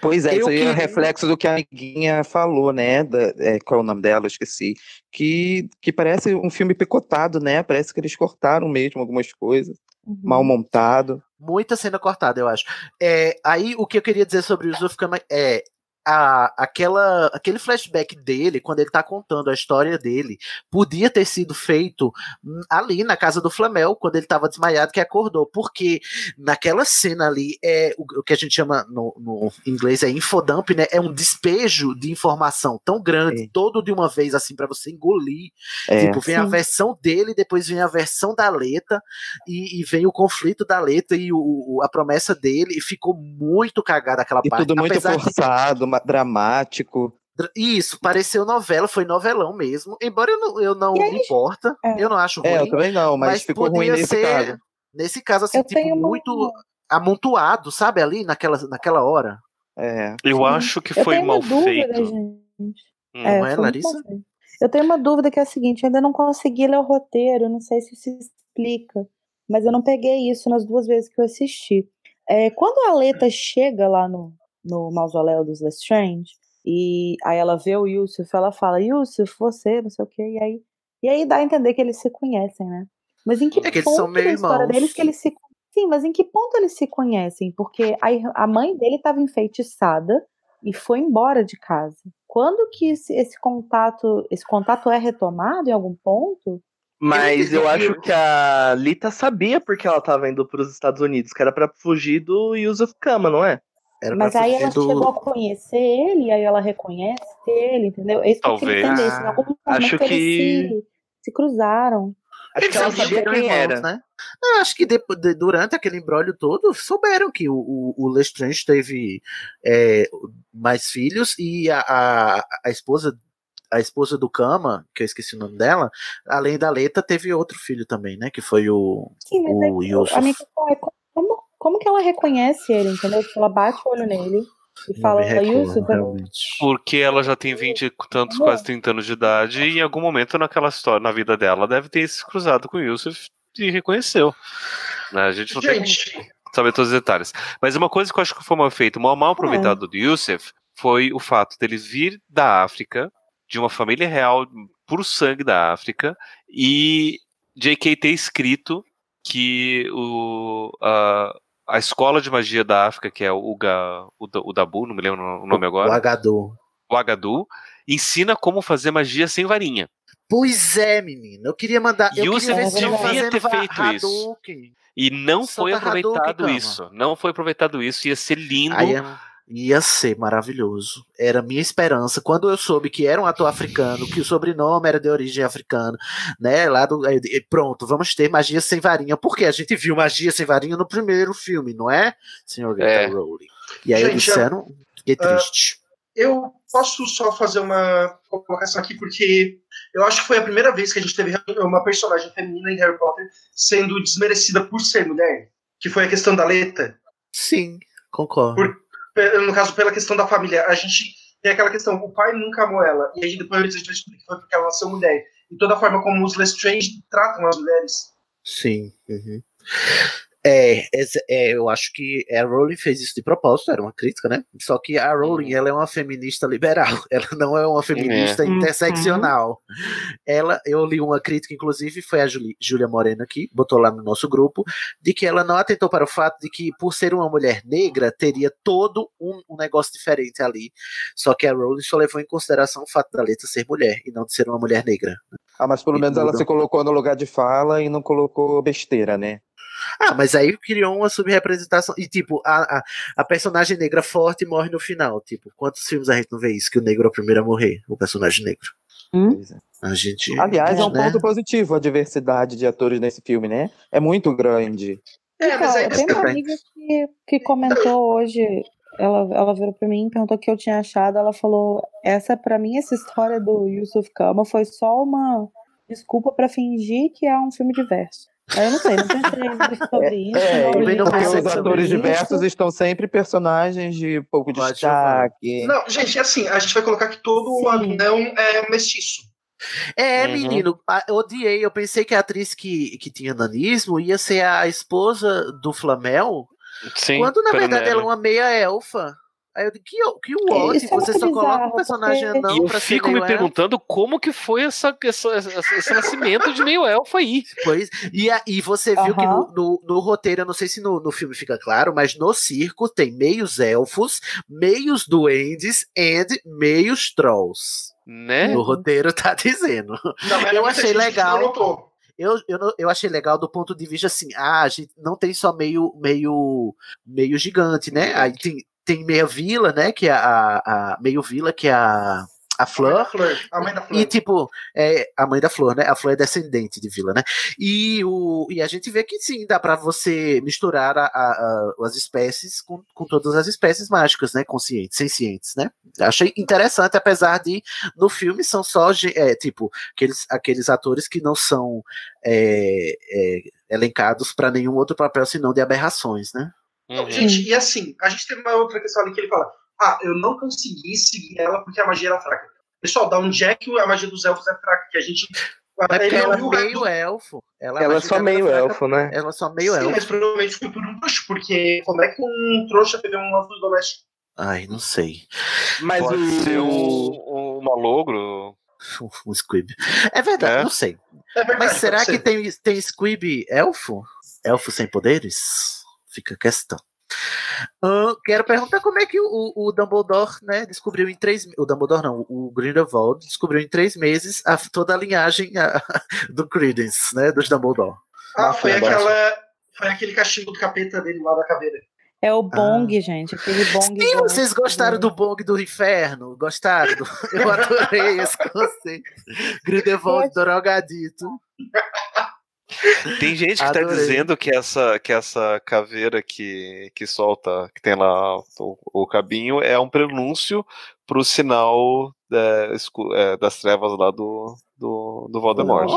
Pois é, Eu isso aí é queria- um reflexo do que a amiguinha falou, né? Da, é, qual é o nome dela? Eu esqueci. Que, que parece um filme picotado, né? Parece que eles cortaram mesmo algumas coisas. Uhum. Mal montado. Muita cena cortada, eu acho. É, aí o que eu queria dizer sobre o Yusuf Kama é a, aquela, aquele flashback dele, quando ele tá contando a história dele, podia ter sido feito hum, ali na casa do Flamel, quando ele tava desmaiado, que acordou. Porque naquela cena ali, é o, o que a gente chama no, no inglês é infodump, né? É um despejo de informação tão grande, todo de uma vez, assim, para você engolir. É. Tipo, vem a Sim. versão dele, depois vem a versão da Leta, e, e vem o conflito da Leta e o, o- a promessa dele, e ficou muito cagada aquela E parte. tudo muito apesar de- forçado, ma- dramático. Dra- Isso, pareceu novela, foi novelão mesmo. Embora eu não, eu não aí- me importa, eu não acho ruim. É, eu também não, mas ficou ruim nesse ser, caso. Nesse caso, assim, Eu tipo, uma- muito amontoado, sabe, ali naquela, naquela hora. É. Eu acho que Eu foi mal dúvida, feito. gente. Hum. Não é, muito Larissa? Eu tenho uma dúvida que é a seguinte, eu ainda não consegui ler o roteiro, não sei se se explica, mas eu não peguei isso nas duas vezes que eu assisti. É, quando a Aleta chega lá no, no mausoléu dos Lestrange, e aí ela vê o Yusuf, ela fala, Yusuf, você, não sei o quê, e aí, e aí dá a entender que eles se conhecem, né? Mas em que É que eles ponto da história irmãos. deles que eles se Sim, mas em que ponto eles se conhecem? Porque a, a mãe dele estava enfeitiçada e foi embora de casa. Quando que esse, esse contato, esse contato é retomado em algum ponto? Mas eu acho que a Lita sabia porque ela tava indo pros Estados Unidos, que era pra fugir do Yusuf Kama, não é? Mas aí ela chegou a conhecer ele, e aí ela reconhece ele, entendeu? É isso que eu queria Talvez. entender. Algum momento Acho eles que- se, se cruzaram. Acho que ela sabia quem irmãos, era. Né? Eu acho que depo- de- durante aquele embrólio todo, souberam que o, o, o Lestrange teve é, mais filhos e a, a, a esposa a esposa do Kama, que eu esqueci o nome dela, além da Leta, teve outro filho também, né? Que foi o, Sim, mas é o que Yusuf. a minha questão é como, como que ela reconhece ele, entendeu? Tipo, ela bate o olho nele e Não fala, Yusuf. Porque ela já tem 20 e tantos, quase 30 anos de idade, e em algum momento naquela história, na vida dela, deve ter se cruzado com o Yusuf e reconheceu. Né? A gente não tem Gente, como saber todos os detalhes. Mas uma coisa que eu acho que foi mal feito, mal, mal aproveitado do Yusuf, foi o fato dele vir da África, de uma família real, puro sangue da África, e J.K. ter escrito que o, a, a escola de magia da África, que é o, Uga, o, Da- o Dabu, não me lembro o nome agora O Agadu. o Agadu, ensina como fazer magia sem varinha. Pois é, menino. Eu queria mandar. Eu Yusuf queria ver se devia ter feito isso. Hadouken. E não foi Solta Hadouken, aproveitado Kama. isso. Não foi aproveitado isso. Ia ser lindo. É- ia ser maravilhoso. Era a minha esperança. Quando eu soube que era um ator africano, que o sobrenome era de origem africana, né? Lá do. e Pronto, vamos ter magia sem varinha. Porque a gente viu magia sem varinha no primeiro filme, não é, senhor É. Rowling? E aí Gente, disseram. Fiquei ah, triste. eu posso só fazer uma colocação aqui, porque eu acho que foi a primeira vez que a gente teve uma personagem feminina em Harry Potter sendo desmerecida por ser mulher, que foi a questão da Leta. Sim, concordo. Pe- No caso, pela questão da família. A gente tem aquela questão, o pai nunca amou ela, e aí depois a gente vai descobrir que foi porque ela nasceu mulher. E toda a forma como os Lestrange tratam as mulheres. Sim. uhum. É, é, eu acho que a Rowling fez isso de propósito, era uma crítica, né? Só que a Rowling, ela é uma feminista liberal, ela não é uma feminista É. interseccional. Ela, eu li uma crítica, inclusive, foi a Juli- Júlia Moreno aqui, botou lá no nosso grupo, de que ela não atentou para o fato de que, por ser uma mulher negra, teria todo um, um negócio diferente ali. Só que a Rowling só levou em consideração o fato da letra ser mulher e não de ser uma mulher negra. Ah, mas pelo E menos ela se colocou no lugar de fala e não colocou besteira, né? Ah, mas aí criou uma subrepresentação. E, tipo, a, a, a personagem negra forte morre no final. Tipo, quantos filmes a gente não vê isso? Que o negro é o primeiro a morrer, o personagem negro. Pois é. A gente. Aliás, é um né? ponto positivo a diversidade de atores nesse filme, né? É muito grande. É, mas aí eu tenho uma amiga que, que comentou hoje ela, ela virou pra mim, perguntou o que eu tinha achado. Ela falou: Essa, pra mim, essa história do Yusuf Kama foi só uma desculpa pra fingir que é um filme diverso. Aí eu não sei, não pensei sobre isso. É, não e nada os atores isso. diversos estão sempre personagens de pouco destaque. Não, gente, é assim, a gente vai colocar que todo o anão é mestiço. É, Uhum. menino, eu odiei. Eu pensei que a atriz que, que tinha nanismo ia ser a esposa do Flamel, Sim, quando na verdade ela é uma meia elfa. Aí eu digo, que, que ótimo, Isso é você só coloca um personagem porque- anão E eu pra ser fico me perguntando como que foi essa, essa- essa- esse nascimento de meio elfo aí. Pois, e, e você viu que no, no, no roteiro, eu não sei se no, no filme fica claro, mas no circo tem meios elfos, meios duendes e meios trolls. Né? No roteiro tá dizendo. Não, mas eu muita achei legal. Eu, eu, eu achei legal do ponto de vista assim, ah, a gente não tem só meio meio meio gigante, né? Aí tem, tem meia vila, né? Que é a, a meio vila, que é a, a Flor. Flor, a mãe da Flor. E tipo, é a mãe da Flor, né? A Flor é descendente de Vila, né? E, o, e a gente vê que sim, dá pra você misturar a, a- a- as espécies com, com todas as espécies mágicas, né? Conscientes, sencientes, né? Achei interessante, apesar de no filme são só, é, tipo, aqueles, aqueles atores que não são é, é, elencados pra nenhum outro papel senão de aberrações, né? Não, Uhum. gente, e assim, a gente tem uma outra questão ali que ele fala: ah, eu não consegui seguir ela porque a magia era fraca. Pessoal, da onde é que a magia dos elfos é fraca? Que a gente. Ele ela é resto meio do- elfo. Ela, Ela é só meio fraca, elfo, né? Ela é só meio Sim, elfo. mas provavelmente foi por um trouxa, porque como é que um trouxa teve um elfo doméstico? Ai, não sei. Mas Pode o. ser um, um malogro. Um squib. É verdade, É. não sei. É verdade, Mas será que tem, tem squib elfo? Elfo sem poderes? Fica a questão. Ahn, quero perguntar como é que o, o Dumbledore, né, descobriu em três o Dumbledore não, o Grindelwald descobriu em três meses a- toda a linhagem a- do Credence, né, dos Dumbledore. Ah, foi Nossa, aquela. Foi aquele castigo do capeta dele lá da caveira. É o Bong, gente. Aquele Bong. Sim, vocês gostaram do Bong do Inferno? Gostaram? do- Eu adorei esse conceito. Grindelwald drogadito. Tem gente que tá Adorei. dizendo que essa, que essa caveira que, que solta, que tem lá o, o cabinho, é um prenúncio pro sinal é, escu- é, das trevas lá do, do, do Voldemort.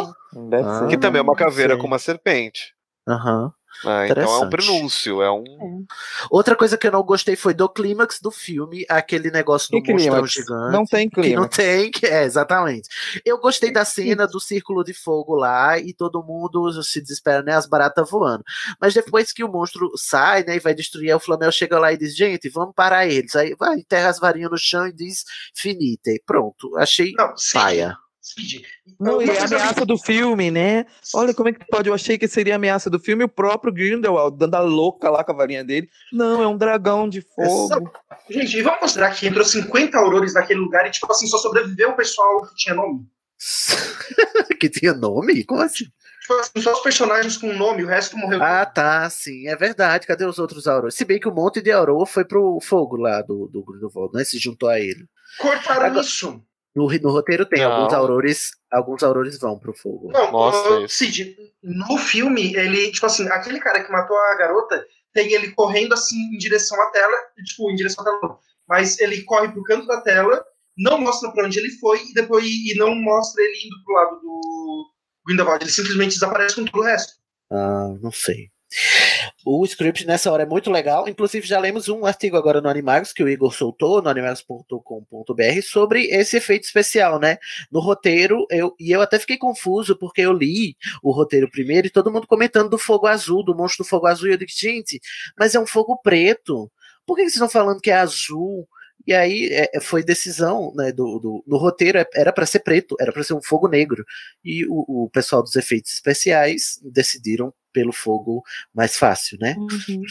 Ah, ser. Que também é uma caveira com uma serpente. Aham. Né? Então é um prenúncio, é um. Outra coisa que eu não gostei foi do clímax do filme, aquele negócio do Que monstrão clímax? gigante. Não tem Que não tem, que é, exatamente. Eu gostei da cena do círculo de fogo lá e todo mundo se desespera, né? As baratas voando. Mas depois que o monstro sai, né? E vai destruir, o Flamel chega lá e diz: gente, vamos parar eles. Aí vai, enterra as varinhas no chão e diz: finite. Pronto, achei Não, paia. Cid. Não, e é a ameaça do filme, né? Olha como é que pode. Eu achei que seria a ameaça do filme, o próprio Grindelwald dando a louca lá com a varinha dele. Não, é um dragão de fogo. Gente, e vamos considerar que entrou 50 aurores naquele lugar e, tipo assim, só sobreviveu o pessoal que tinha nome. que tinha nome? Como assim? Tipo assim, só os personagens com nome, o resto morreu. Ah, tá, sim, é verdade. Cadê os outros Aurores? Se bem que um monte de Auror foi pro fogo lá do, do Grindelwald, né? Se juntou a ele. Cortaram Agora- isso. No, no roteiro tem, Não. alguns Aurores, alguns Aurores vão pro fogo. Não, Mostra isso. Cid, no filme, ele, tipo assim, aquele cara que matou a garota, tem ele correndo assim em direção à tela, tipo, em direção à tela, mas ele corre pro canto da tela, não mostra pra onde ele foi e depois e não mostra ele indo pro lado do Grindelwald, ele simplesmente desaparece com todo o resto. Ah, não sei. O script nessa hora é muito legal. Inclusive, já lemos um artigo agora no Animagos que o Igor soltou no animagos.com.br sobre esse efeito especial, né? No roteiro, eu, e eu até fiquei confuso porque eu li o roteiro primeiro e todo mundo comentando do fogo azul, do monstro do fogo azul. E eu disse, gente, mas é um fogo preto. Por que vocês estão falando que é azul? E aí é, foi decisão né, do, do, no roteiro, é- era para ser preto, era para ser um fogo negro. E o, o pessoal dos efeitos especiais decidiram pelo fogo mais fácil, né? Uhum.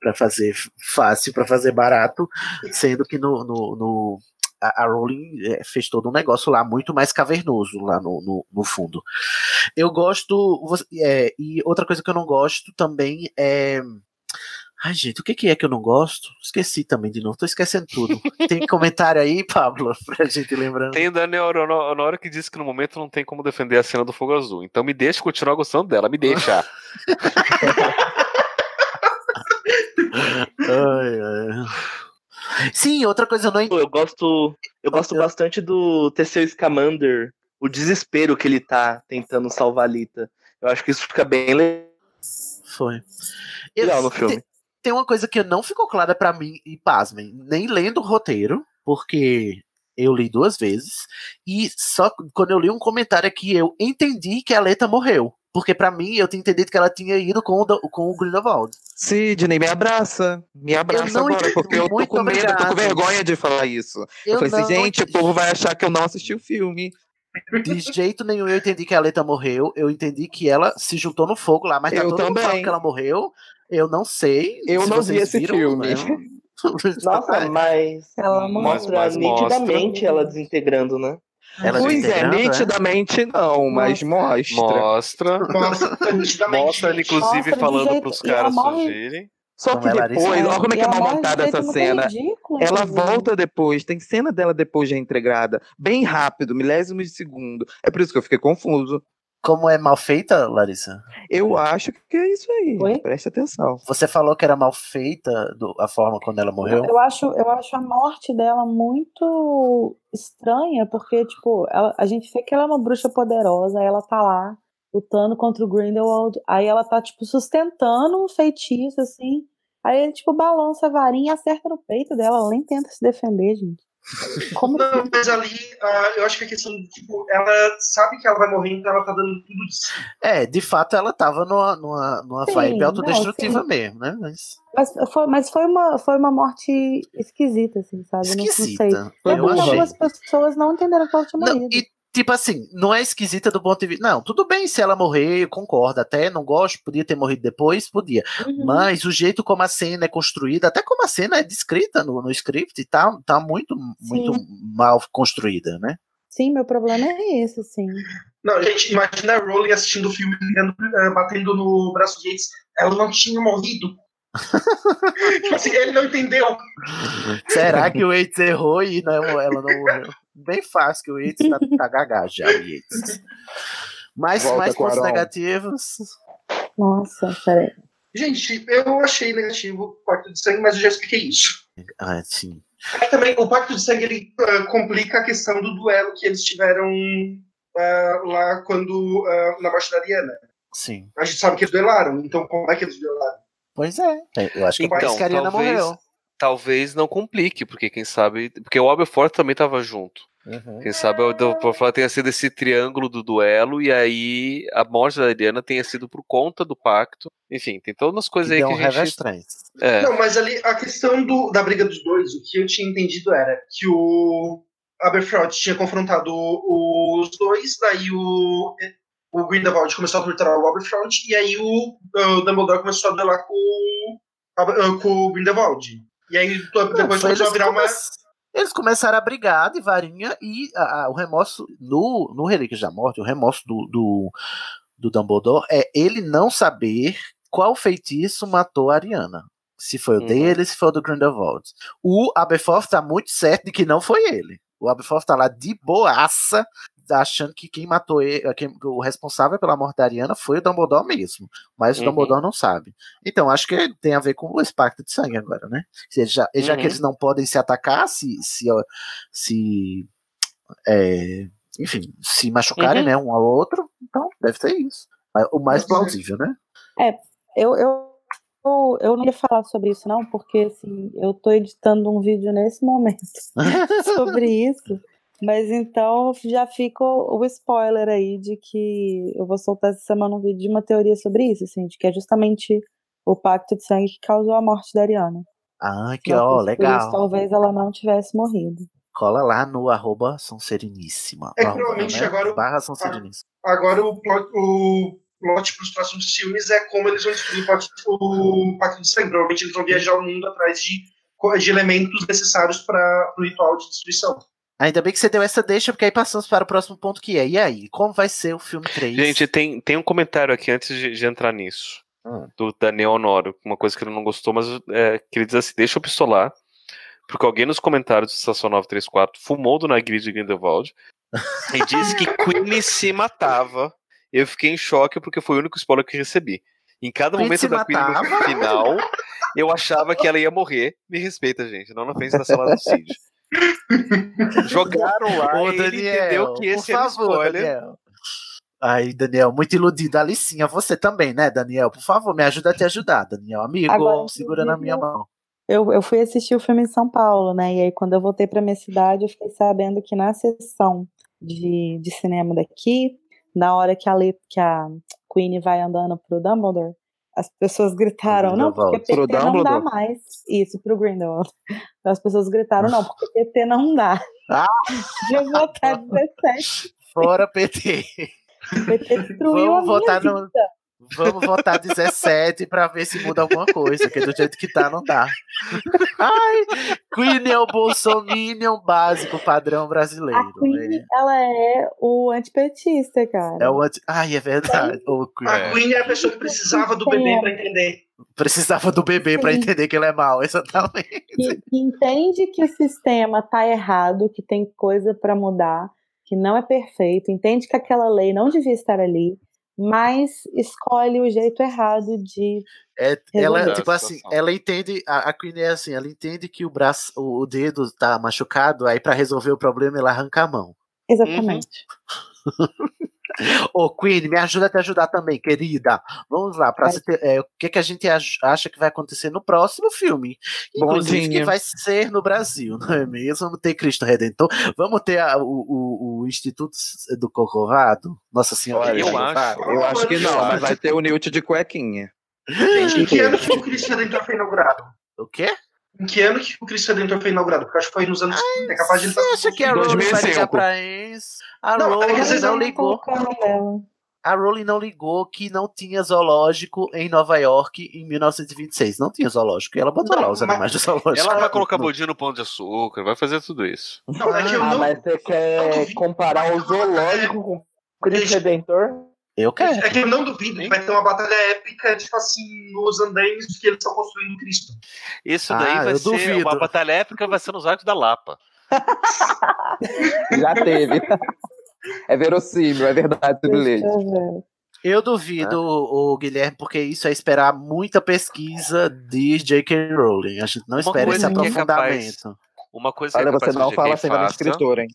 Para fazer fácil, para fazer barato, sendo que no, no, no- a, Rowling eh, fez todo um negócio lá muito mais cavernoso lá no, no, no fundo. Eu gosto. é, e outra coisa que eu não gosto também é. Ai, gente, o que, que é que eu não gosto? Esqueci também de novo, tô esquecendo tudo. Tem comentário aí, Pablo, pra gente lembrando. Tem o Daniel Honório que disse que no momento não tem como defender a cena do fogo azul. Então me deixa continuar gostando dela, me deixa. Ai, ai. Sim, outra coisa eu não Eu gosto, eu gosto bastante do Teseu Scamander, o desespero que ele tá tentando salvar a Lita. Eu acho que isso fica bem legal Foi. no filme. Tem, uma coisa que não ficou clara pra mim, e pasmem, nem lendo o roteiro, porque eu li duas vezes, e só quando eu li um comentário aqui eu entendi que a Leta morreu. Porque pra mim eu tinha entendido que ela tinha ido com o, com o Grindelwald. Sidney, me abraça. Me abraça não agora, entendi. porque eu tô Muito com medo, eu tô com vergonha de falar isso. Eu, Eu falei assim, gente, o povo vai achar que eu não assisti o filme. De jeito nenhum eu entendi que a Leta morreu. Eu entendi que ela se juntou no fogo lá, mas tá Eu todo mundo também. falando que ela morreu. Eu não sei. Eu se não vi esse viram, filme. né? Nossa, mas Ela mostra mas nitidamente ela desintegrando, né? Ela pois é, é? nitidamente não, mas mostra. Mostra. Mostra nitidamente. Mostra, ele, inclusive, Mostra falando jeito- pros e ela caras morre- fugirem. Só que é, depois, olha como é que é ela mal montada essa cena. ridículo, Ela inclusive. volta depois, tem cena dela depois de reintegrada, bem rápido, milésimos de segundo. É por isso que eu fiquei confuso. Como é mal feita, Larissa? Eu acho que é isso aí. Oi? Preste atenção. Você falou que era mal feita do- a forma quando ela morreu? Eu acho, eu acho a morte dela muito estranha, porque, tipo, ela- a gente vê que ela é uma bruxa poderosa, aí ela tá lá lutando contra o Grindelwald, aí ela tá, tipo, sustentando um feitiço, assim, aí ele, tipo, balança a varinha e acerta no peito dela, ela nem tenta se defender, gente. Como Não, mas ali, ah, eu acho que a questão, tipo, ela sabe que ela vai morrer, então ela tá dando tudo de si. É, de fato ela tava numa, numa, numa Sim, vibe não, autodestrutiva sim. mesmo, né? Mas Mas foi, mas foi uma, foi uma morte esquisita, assim, sabe? Eu não- Não, sei. esquisita. É Eu achei. algumas pessoas não entenderam que ela tinha Não, morrido. e tipo assim, não é esquisita do ponto de vista. Não, tudo bem se ela morrer, eu concordo. Até não gosto, podia ter morrido depois, podia. Uhum. Mas o jeito como a cena é construída, até como a cena é descrita no, no script, tá, tá muito, muito mal construída, né? Sim, meu problema é esse, assim. Não, gente, imagina a Rowling assistindo o filme, eh, batendo no braço de Yates. Ela não tinha morrido. tipo assim, ele não entendeu. Será que o Yates errou e não, ela não morreu? Bem fácil que o Yates tá, tá gagá já, o Yates. Mais, Volta, mais pontos negativos. Nossa, peraí. Gente, eu achei negativo o Pacto de Sangue, mas eu já expliquei isso. Ah, sim. É que também o Pacto de Sangue ele ah, complica a questão do duelo que eles tiveram ah, lá quando ah, na Baixa da Ariana. Sim. A gente sabe que eles duelaram, então como é que eles duelaram? Pois é. Eu acho que Então, parece que a Ariana talvez, morreu. Talvez não complique, porque quem sabe. Porque o Aberforth também tava junto. Uhum. Quem sabe o Aberforth tenha sido esse triângulo do duelo, e aí a morte da Ariana tenha sido por conta do pacto. Enfim, tem todas as coisas Que aí que um a gente. É. Não, mas ali a questão do, da briga dos dois, o que eu tinha entendido era que o Aberfrod tinha confrontado os dois, daí o, o Grindelwald começou a torturar o Aberfrod, e aí o, o Dumbledore começou a duelar com, com o Grindelwald. E aí depois Não, começou a eles, virar uma. eles começaram a brigar de varinha e a- a- o remorso no, no Relíquias da Morte, o remorso do, do, do Dumbledore é ele não saber qual feitiço matou a Ariana. Se foi o Uhum. dele, se foi o do Grindelwald. O Aberforth tá muito certo de que não foi ele. O Aberforth tá lá de boaça, achando que quem matou ele, quem, o responsável pela morte da Ariana foi o Dumbledore mesmo. Mas o Uhum. Dumbledore não sabe. Então, acho que tem a ver com esse pacto de sangue agora, né? Se já, já que Uhum. eles não podem se atacar, se, se, se é, enfim, se machucarem, Uhum. né, um ao outro, então deve ser isso. O mais Uhum. plausível, né? É, eu, eu, eu, eu não ia falar sobre isso, não, porque assim, eu tô editando um vídeo nesse momento sobre isso. Mas então já fica o spoiler aí de que eu vou soltar essa semana um vídeo de uma teoria sobre isso, assim, de que é justamente o pacto de sangue que causou a morte da Ariana. Ah, que ó, legal. isso, talvez ela não tivesse morrido. Cola lá no arroba São Sereníssima. É Arroba, provavelmente né? agora o- Barra São Sereníssima. Agora o plot, o plot para os próximos filmes é como eles vão destruir o, o Pacto de Sangue. Provavelmente eles vão viajar o mundo atrás de, de elementos necessários para o ritual de destruição. Ainda bem que você deu essa deixa, porque aí passamos para o próximo ponto que é. E aí, como vai ser o filme 3? Gente, tem, tem um comentário aqui antes de, de entrar nisso. Hum. Do Daniel Honório. Uma coisa que ele não gostou, mas é, que ele diz assim: deixa eu pistolar. Porque alguém nos comentários do Estação 934 fumou do Nagrid de Grindelwald e disse que Queenie se matava. Eu fiquei em choque porque foi o único spoiler que recebi. Em cada Queen momento da Queen no final, eu achava que ela ia morrer. Me respeita, gente, não na frente da sala do Cid. Jogaram lá Ô, e ele entendeu que esse por era favor, spoiler. Daniel. Aí, Daniel, muito iludido. Alicinha, você também, né, Daniel? Por favor, me ajuda a te ajudar, Daniel. Amigo, Agora, segura na minha mão. Eu, eu fui assistir o filme em São Paulo, né? E aí, quando eu voltei pra minha cidade, eu fiquei sabendo que na sessão de, de cinema daqui, na hora que a, Le- que a Queen vai andando pro Dumbledore, as pessoas gritaram, não, porque Pro PT não dá mais. Isso, pro Grindelwald. As pessoas gritaram, não, porque PT não dá. Ah. De votar 17. Fora PT. PT destruiu a Vamos minha votar vida. no. Vamos votar 17 pra ver se muda alguma coisa, que do jeito que tá, não dá. Ai, Queen é o bolsominion básico padrão brasileiro. A Queen, né? ela é o antipetista, cara. É o anti... Ai, é verdade. Queen. A Queen é a pessoa que precisava do bebê pra entender. Precisava do bebê pra Sim. entender que ele é mau, exatamente. que, que entende que o sistema tá errado, que tem coisa para mudar, que não é perfeito, entende que aquela lei não devia estar ali, mas escolhe o jeito errado de É, ela, resolver. tipo assim, ela entende, a, a Queen é assim, ela entende que o braço, o, o dedo tá machucado, aí pra resolver o problema ela arranca a mão. Exatamente. Ô, Queen, me ajuda a te ajudar também, querida. Vamos lá, pra ter- é, o que, que a gente ach- acha que vai acontecer no próximo filme. Inclusive, que vai ser no Brasil, não é mesmo? Vamos ter Cristo Redentor, vamos ter a- o, o, o Instituto do Corcovado, Nossa Senhora. Olha, do eu Corcovado. Eu acho que não, mas vai ter o Newt de cuequinha. Gente, em que ano que o Cristo Redentor foi inaugurado? O quê? Em que ano que o Cristo Redentor foi inaugurado? Porque eu acho que foi nos anos 30. É capaz de ele Você acha que a Rowling vai 2005. ligar pra ex? A Não, Rowling não ligou. A Rowling não ligou que não tinha zoológico em Nova York em 1926. Não tinha zoológico. E ela botou Não, lá os animais do zoológico. Ela vai colocar bodinho no pão de açúcar, vai fazer tudo isso. Não, é que eu Ah, não. mas você quer comparar o zoológico com o Cristo Redentor? Eu quero. É que eu não duvido que vai ter uma batalha épica, tipo assim, nos andaimes que eles estão construindo Cristo. Isso Ah, daí vai eu ser duvido. uma batalha épica, vai ser nos arcos da Lapa. Já teve. É verossímil, é verdade. Deixa eu duvido, o, Guilherme, porque isso é esperar muita pesquisa de J.K. Rowling. A gente não Uma espera esse que é aprofundamento. Uma coisa que Olha, é capaz você não fala JK assim escritora, hein?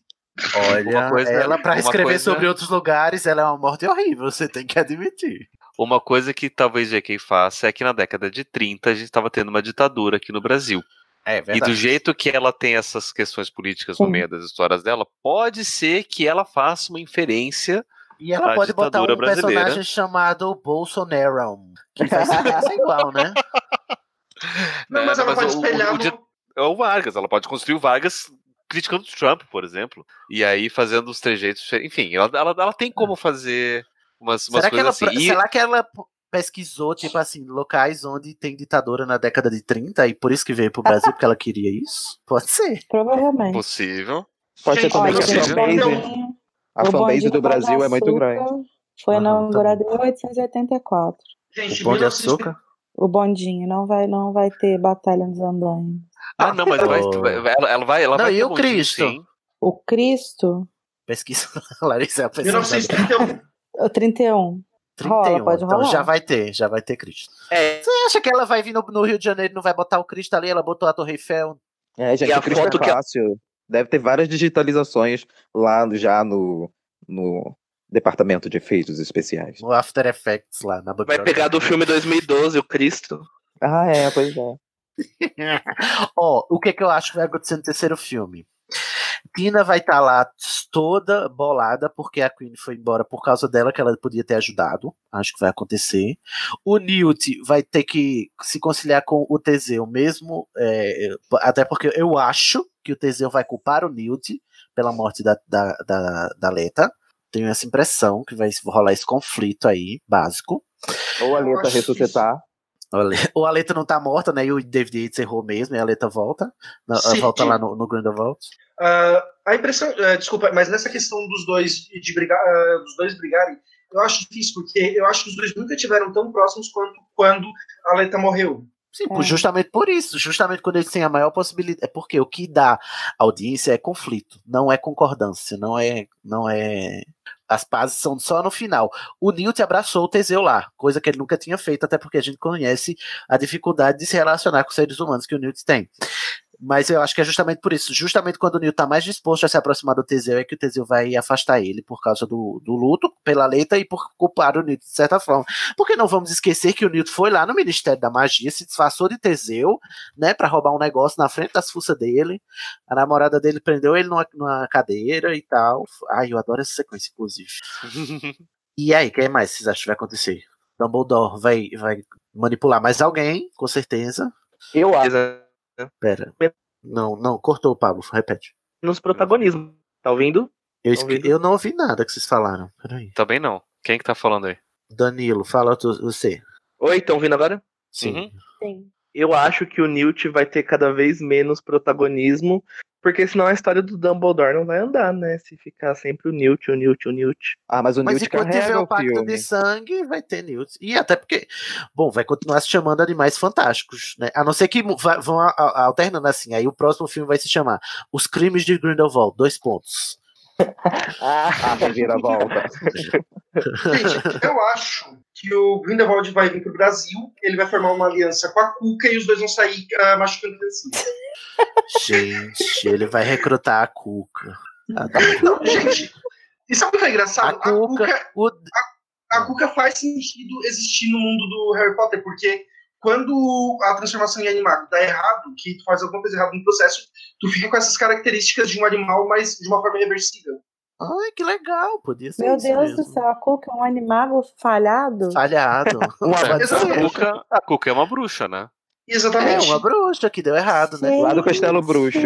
Olha, coisa- ela pra uma escrever coisa- sobre outros lugares, ela é uma morte horrível, você tem que admitir. Uma coisa que talvez JK faça é que na década de 30 a gente estava tendo uma ditadura aqui no Brasil. É E do jeito que ela tem essas questões políticas no meio das histórias dela, pode ser que ela faça uma inferência. E ela pode botar um brasileira. personagem chamado Bolsonaro, que vai ser igual, né? Não, né? mas ela pode o- o- espelhar o no- di- é o Vargas, ela pode construir o Vargas criticando o Trump, por exemplo. E aí fazendo os trejeitos. Enfim, ela, ela, ela tem como fazer umas, umas Será que, ela, coisas assim. E- será que ela pesquisou, tipo assim, locais onde tem ditadura na década de 30 e por isso que veio pro Brasil porque ela queria isso? Pode ser. Provavelmente. Possível. Pode ser também que a fanbase, então- a fanbase do Brasil é muito grande. Foi tá em 1884. Gente, O Pão de 1900 Açúcar? O bondinho não vai, não vai ter batalha nos andaimes. Ah, não, mas vai, vai- ela, ela vai. Ela Não, vai e o bondinho, Cristo? sim. O Cristo, Pesquisa, Larissa, pesquisa. 1931. o 31. Rola, 31, pode então rolar. já vai ter, já vai ter Cristo. É, Você acha que ela vai vir no, no Rio de Janeiro e não vai botar o Cristo ali? Ela botou a Torre Eiffel. É, gente, E a o Cristo foto é que- fácil. Deve ter várias digitalizações lá no- já no, no departamento de efeitos especiais. No After Effects lá na Vai pegar do filme 2012, o Cristo. Ah, é, pois é. Ó, o que, que eu acho que vai acontecer no terceiro filme? Tina vai estar lá toda bolada porque a Queen foi embora por causa dela, que ela podia ter ajudado. Acho que vai acontecer. O Newt vai ter que se conciliar com o Teseu mesmo, é, até porque eu acho que o Teseu vai culpar o Newt pela morte da, da, da, da Leta. Tenho essa impressão que vai rolar esse conflito aí, básico. Ou a Leta ressuscitar. O Ale- O Aleta não tá morta, né? E o David Yates errou mesmo, e a Aleta volta. Na- Sim, volta sim. lá no, no Grindelwald. Ah, a impressão, ah, desculpa, mas nessa questão dos dois de brigar, ah, dos dois brigarem, eu acho difícil porque eu acho que os dois nunca tiveram tão próximos quanto quando a Leta morreu. Sim, É. justamente por isso. Justamente quando eles têm a maior possibilidade. É porque o que dá audiência é conflito, não é concordância, não é. Não é As pazes são só no final. O Newt abraçou o Teseu lá, coisa que ele nunca tinha feito, até porque a gente conhece a dificuldade de se relacionar com seres humanos que o Newt tem. Mas eu acho que é justamente por isso. Justamente quando o Newt tá mais disposto a se aproximar do Teseu, é que o Teseu vai afastar ele por causa do, do luto, pela letra e por culpar o Newt de certa forma. Porque não vamos esquecer que o Newt foi lá no Ministério da Magia, se disfarçou de Teseu, né, para roubar um negócio na frente das fuças dele. A namorada dele prendeu ele numa, numa cadeira e tal. Ai, eu adoro essa sequência, inclusive. e aí, o que mais vocês acham que vai acontecer? Dumbledore vai, vai manipular mais alguém, com certeza. Eu acho. Pera. Não, não, cortou, Pablo. Repete. Nos protagonismos. Tá ouvindo? Eu, esque- eu não ouvi nada que vocês falaram. Peraí. Também não. Quem que tá falando aí? Danilo, fala tu- você. Oi, estão ouvindo agora? Sim. Sim. Eu acho que o Newt vai ter cada vez menos protagonismo, porque senão a história do Dumbledore não vai andar, né? Se ficar sempre o Newt, o Newt, o Newt. Ah, mas o Mas Newt enquanto tiver carrega o pacto filme. de sangue, vai ter Newt. E até porque, bom, vai continuar se chamando Animais Fantásticos, né? A não ser que vão alternando assim. Aí o próximo filme vai se chamar Os Crimes de Grindelwald, dois pontos. Ah, reviravolta. Gente, eu acho que o Grindelwald vai vir pro Brasil, ele vai formar uma aliança com a Cuca e os dois vão sair uh, machucando criancinha. Gente, ele vai recrutar a Cuca. Não, gente, e sabe o que é engraçado? A Cuca, o- a, a Cuca faz sentido existir no mundo do Harry Potter, porque quando a transformação em animado dá errado, que tu faz alguma coisa errada no processo, tu fica com essas características de um animal, mas de uma forma reversível. Ai, que legal, podia ser Meu isso Deus mesmo. do céu, a Cuca é um animal falhado. Falhado. a, Cuca, a Cuca é uma bruxa, né? É uma bruxa que deu errado, né? Lá do Castelo Bruxo.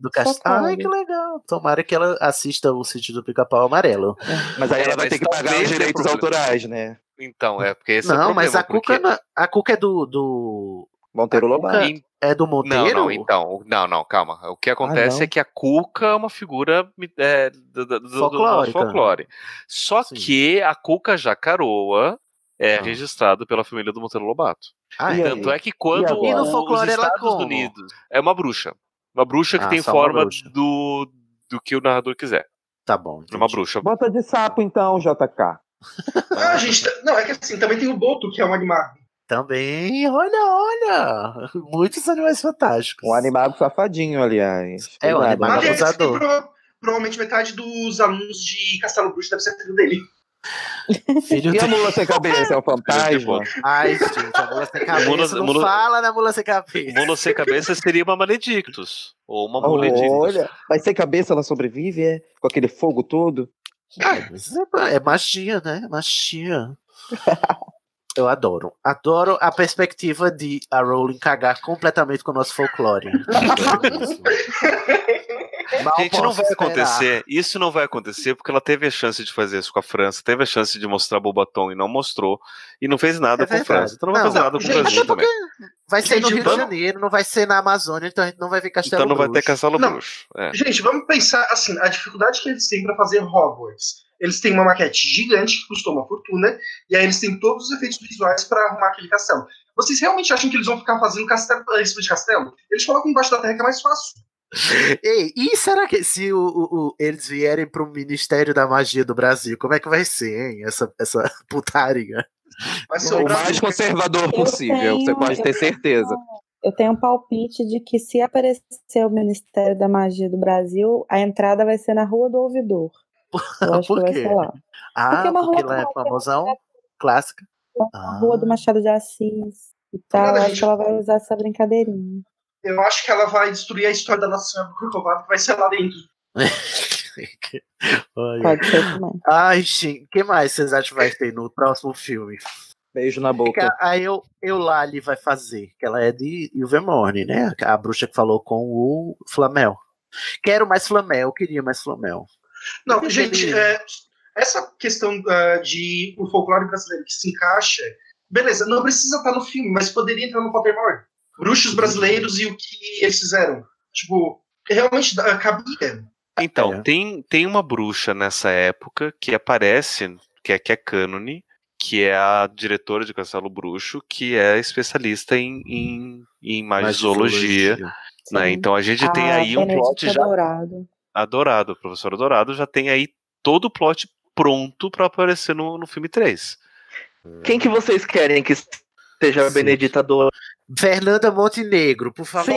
Do castelo. Ai, que legal. Tomara que ela assista o sítio do pica-pau amarelo. Mas aí É, ela vai ter que pagar os direitos autorais, né? Então, é porque esse é o não, problema. mas a Cuca, porque- não- a Cuca é do. do... Monteiro a Cuca Lobato. É do Não, Monteiro? não, então, não, não, calma. O que acontece não. é que a Cuca é uma figura é, do, do- do- do folclore. Só que a Cuca Jacaroa é Ah. registrado pela família do Monteiro Lobato. Ah, e Tanto aí? é que quando E no os folclore ela Estados como? Unidos é uma bruxa. Uma bruxa que Ah, tem forma do, do que o narrador quiser. Tá bom. É uma bruxa. Bota de sapo então, JK. Ah, gente, tá- não, é que assim, também tem o Boto, que é um animado. Também, olha, olha. Muitos animais fantásticos. Um animado safadinho, aliás. É, um tem abusador. pro- provavelmente metade dos alunos de Castelo Bruxo deve ser filho dele. Filho E a mula sem cabeça? É o fantasma? Ai, gente, a mula sem cabeça. Mula- não mula- fala na mula sem cabeça. Mula sem cabeça seria uma Maledictus. Ou uma Muledictus. Olha, mas sem cabeça ela sobrevive, é? Com aquele fogo todo? Mas é, é magia, né? Magia. Eu adoro. Adoro a perspectiva de a Rowling cagar completamente com o nosso folclore. Gente, não vai esperar. acontecer. Isso não vai acontecer porque ela teve a chance de fazer isso com a França, teve a chance de mostrar Bobaton e não mostrou, e não fez nada É com a. França. Então não vai Não, fazer nada com o Brasil também. Vai ser no Gente, Rio de vamos- Janeiro, não vai ser na Amazônia, então a gente não vai ver Castelo Então não vai ter Bruxo. Castelo Não. Bruxo. É. Gente, vamos pensar assim, a dificuldade que eles têm pra fazer Hogwarts. Eles têm uma maquete gigante que custou uma fortuna, e aí eles têm todos os efeitos visuais pra arrumar aquele castelo. Vocês realmente acham que eles vão ficar fazendo castelo em cima de castelo? Eles colocam embaixo da terra que é mais fácil. Ei, e será que se o, o- o- eles vierem pro Ministério da Magia do Brasil, como é que vai ser, hein? Essa, essa putaria. Vai ser O Brasil. mais conservador possível, você tenho- pode ter certeza. Eu tenho um palpite de que se aparecer o Ministério da Magia do Brasil, a entrada vai ser na Rua do Ouvidor. Eu Por quê? Ah, Porque é uma porque rua lá é famosão, clássica. A Rua do Machado de Assis e tal. Acho gente. que ela vai usar essa brincadeirinha. Eu acho que ela vai destruir a história da Nossa Senhora do Corcovado, que vai ser lá dentro. Pode ser também. Ai, gente, o que mais vocês acham que vai ter no próximo filme? Beijo na boca. a, a Eu, Eulalie vai fazer, que ela é de Ilvermorny, né? A bruxa que falou com o Flamel. Quero mais Flamel, queria mais Flamel. Não, gente, é, essa questão ah, de o folclore brasileiro que se encaixa, beleza, não precisa estar no filme, mas poderia entrar no Pottermore. Bruxos brasileiros e o que eles fizeram. Tipo, realmente ah, cabia. Então, É. tem, tem uma bruxa nessa época que aparece, que é, que é cânone, que é a diretora de Castelo Bruxo, que é especialista em, em, em magizoologia. Né? Então a gente tem A aí um plot já Dourado. Adorado. O professor Adorado já tem aí todo o plot pronto pra aparecer no, no filme 3. Quem que vocês querem que seja a Benedita do Fernanda Montenegro, por favor.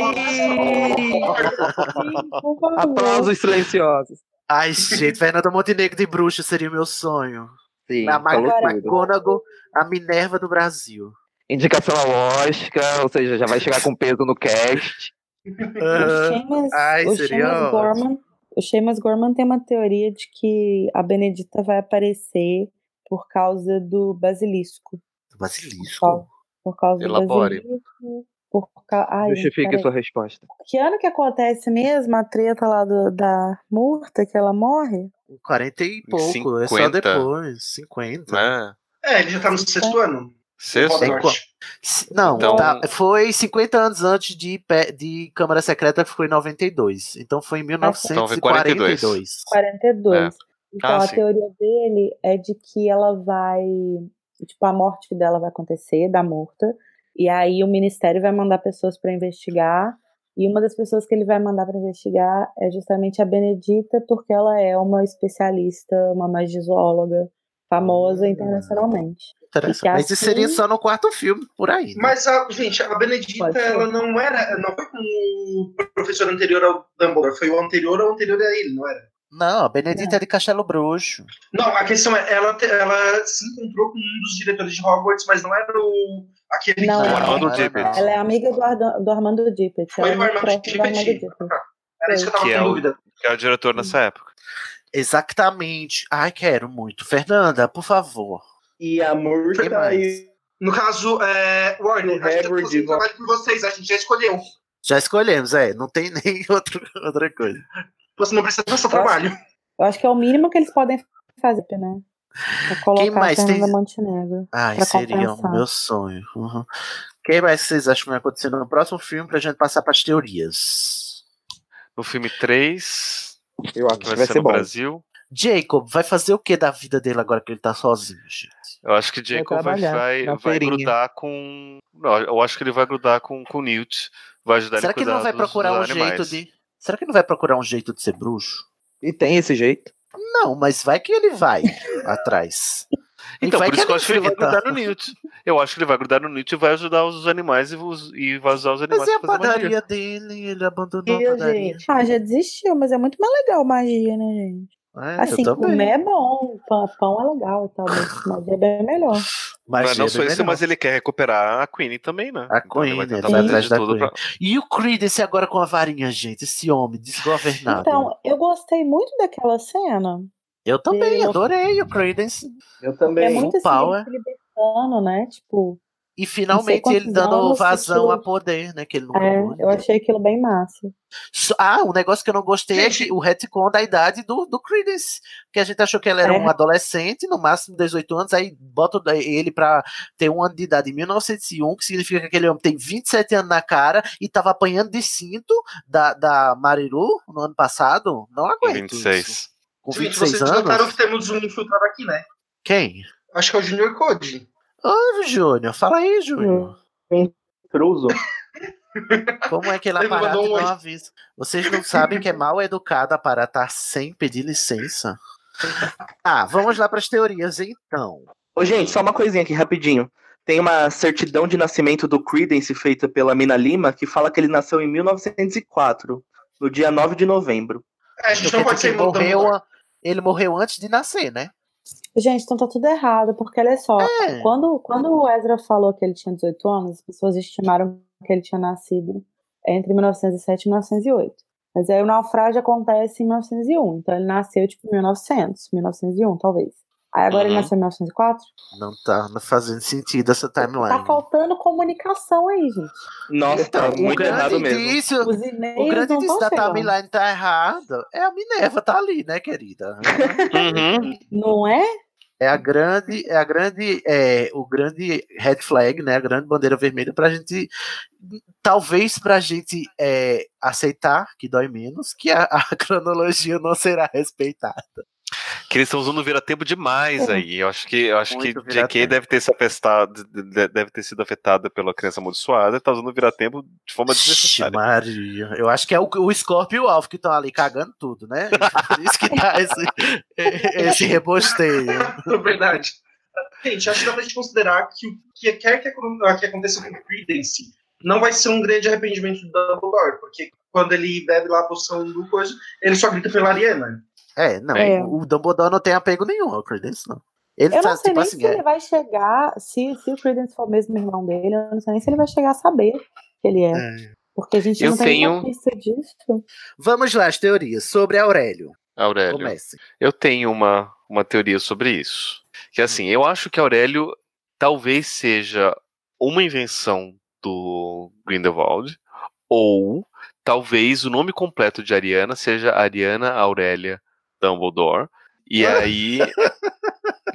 Aplausos silenciosos. Ai, gente, Fernanda Montenegro de bruxa seria o meu sonho. Sim, a. McGonagall, a Minerva do Brasil. Indicação ao Oscar, ou seja, já vai chegar com peso no cast. O Seamus, Ai, o seria. Gorman, o Seamus Gorman tem uma teoria de que a Benedita vai aparecer por causa do basilisco. Basilisco? Por causa Elabore. do basilisco. Por ca... Ai, Justifique peraí. sua resposta. Que ano que acontece mesmo a treta lá do- da Murta, que ela morre? 40 e pouco, é só 50. depois. 50. Né? É, ele já tá no sexto ano. Sexto? Não, Então- tá, foi 50 anos antes de, de Câmara Secreta, que foi em 92. Então foi em Então foi 42. 1942. 42. Então Ah, a sim. teoria dele é de que ela vai. Tipo, a morte dela vai acontecer, da Murta. E aí o ministério vai mandar pessoas para investigar. E uma das pessoas que ele vai mandar para investigar é justamente a Benedita, porque ela é uma especialista, uma magizoóloga famosa internacionalmente. Que Interessante. Mas isso seria assim- só no quarto filme, por aí. né? Mas, a, gente, a Benedita, ela não era. Não foi com o professor anterior ao Dumbledore, foi o anterior ao anterior a ele, não era? Não, a Benedita é de Castelo Bruxo. Não, a questão é, ela, ela se encontrou com um dos diretores de Hogwarts, mas não era o. aquele Não, que ela- Armando Dippet. Ela é amiga do, Arda- do Armando Dippet. Foi é o Armando Dippet. Dippet. Era isso que eu tava Que é, com o, dúvida. que é o diretor nessa época. Exatamente. Ai, quero muito. Fernanda, por favor. E a Murta Quem mais? No caso, é, Warner, a gente fazendo trabalho com vocês, a gente já escolheu. Já escolhemos, é. Não tem nem outro, outra coisa. Você não precisa fazer seu trabalho. Eu acho que é o mínimo que eles podem fazer, né? É colocar mais a Fernanda tem- Montenegro. Ai, seria o meu sonho. Uhum. Quem mais vocês acham que vai acontecer no próximo filme pra gente passar pras teorias? No filme 3, Eu acho que que vai, vai ser ser no bom. Brasil. Jacob vai fazer o que da vida dele agora que ele tá sozinho, gente? Eu acho que Jacob vai, vai, vai grudar com. Não, eu acho que ele vai grudar com com o Newt. Vai ajudar Será ele que a ele não vai dos- procurar dos um animais. jeito de. Será que ele não vai procurar um jeito de ser bruxo? E tem esse jeito. Não, mas vai que ele vai atrás. E Então, por isso que eu ele acho que ele vai grudar no Newt. Eu acho que ele vai grudar no Newt e vai ajudar os animais e, os- e vai usar os animais Mas é a padaria dele, ele abandonou a Ih, padaria. gente. Ah, já desistiu, mas é muito mais legal magia, né, gente? É, assim, eu comer é bom, pão, pão é legal e tal, mas é bem melhor. Mas não é só isso, mas ele quer recuperar a Queen também, né? A Então Queen, vai ele vai atrás da Queen. pra- E o Creedence agora com a varinha, gente. Esse homem desgovernado. Então, eu gostei muito daquela cena. eu também ele- adorei o Creedence. Eu É também. muito assim, Power. libertando, né? Tipo, E finalmente ele dando vazão a poder, né? Que ele nunca é, eu achei aquilo bem massa. Ah, um negócio que eu não gostei é Gente. que o retcon da idade do, do Creedence. Que a gente achou que ele era É. um adolescente, no máximo 18 anos, aí bota ele pra ter um ano de idade em 1901, que significa que aquele homem tem 27 anos na cara e tava apanhando de cinto da, da Marilu no ano passado. Não aguento. 26. Isso. Com Gente, 26 vocês notaram anos? que temos um infiltrado aqui, né? Quem? Acho que é o Junior Code. Ô, Júnior, fala aí, Júnior. Cruzo. Como é que ele aparata e um não oi. avisa? Vocês não sabem que é mal educado aparatar sem pedir licença? Ah, vamos lá para as teorias então. Ô, gente, só uma coisinha aqui, rapidinho. Tem uma certidão de nascimento do Credence feita pela Mina Lima que fala que ele nasceu em 1904, no dia 9 de novembro. É, a gente Então não pode ser ele morreu, a- ele morreu antes de nascer, né? Gente, então tá tudo errado, porque olha só, É. quando, quando o Ezra falou que ele tinha 18 anos, as pessoas estimaram que ele tinha nascido entre 1907 e 1908. Mas aí o naufrágio acontece em 1901, então ele nasceu tipo em 1900, 1901 talvez. Aí agora ele Uhum. nasceu em 1904? Não tá fazendo sentido essa timeline. Tá faltando comunicação aí, gente. Nossa, tá Então, o muito grande errado mesmo. Os o grande indício da chegando. timeline tá errado é a Minerva tá ali, né, querida? Uhum. Não é? É a grande, é a grande, é, o grande red flag, né, a grande bandeira vermelha pra gente, talvez pra gente é, aceitar que dói menos, que a, a cronologia não será respeitada. Que eles estão usando o vira-tempo demais É. aí. Eu acho que, eu acho que Muito JK vira-tempo. deve ter se afetado, de- deve ter sido afetada pela criança amaldiçoada e tá usando o vira-tempo de forma desnecessária. Maria. Eu acho que é o, o Scorpio e o Alf que estão ali cagando tudo, né? Por isso que tá esse, esse rebosteio. É verdade. Gente, acho que dá pra gente considerar que o que quer que, que aconteça com o Credence não vai ser um grande arrependimento do Dumbledore, porque quando ele bebe lá a poção do coisa, ele só grita pela Ariana. É, não. É. O Dumbledore não tem apego nenhum ao Credence, não. Ele Eu não faz, sei tipo nem assim, se é, ele vai chegar, se, se o Credence for mesmo irmão dele, eu não sei nem se ele vai chegar a saber que ele é. é. Porque a gente Eu não tem tenho- nenhuma pista disso. Vamos lá, as teorias sobre Aurélio. Aurélio. Comece. Eu tenho uma, uma teoria sobre isso. Que assim, eu acho que Aurélio talvez seja uma invenção do Grindelwald, ou talvez o nome completo de Ariana seja Ariana Aurélia Dumbledore. E aí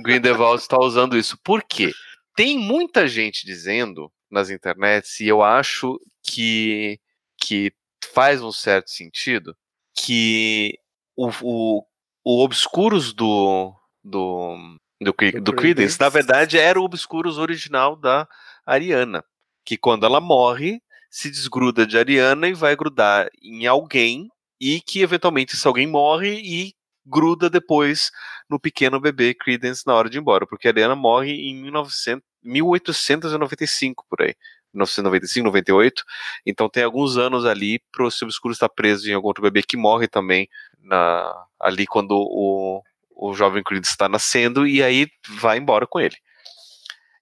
Grindelwald está usando isso. Por quê? Tem muita gente dizendo nas internets, e eu acho que, que faz um certo sentido, que o, o, o Obscuros do, do, do, Do do Credence, na verdade, era o Obscuros original da Ariana. Que quando ela morre, se desgruda de Ariana e vai grudar em alguém, e que eventualmente esse alguém morre e gruda depois no pequeno bebê Credence na hora de ir embora, porque a Ariana morre em 1900, 1895 por aí. 1995, 98. Então tem alguns anos ali pro seu obscuro estar preso em algum outro bebê que morre também na, ali quando o, o jovem Credence está nascendo e aí vai embora com ele.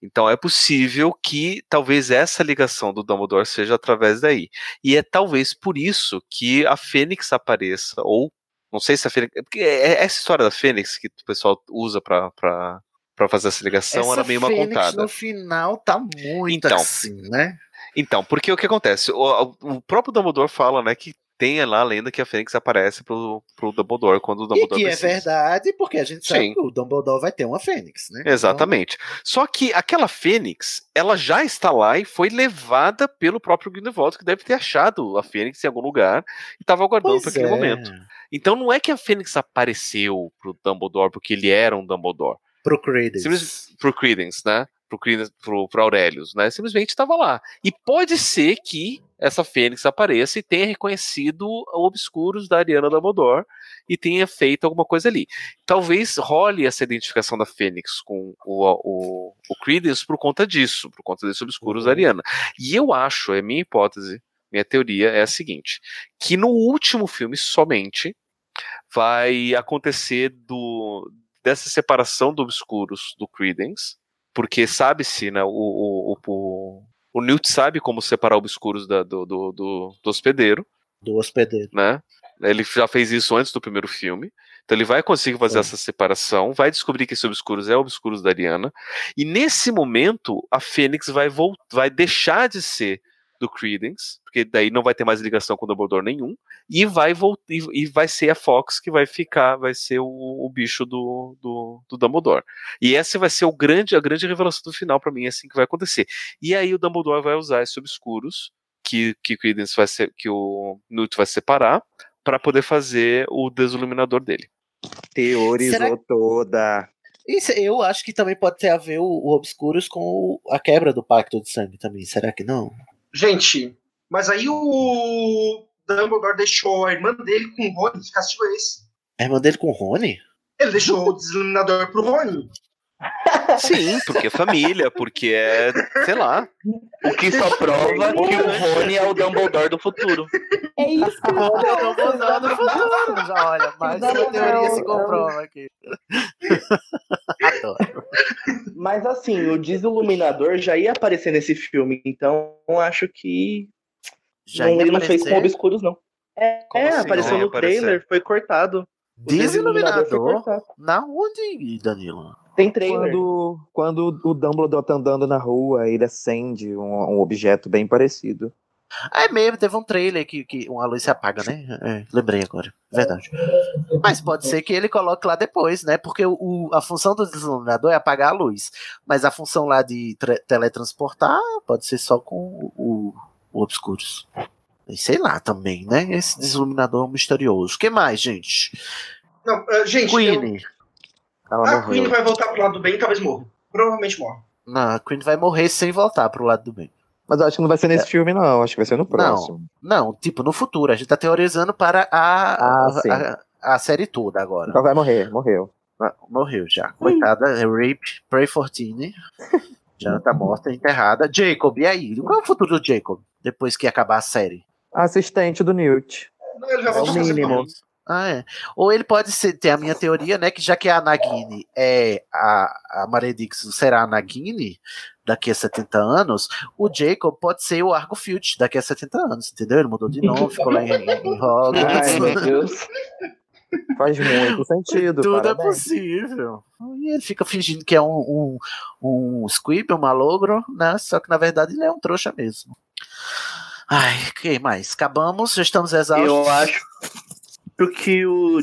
Então é possível que talvez essa ligação do Dumbledore seja através daí. E é talvez por isso que a Fênix apareça, ou não sei se a Fênix. Porque é é essa história da Fênix que o pessoal usa pra, pra, pra fazer essa ligação Essa era meio uma Fênix contada. no final tá muito Então. assim, né? Então, porque o que acontece? O, o próprio Dumbledore fala, né, que tem lá a lenda que a Fênix aparece pro, pro Dumbledore quando o E Dumbledore que é precisa. verdade, porque a gente sabe Sim. que o Dumbledore vai ter uma Fênix, né? Exatamente. Só que aquela Fênix, ela já está lá e foi levada pelo próprio Grindelwald, que deve ter achado a Fênix em algum lugar e estava aguardando para aquele é. momento. Então não é que a Fênix apareceu pro Dumbledore porque ele era um Dumbledore. Pro Credence. Simples, pro Credence, né? Pro, Credence, pro, pro Aurelius, né? Simplesmente estava lá. E pode ser que essa Fênix apareça e tenha reconhecido o Obscuros da Ariana Dumbledore e tenha feito alguma coisa ali. Talvez role essa identificação da Fênix com o, o, o Credence por conta disso, por conta desses Obscuros da Ariana. E eu acho, é minha hipótese, minha teoria é a seguinte, que no último filme somente vai acontecer do dessa separação do Obscuros do Credence, porque sabe-se, né, o, o, o, o Newt sabe como separar Obscuros da, do, do, do, do hospedeiro, Do hospedeiro. né? Ele já fez isso antes do primeiro filme. Então ele vai conseguir fazer essa separação, vai descobrir que esse Obscuros é o Obscuros da Ariana. E nesse momento, a Fênix vai, vai deixar de ser do Credence, porque daí não vai ter mais ligação com o Dumbledore nenhum, e vai voltar e, vai ser a Fox que vai ficar, vai ser o, o bicho do, do, do Dumbledore. E essa vai ser o grande, a grande revelação do final para mim, é assim que vai acontecer. E aí o Dumbledore vai usar esses obscuros que que o Credence vai ser, que o Newt vai separar para poder fazer o desiluminador dele. Teorizou Será- toda. Isso, eu acho que também pode ter a ver o, o Obscuros com o- a quebra do pacto de sangue também. Será que não? Gente, mas aí o Dumbledore deixou a irmã dele com o Rony. Que castigo é esse? A irmã dele com o Rony? Ele deixou o desiluminador pro Rony. Sim, porque é família, porque é, sei lá. O que só prova que o Rony é o Dumbledore do futuro. É isso que eu Rony é o Dumbledore do futuro. Já olha, mais uma teoria se comprova aqui. Adoro. Mas assim, o Desiluminador já ia aparecer nesse filme, então acho que Já não, ia ele não fez com obscuros, não. É, Como é, assim apareceu no aparecer? trailer, foi cortado. Desiluminador? Na onde, Danilo? Tem trailer. Quando, quando o Dumbledore tá andando na rua, ele acende um, um objeto bem parecido. Ah, é mesmo, teve um trailer que, que uma luz se apaga, né? É, lembrei agora. Verdade. Mas pode ser que ele coloque lá depois, né? Porque o, o- a função do desiluminador é apagar a luz. Mas a função lá de tra- teletransportar pode ser só com o, o, o Obscuros. E sei lá também, né? Esse desiluminador misterioso. O que mais, gente? Não, ah, gente, eu, Queenie. Ela a Queen morreu. vai voltar pro lado do bem e talvez morra. Provavelmente morre. Não, a Queen vai morrer sem voltar pro lado do bem. Mas eu acho que não vai ser nesse filme, não. Acho que vai ser no próximo. Não, não, tipo, no futuro. A gente tá teorizando para a, Ah, a, a, a série toda agora. Então vai morrer, morreu. Ah, Morreu já. Coitada, é Rape, Pray for Tini. Já tá morta, enterrada. Jacob, e aí? Qual é o futuro do Jacob? Depois que acabar a série? Assistente do Newt. Não, ele já É o mínimo. Ah, é. Ou ele pode ser, ter a minha teoria, né? Que já que a Nagini é a, a Maledixo será a Nagini daqui a 70 anos, o Jacob pode ser o Argo Filch daqui a 70 anos, entendeu? Ele mudou de nome, ficou lá em, em Hogwarts. Ai, meu Deus. Faz muito sentido. Tudo é parabéns. possível. E ele fica fingindo que é um, um, um squib, um malogro, né? Só que na verdade ele é um trouxa mesmo. Ai, que mais? Acabamos, já estamos exaustos. Eu acho que o,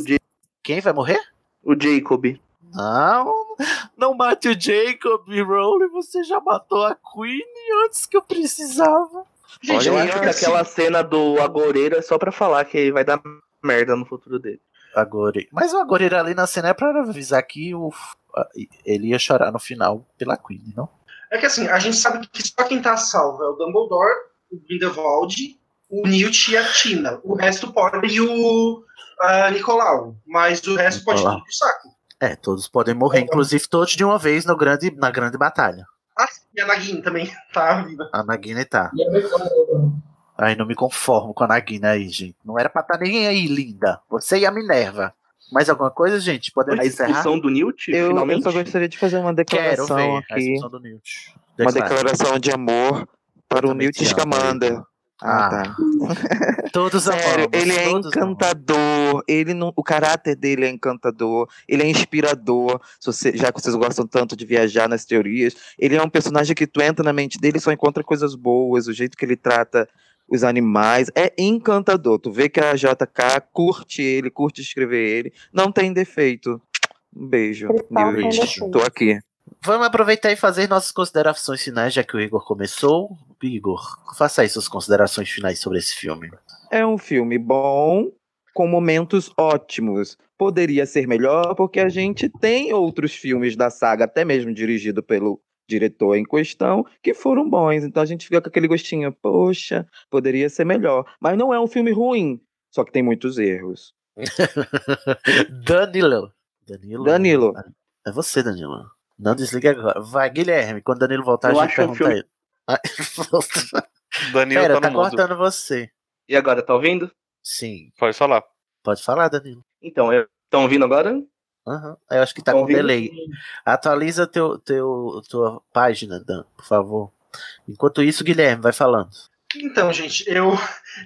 Quem vai morrer? o Jacob. Não, não mate o Jacob, Rowley. Você já matou a Queen antes que eu precisava. Gente, eu acho que aquela cena do Agoreiro é só pra falar que vai dar merda no futuro dele. Agora, mas o Agora ali na cena é pra avisar que o, ele ia chorar no final pela Queen, não? É que assim, a gente sabe que só quem tá salvo é o Dumbledore, o Grindelwald, o Newt e a Tina. O resto pode. E o ah, Nicolau. Mas o resto pode ir Nicolau. pro saco. É, todos podem morrer, inclusive todos de uma vez no grande, na grande batalha. Ah, e a Nagini também tá viva. A Nagini tá. Ai, não me conformo com a Nagini aí, gente. Não era pra estar ninguém aí, linda. Você e a Minerva. Mais alguma coisa, gente? Podemos A encerrar? expulsão do Newt, Eu, eu finalmente. só gostaria de fazer uma Quero declaração ver a aqui. expulsão do Newt. Uma Declara. declaração de amor para o Newt Scamander. Ah, Ah, tá. Todos Sério, amamos. ele é encantador. Ele não, o caráter dele é encantador. Ele é inspirador. Se você- já que vocês gostam tanto de viajar nas teorias, ele é um personagem que tu entra na mente dele e só encontra coisas boas. O jeito que ele trata os animais é encantador. Tu vê que a JK curte ele, curte escrever ele. Não tem defeito. Um beijo, sem Newt. Tô aqui. Vamos aproveitar e fazer nossas considerações finais, já que o Igor começou. Igor, faça aí suas considerações finais sobre esse filme. É um filme bom, com momentos ótimos. Poderia ser melhor, porque a gente tem outros filmes da saga, até mesmo dirigido pelo diretor em questão, que foram bons. Então a gente fica com aquele gostinho, poxa, poderia ser melhor. Mas não é um filme ruim, só que tem muitos erros. Danilo. Danilo. Danilo. É você, Danilo. Não desliga agora. Vai, Guilherme. Quando Danilo voltar, Eu a gente um pergunta filme- ele. Ah, Danilo Pera, tá tá cortando você. E agora, tá ouvindo? Sim. Pode falar. Pode falar, Danilo. Então, estão ouvindo agora? Aham. Eu acho que tá Tão com ouvindo? delay. Atualiza teu, teu, tua página, Dan, por favor. Enquanto isso, Guilherme, vai falando. Então, gente, eu,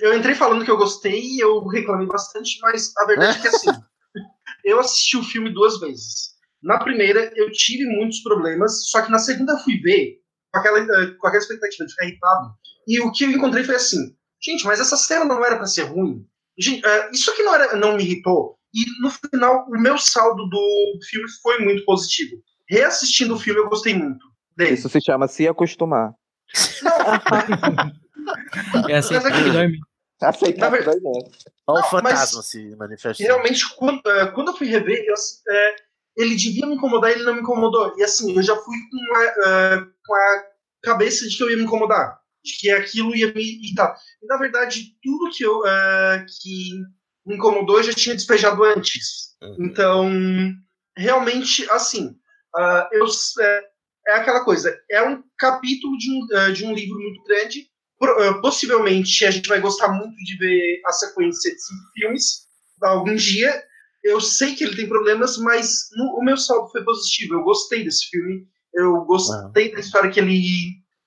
eu entrei falando que eu gostei e eu reclamei bastante, mas a verdade é que assim, eu assisti o filme duas vezes. Na primeira, eu tive muitos problemas, só que na segunda eu fui ver com aquela, eh, com aquela expectativa de ficar irritado. E o que eu encontrei foi assim: gente, mas essa cena não era pra ser ruim. Gente, eh, isso aqui não, era, não me irritou. E no final, o meu saldo do filme foi muito positivo. Reassistindo o filme, eu gostei muito dele. Isso se chama se acostumar. É assim que mesmo. Aceitar. Olha o Não, fantasma se manifestando. Realmente, quando, eh, quando eu fui rever, eu, eh, ele devia me incomodar, ele não me incomodou. E assim, eu já fui com a, eh, com a cabeça de que eu ia me incomodar, de que aquilo ia me irritar. E na verdade, tudo que eu eh, que me incomodou eu já tinha despejado antes. Então, realmente, assim, ah, eu, é, aquela coisa, é um capítulo de um, de um livro muito grande. Possivelmente a gente vai gostar muito de ver a sequência de cinco filmes algum dia. Eu sei que ele tem problemas, mas no- o meu saldo foi positivo. Eu gostei desse filme. Eu gostei da história que ele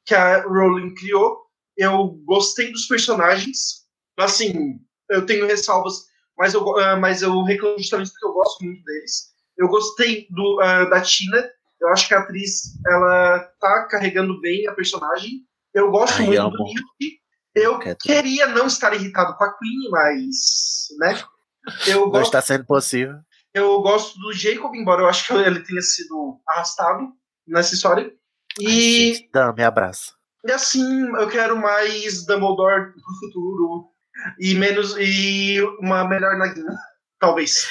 que a Rowling criou. Eu gostei dos personagens. Assim, eu tenho ressalvas, mas eu, ah, mas eu reclamo justamente porque eu gosto muito deles. Eu gostei do, ah, da Tina. Eu acho que a atriz ela tá carregando bem a personagem. Eu gosto Ai, muito amo. do Newt. Eu queria não estar irritado com a Queen, mas, né? Eu Não gosto, está sendo possível. eu gosto do Jacob, embora eu acho que ele tenha sido arrastado nessa história. E, Dan, me abraça. e assim, eu quero mais Dumbledore pro futuro e menos e uma melhor Nagina, talvez.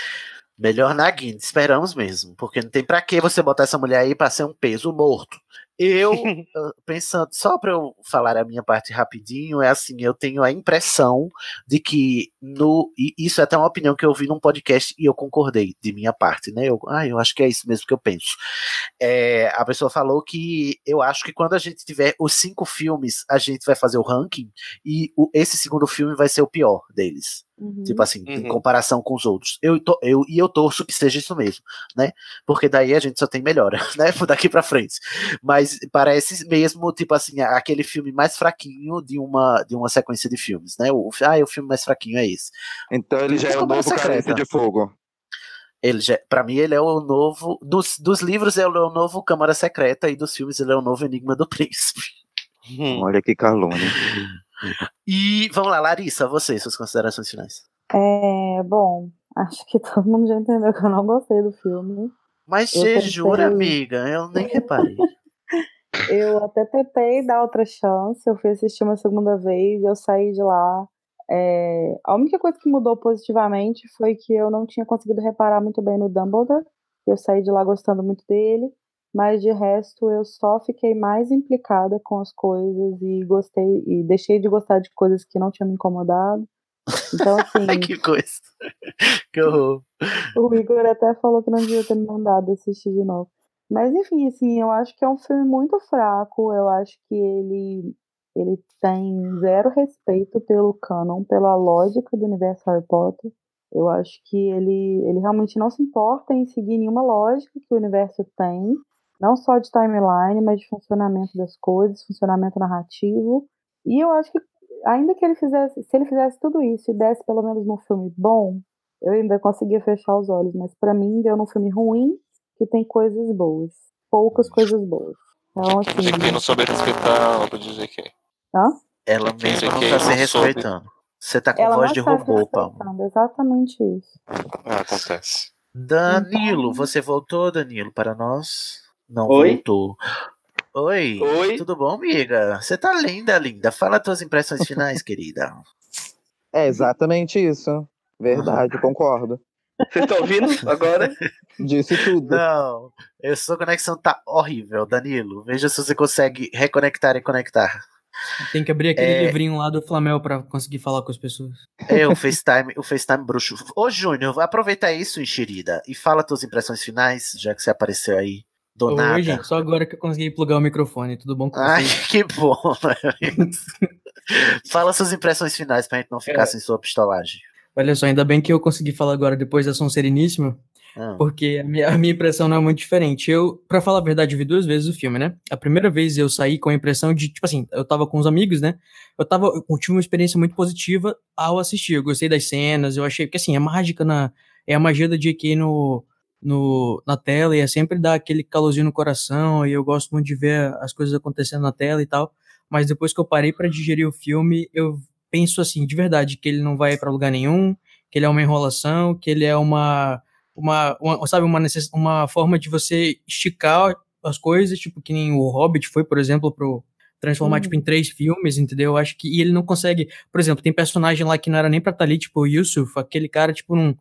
Melhor Nagini, esperamos mesmo. Porque não tem pra que você botar essa mulher aí pra ser um peso morto. Eu, ah, pensando, só pra eu falar a minha parte rapidinho, é assim, eu tenho a impressão de que no. E isso é até uma opinião que eu vi num podcast e eu concordei de minha parte, né? Eu, ah, eu acho que é isso mesmo que eu penso. É, a pessoa falou que eu acho que quando a gente tiver os cinco filmes, a gente vai fazer o ranking e o- esse segundo filme vai ser o pior deles. Uhum. Tipo assim, em Uhum. comparação com os outros. Eu, to- eu, e eu torço que seja isso mesmo, né? Porque daí a gente só tem melhora, né? Daqui pra frente. Mas parece mesmo, tipo assim, aquele filme mais fraquinho de uma, de uma sequência de filmes, né? O, ah, o filme mais fraquinho é esse. Então ele já é o Câmara novo Carência Secreta. de Fogo. Ele já, pra mim, ele é o novo. Dos, dos livros, ele é o novo Câmara Secreta, e dos filmes, ele é o novo Enigma do Príncipe. Hum. Olha que calúnia. E vamos lá, Larissa, você, suas considerações finais. É, bom, acho que todo mundo já entendeu que eu não gostei do filme. Mas Eu você jura, amiga? Eu nem reparei. Eu até tentei dar outra chance, eu fui assistir uma segunda vez, eu saí de lá. é, a única coisa que mudou positivamente foi que eu não tinha conseguido reparar muito bem no Dumbledore. Eu saí de lá gostando muito dele, mas de resto eu só fiquei mais implicada com as coisas e gostei e deixei de gostar de coisas que não tinham me incomodado. Então, assim, que coisa. Que horror. o Igor até falou que não devia ter me mandado assistir de novo. Mas enfim, assim, eu acho que é um filme muito fraco. Eu acho que ele ele tem zero respeito pelo canon, pela lógica do universo Harry Potter. Eu acho que ele ele realmente não se importa em seguir nenhuma lógica que o universo tem, não só de timeline, mas de funcionamento das coisas, funcionamento narrativo. E eu acho que ainda que ele fizesse, se ele fizesse tudo isso e desse pelo menos um filme bom, eu ainda conseguia fechar os olhos, mas pra mim deu num filme ruim que tem coisas boas, poucas coisas boas. Então, assim, Quem não souber respeitar a obra de J.K. hã? Ela mesma não tá se soube. respeitando. Você tá com Ela voz de se robô, Palma. respeitando, exatamente isso. Ah, acontece. Danilo, você voltou, Danilo, para nós? Não Oi? voltou. Oi, Oi? tudo bom, amiga? Você tá linda, linda. Fala tuas impressões finais, querida. É exatamente isso. Verdade, concordo. Vocês estão ouvindo agora? Disse tudo. Não, a sua conexão tá horrível, Danilo. Veja se você consegue reconectar e conectar. Tem que abrir aquele É. livrinho lá do Flamel pra conseguir falar com as pessoas. É, o FaceTime, o FaceTime bruxo. Ô, Júnior, aproveita isso, enxerida, e fala tuas impressões finais, já que você apareceu aí do nada. Oi, gente, só agora que eu consegui plugar o microfone. Tudo bom com Ai, vocês? que bom. Fala suas impressões finais pra gente não ficar É. sem sua pistolagem. Olha só, ainda bem que eu consegui falar agora depois da Som Sereníssima, Ah. porque a minha, a minha impressão não é muito diferente. Eu, pra falar a verdade, vi duas vezes o filme, né? A primeira vez eu saí com a impressão de, tipo assim, eu tava com os amigos, né? Eu tava, eu tive uma experiência muito positiva ao assistir. Eu gostei das cenas, eu achei que, assim, é mágica na. É a magia da JK no, no, na tela e é sempre dar aquele calorzinho no coração e eu gosto muito de ver as coisas acontecendo na tela e tal. Mas depois que eu parei pra digerir o filme, eu penso assim, de verdade, que ele não vai pra lugar nenhum, que ele é uma enrolação, que ele é uma, uma, uma sabe, uma, necess... uma forma de você esticar as coisas, tipo, que nem o Hobbit foi, por exemplo, pro transformar, Uhum. tipo, em três filmes, entendeu? Eu acho que, e ele não consegue, por exemplo, tem personagem lá que não era nem pra estar ali, tipo, o Yusuf, aquele cara, tipo, não,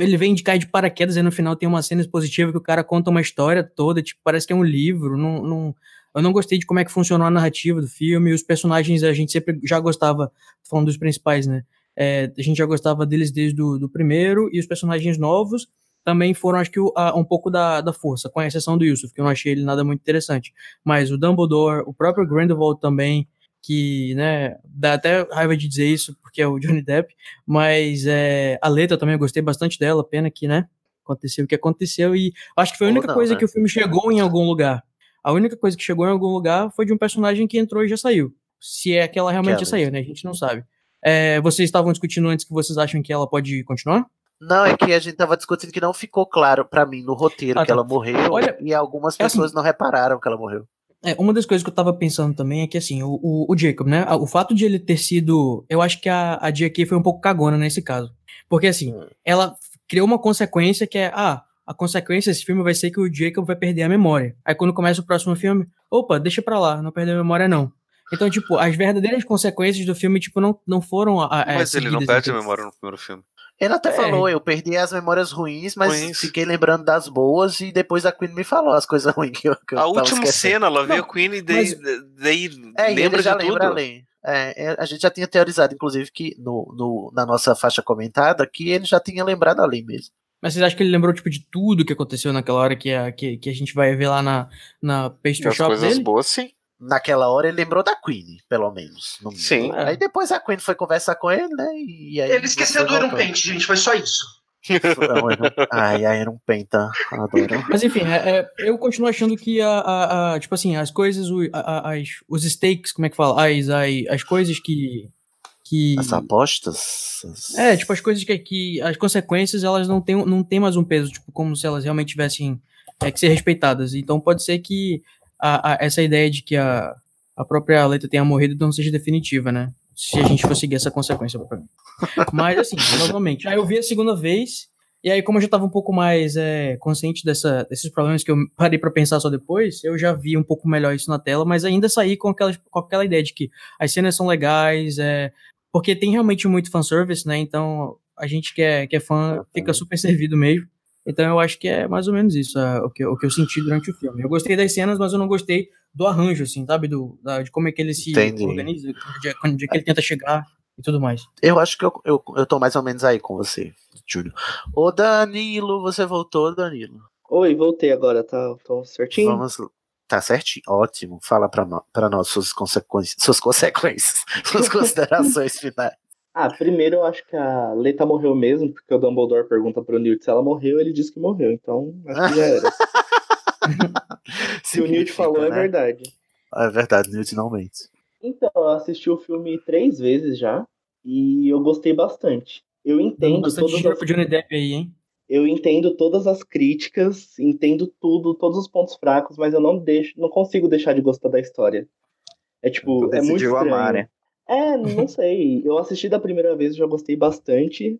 ele vem de cair de paraquedas e no final tem uma cena expositiva que o cara conta uma história toda, tipo, parece que é um livro, não, não, eu não gostei de como é que funcionou a narrativa do filme, os personagens a gente sempre já gostava, falando dos principais, né? É, a gente já gostava deles desde o do primeiro, e os personagens novos também foram, acho que, o- a- um pouco da, da força, com exceção do Yusuf, que eu não achei ele nada muito interessante. Mas o Dumbledore, o próprio Grindelwald também, que, né, dá até raiva de dizer isso, porque é o Johnny Depp, mas é, a letra também eu gostei bastante dela, pena que, né, aconteceu o que aconteceu, e acho que foi a única não, coisa né? que o filme chegou em algum lugar. A única coisa que chegou em algum lugar foi de um personagem que entrou e já saiu. Se é que ela realmente já Que ela- saiu, né? A gente não sabe. É, vocês estavam discutindo antes que vocês acham que ela pode continuar? Não, é que a gente tava discutindo que não ficou claro pra mim no roteiro Ah, que tá. ela morreu Olha, e algumas é assim- pessoas não repararam que ela morreu. É, uma das coisas que eu tava pensando também é que, assim, o, o, o Jacob, né? O fato de ele ter sido. Eu acho que a, a JK foi um pouco cagona nesse caso. Porque, assim, ela criou uma consequência que é. Ah, a consequência desse filme vai ser que o Jacob vai perder a memória. Aí quando começa o próximo filme, opa, deixa pra lá, não perder a memória, não. Então, tipo, as verdadeiras consequências do filme, tipo, não, não foram. a- a- Mas ele não perde a em- memória no primeiro filme. Ele até É. falou, eu perdi as memórias ruins, mas Ruins. fiquei lembrando das boas e depois a Queen me falou as coisas ruins que eu, que eu A última cena, ela vê a Queen e daí, daí É, lembra de lembra tudo. além. É, é, a gente já tinha teorizado, inclusive, que no, no- na nossa faixa comentada, que ele já tinha lembrado ali mesmo. Mas vocês acham que ele lembrou, tipo, de tudo que aconteceu naquela hora que a, que, que a gente vai ver lá na, na pastry As shop coisas dele? boas, sim. Naquela hora ele lembrou da Queen, pelo menos. Sim. Aí depois a Queen foi conversar com ele, né? E aí Ele esqueceu do Iron. Paint, gente, foi só isso. Não, Iron- Ai, a Iron Penta, adoro. Mas enfim, é- é, eu continuo achando que a, a- a- tipo assim, as coisas, o- a- a- as, os stakes, como é que fala? As, as, as coisas que. que As apostas. as- é, tipo, as coisas que, que as consequências, elas não têm, não têm mais um peso, tipo, como se elas realmente tivessem é, que ser respeitadas. Então pode ser que a- a- essa ideia de que a, a própria letra tenha morrido não seja definitiva, né? Se a gente for seguir essa consequência. Mas assim, novamente, aí eu vi a segunda vez, e aí, como eu já estava um pouco mais é, consciente dessa, desses problemas que eu parei para pensar só depois, eu já vi um pouco melhor isso na tela, mas ainda saí com aquela, com aquela ideia de que as cenas são legais, é, porque tem realmente muito fanservice, né? Então a gente que é, que é fã fica super servido mesmo. Então eu acho que é mais ou menos isso é, o, que, eu- o que eu senti durante o filme. Eu gostei das cenas, mas eu não gostei do arranjo, assim, sabe? Do, da- de como é que ele se Entendi. organiza, de, quando de que ele tenta chegar e tudo mais. Eu acho que eu, eu, eu tô mais ou menos aí com você, Júlio. Ô Danilo, você voltou, Danilo? Oi, voltei agora, tá? Tô certinho? Vamos. Tá certinho? Ótimo. Fala pra, pra nós suas consequências, suas consequências, suas considerações finais. Ah, primeiro eu acho que a Leta morreu mesmo, porque o Dumbledore pergunta pro Newt se ela morreu, ele diz que morreu, então acho que já era. se o Newt falou, é né? verdade. É verdade, Newt não mente. Então, eu assisti o filme três vezes já, e eu gostei bastante. Eu entendo bastante todas as... Johnny Depp aí, hein? Eu entendo todas as críticas, entendo tudo, todos os pontos fracos, mas eu não deixo, não consigo deixar de gostar da história. É tipo, é muito decidiu estranho. amar, né? É, não sei. Eu assisti da primeira vez, já gostei bastante.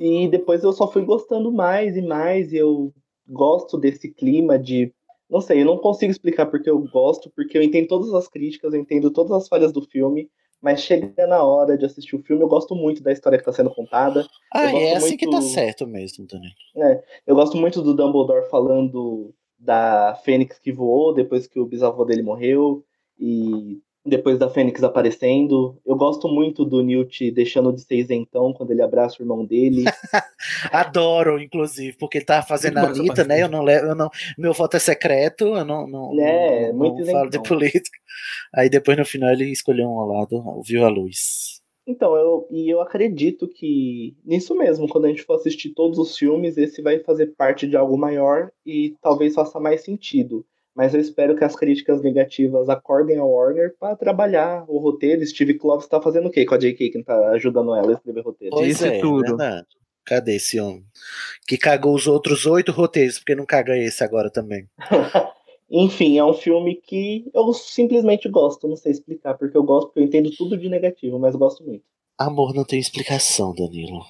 E depois eu só fui gostando mais e mais. E eu gosto desse clima de. Não sei, eu não consigo explicar porque eu gosto, porque eu entendo todas as críticas, eu entendo todas as falhas do filme. Mas chega na hora de assistir o filme, eu gosto muito da história que está sendo contada. Ah, eu é assim que tá muito- certo mesmo, Danilo. é, eu gosto muito do Dumbledore falando da Fênix que voou depois que o bisavô dele morreu e depois da Fênix aparecendo. Eu gosto muito do Newt deixando de ser isentão quando ele abraça o irmão dele. Adoro, inclusive, porque ele tava fazendo a Anitta, né? Eu não levo, eu não, meu voto é secreto, eu não, não, É, não, muito não falo de política. Aí depois no final ele escolheu um lado, viu a luz. Então, eu, e eu acredito que nisso mesmo, quando a gente for assistir todos os filmes, esse vai fazer parte de algo maior e talvez faça mais sentido. Mas eu espero que as críticas negativas acordem a Warner para trabalhar o roteiro. Steve Kloves está fazendo o quê com a J.K. que tá ajudando ela a escrever roteiro? Pois é, verdade. Cadê esse homem? Que cagou os outros oito roteiros, porque não caga esse agora também. Enfim, é um filme que eu simplesmente gosto, não sei explicar, porque eu gosto, porque eu entendo tudo de negativo, mas eu gosto muito. Amor não tem explicação, Danilo.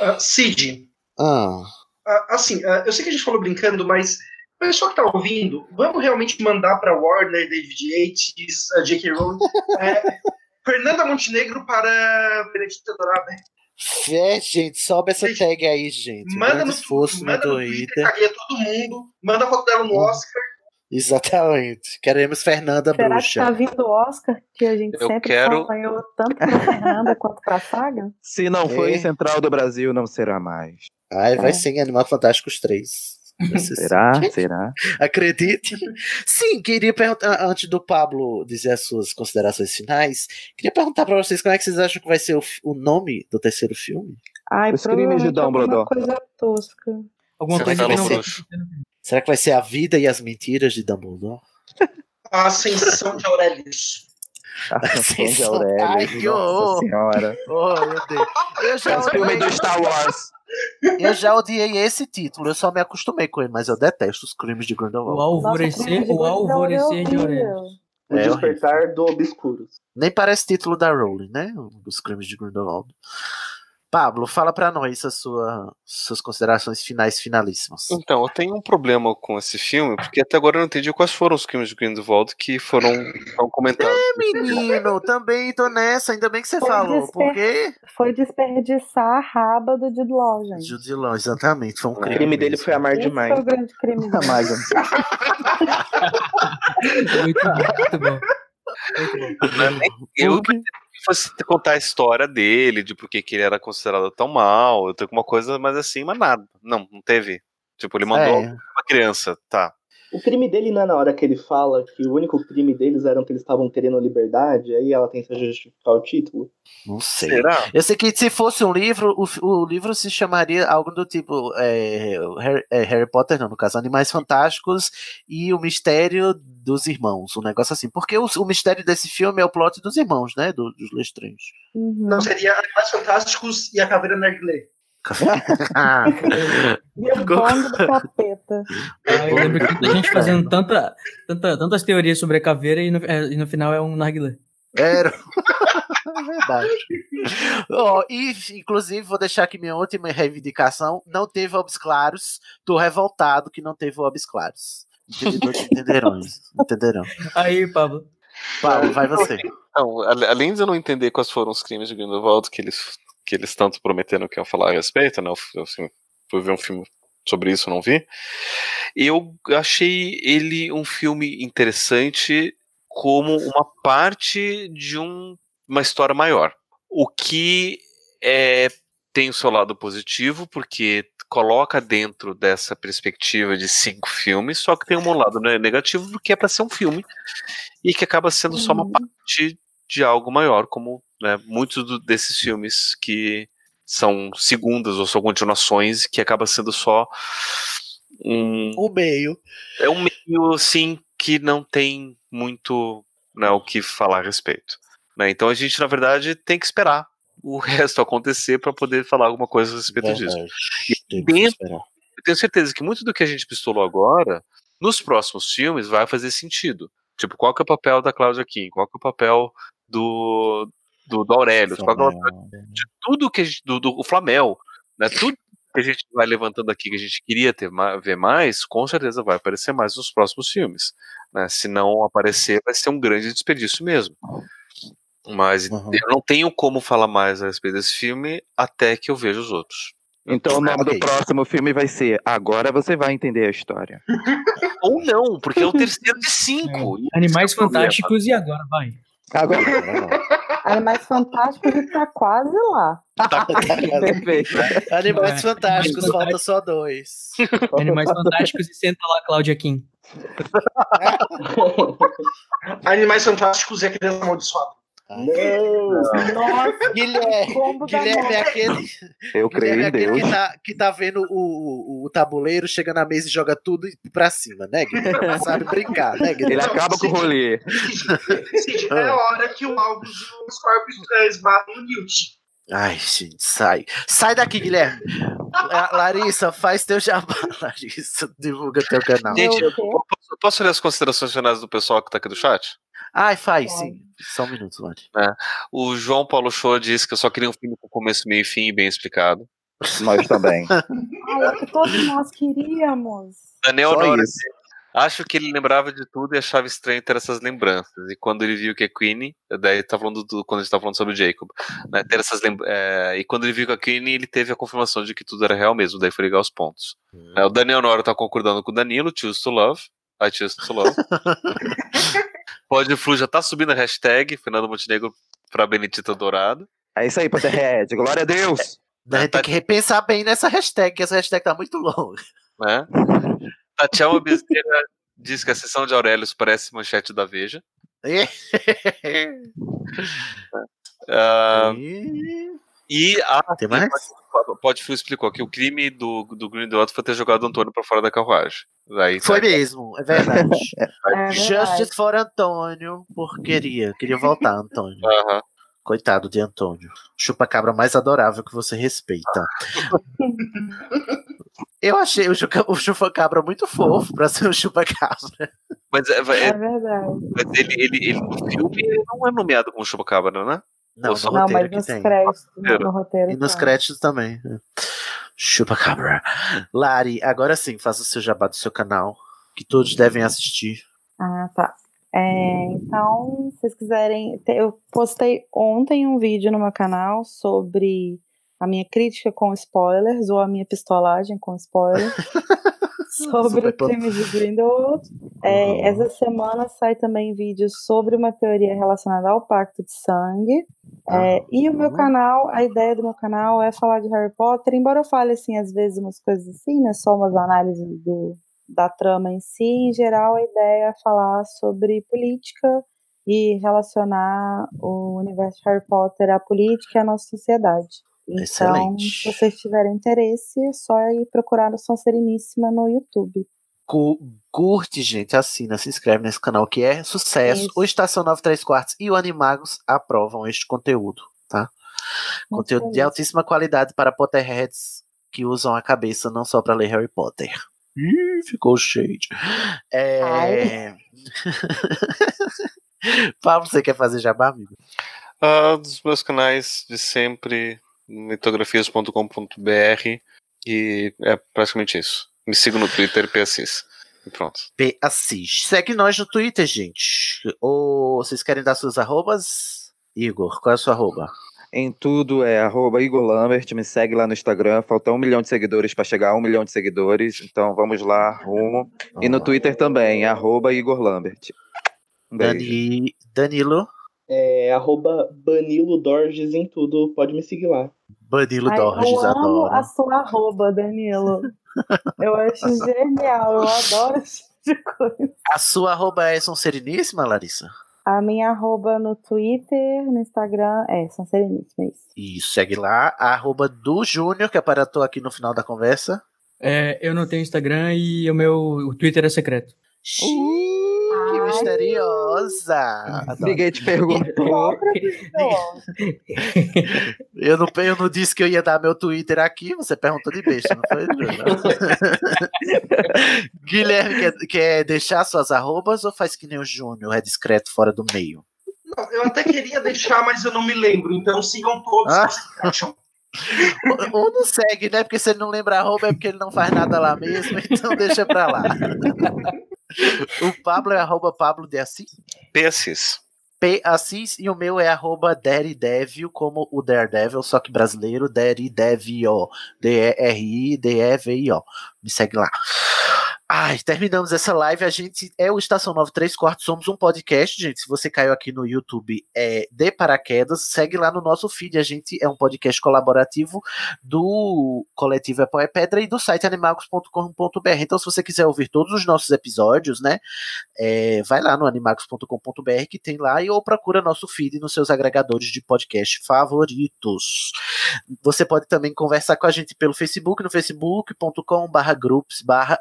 Ah, Cid, Ah, ah, assim, ah, eu sei que a gente falou brincando, mas pessoal que tá ouvindo, vamos realmente mandar pra Warner, David Yates, a J.K. Rowling, é, Fernanda Montenegro para Benedita Dourada. Fé, gente, sobe essa tag aí, gente. Um Manda no, esforço no manda no Twitter. Todo mundo, manda a foto dela no Oscar. Exatamente. Queremos Fernanda Será que Bruxa. tá vindo o Oscar que a gente Eu sempre quero- sonhou tanto pra Fernanda quanto pra Saga? Se não foi É. em Central do Brasil, não será mais. Ai, vai É. sim, Animal Fantásticos 3. Será? Será? Acredite. Sim, queria perguntar, antes do Pablo dizer as suas considerações finais, queria perguntar pra vocês como é que vocês acham que vai ser o, o nome do terceiro filme? Ai, Os crimes de Dumbledore. coisa tosca. Alguma Será coisa que não. ser- Será que vai ser a vida e as mentiras de Dumbledore? A Ascensão de Aurelius. Ascensão de Ai, Aurélio. que Nossa horror. senhora. Oh, meu Deus. Eu já, É o filme odiei, do Star Wars. eu já odiei esse título, eu só me acostumei com ele, mas eu detesto os crimes de Grindelwald. O alvorecer, o alvorecer de Aurélio. O É Despertar do Obscuros. Nem parece título da Rowling, né? Os crimes de Grindelwald. Pablo, fala pra nós as sua, suas considerações finais finalíssimas. Então, eu tenho um problema com esse filme, porque até agora eu não entendi quais foram os crimes de Grindelwald que foram, foram comentados. É, menino, também tô nessa, ainda bem que você falou, desper- porque... Foi desperdiçar a raba do Jude Law, gente. Jude Law, exatamente, foi um O crime. crime dele foi amar Esse demais. foi o grande crime. Amar Muito bom, muito bom. Eu fosse contar a história dele, de por que ele era considerado tão mal, eu alguma coisa, mas assim, mas nada. Não, não teve. Tipo, ele mandou É. uma criança, tá. O crime dele não é na hora que ele fala que o único crime deles era que eles estavam querendo liberdade, aí ela tenta justificar o título. Não sei. Será? Eu sei que se fosse um livro, o, o livro se chamaria algo do tipo é, Harry, é, Harry Potter, não, no caso, Animais Fantásticos e o Mistério dos Irmãos, um negócio assim. Porque o, o mistério desse filme é o plot dos irmãos, né? do- dos Lestrange. Uhum. Não seria Animais Fantásticos e a Caveira Narguilé. E o bonde do capeta. Ah, eu lembro que muita gente fazendo tanta, tanta, tantas teorias sobre a caveira e no, é, e no final é um narguilé. Era. É verdade. Ó, e, inclusive, vou deixar aqui minha última reivindicação. Não teve Obs Claros. Tô revoltado que não teve Obs Claros. Entendedores entenderão. isso, Entenderão. Aí, Pablo. Pablo, vai você. Ale- além de eu não entender quais foram os crimes de Grindelwald que eles, que eles tanto prometeram que iam falar a respeito, né? Eu, assim, fui ver um filme sobre isso, não vi. Eu achei ele um filme interessante como uma parte de um- uma história maior. O que é, tem o seu lado positivo, porque coloca dentro dessa perspectiva de cinco filmes, só que tem um lado né, negativo, porque é para ser um filme e que acaba sendo só uma parte de algo maior, como né, muitos do- desses filmes que são segundas ou são continuações, que acaba sendo só um. O meio. É um meio, assim, que não tem muito né, o que falar a respeito. né? Então a gente, na verdade, tem que esperar o resto acontecer para poder falar alguma coisa a respeito disso. E dentro, eu tenho certeza que muito do que a gente pistolou agora, nos próximos filmes, vai fazer sentido. Tipo, qual que é o papel da Cláudia Kim? Qual que é o papel do, do, do Aurélio? É de tudo que a gente, do, do o Flamel, né? Tudo que a gente vai levantando aqui que a gente queria ter, ver mais, com certeza vai aparecer mais nos próximos filmes. Né? Se não aparecer, vai ser um grande desperdício mesmo. Mas eu não tenho como falar mais a respeito desse filme até que eu veja os outros. Então o nome do próximo filme vai ser Agora Você Vai Entender a História. Ou não, porque é o terceiro de cinco. Animais é o problema. Fantásticos e agora, vai. Agora. Animais Fantásticos e tá quase lá. Perfeito. Animais É, Fantásticos, Animais falta só dois. Animais Fantásticos e senta lá, Cláudia Kim. Animais Fantásticos e a Criança Amaldiçoada. Nossa, Guilherme, Guilherme é aquele, Eu creio Guilherme é em aquele Deus. que tá, que tá vendo o, o, o tabuleiro, chega na mesa e joga tudo pra cima, né, Guilherme? Sabe brincar, né, Guilherme? Ele acaba com o rolê. Cid, é hora que o Albus e o Scorpius esbarram no Newt. Ai, gente, sai. Sai daqui, Guilherme. La- Larissa, faz teu jabá, Larissa. Divulga teu canal. Gente, eu posso, posso ler as considerações finais do pessoal que tá aqui do chat? Ai, faz, sim. Só um minuto, Lari. É. O João Paulo Show disse que eu só queria um filme com começo, meio e fim e bem explicado. Nós também. Ai, é o que todos nós queríamos. Daniel Só Nora isso. disse, Acho que ele lembrava de tudo e achava estranho ter essas lembranças. E quando ele viu que a Queenie, daí tá falando do, quando a gente tá falando sobre o Jacob, né, ter essas é, e quando ele viu que a Queenie, ele teve a confirmação de que tudo era real mesmo, daí foi ligar os pontos. É, o Daniel Nora tá concordando com o Danilo, Choose to Love. I choose to love. Pode Flu já tá subindo a hashtag, Fernando Montenegro pra Benedita Dourado. É isso aí, Potterhead. Glória a Deus. A gente tem que repensar bem nessa hashtag, que essa hashtag tá muito longa. né? Tatiana Bezerra diz que a sessão de Aurelius parece manchete da Veja. Ah, e a Tem mais? Pode Fio explicou que o crime do, do Grindelwald foi ter jogado o Antônio pra fora da carruagem. Daí, Foi tá- mesmo, é verdade. É Justice for Antônio, porqueria. Queria voltar, Antônio. Coitado de Antônio. Chupa-cabra mais adorável que você respeita. Eu achei o chupa-cabra muito fofo pra ser um chupa-cabra. Mas, é, É é- verdade. mas ele, ele, ele no filme ele não é nomeado como Chupacabra, né? Não, no Não, roteiro mas que nos tem. créditos, no, no roteiro. E nos tá. créditos também. Chupa cabra. Lari, agora sim, faça o seu jabá do seu canal, que todos devem assistir. Ah, tá. É, então, se vocês quiserem, eu postei ontem um vídeo no meu canal sobre a minha crítica com spoilers, ou a minha pistolagem com spoilers, sobre o crime de Grindelwald. É, essa semana sai também vídeo sobre uma teoria relacionada ao Pacto de Sangue. É, e o meu canal, a ideia do meu canal é falar de Harry Potter, embora eu fale, assim, às vezes umas coisas assim, né, só umas análises do, da trama em si, em geral a ideia é falar sobre política e relacionar o universo de Harry Potter à política e à nossa sociedade. Então, Excelente. se vocês tiverem interesse, é só ir procurar o Sonsereníssima no YouTube. Cu- Curte, gente, assina, se inscreve nesse canal que é sucesso. Isso. O Estação 93 Quartos e o Animagos aprovam este conteúdo, tá? Muito Conteúdo de feliz. altíssima qualidade para Potterheads que usam a cabeça não só para ler Harry Potter. Ih, ficou cheio. É... Pablo, você quer fazer jabá, amigo? Ah, dos meus canais de sempre, mitografias.com.br e é praticamente isso. Me siga no Twitter, PSIS. E pronto. P Assis. Segue nós no Twitter, gente. Ou vocês querem dar suas arrobas? Igor, qual é a sua arroba? Em tudo é arroba Igor Lambert, me segue lá no Instagram. Falta um milhão de seguidores para chegar a um milhão de seguidores. Então vamos lá, rumo. E no Twitter também, arroba Igor Lambert. Um beijo. Dani, Danilo. É arroba Banilo Dorges em tudo, pode me seguir lá. Banilo Ai, Dorges, eu amo adoro. a sua arroba, Danilo. Eu acho genial, eu adoro esse tipo de coisa. A sua arroba é Sonsereníssima, Larissa? A minha arroba no Twitter, no Instagram, é São Sereníssima, é isso. Isso, segue lá. A arroba do Júnior, que apareceu aqui no final da conversa. É, eu não tenho Instagram e o meu o Twitter é secreto. Que misteriosa! Adoro. Ninguém te perguntou. Eu não, eu não disse que eu ia dar meu Twitter aqui, você perguntou de besta, não foi? Guilherme, quer, quer deixar suas arrobas ou faz que nem o Júnior, é discreto fora do meio? Não, eu até queria deixar, mas eu não me lembro. Então sigam todos Ah. que vocês acham. Ou, ou não segue, né? Porque se ele não lembra arroba é porque ele não faz nada lá mesmo, então deixa pra lá. O Pablo é arroba Pablo de Assis. PSIS. P Assis e o meu é arroba Daredevil, como o Daredevil, só que brasileiro, Daredevil, D-E-R-I-D-E-V-I-O. Me segue lá. Ai, terminamos essa live. A gente é o Estação 93 Quartos, somos um podcast, gente. Se você caiu aqui no YouTube, é de paraquedas, segue lá no nosso feed. A gente é um podcast colaborativo do coletivo Apoia Pedra e do site animagos.com.br. Então, se você quiser ouvir todos os nossos episódios, né, é, vai lá no animagos.com.br que tem lá e ou procura nosso feed nos seus agregadores de podcast favoritos. Você pode também conversar com a gente pelo Facebook, no facebook.com/barra groups barra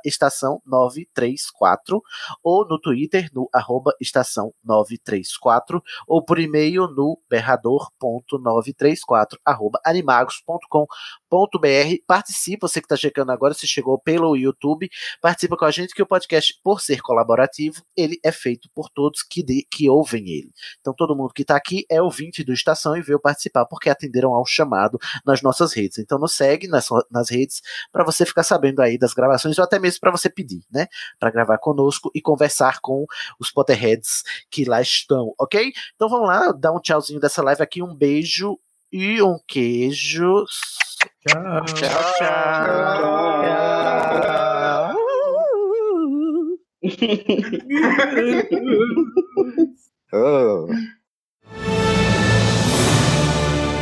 estação 934 ou no Twitter no arroba estação 934 ou por e-mail no berrador.934 arroba animagos.com.br participa, você que está chegando agora, se chegou pelo YouTube, participa com a gente que o podcast, por ser colaborativo, ele é feito por todos que, de, que ouvem ele. Então todo mundo que está aqui é ouvinte do Estação e veio participar porque atenderam ao chamado nas nossas redes. Então nos segue nas, nas redes para você ficar sabendo aí das gravações ou até mesmo para você pedir, né? Para gravar conosco e conversar com os Potterheads que lá estão, ok? Então vamos lá, dar um tchauzinho dessa live aqui, um beijo e um queijo. Tchau, tchau. tchau. Oh.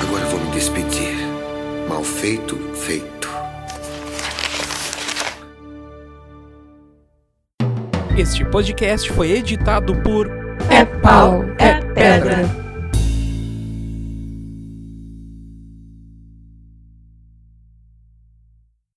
Agora vou me despedir. Mal feito, feito. Este podcast foi editado por É pau, é pedra.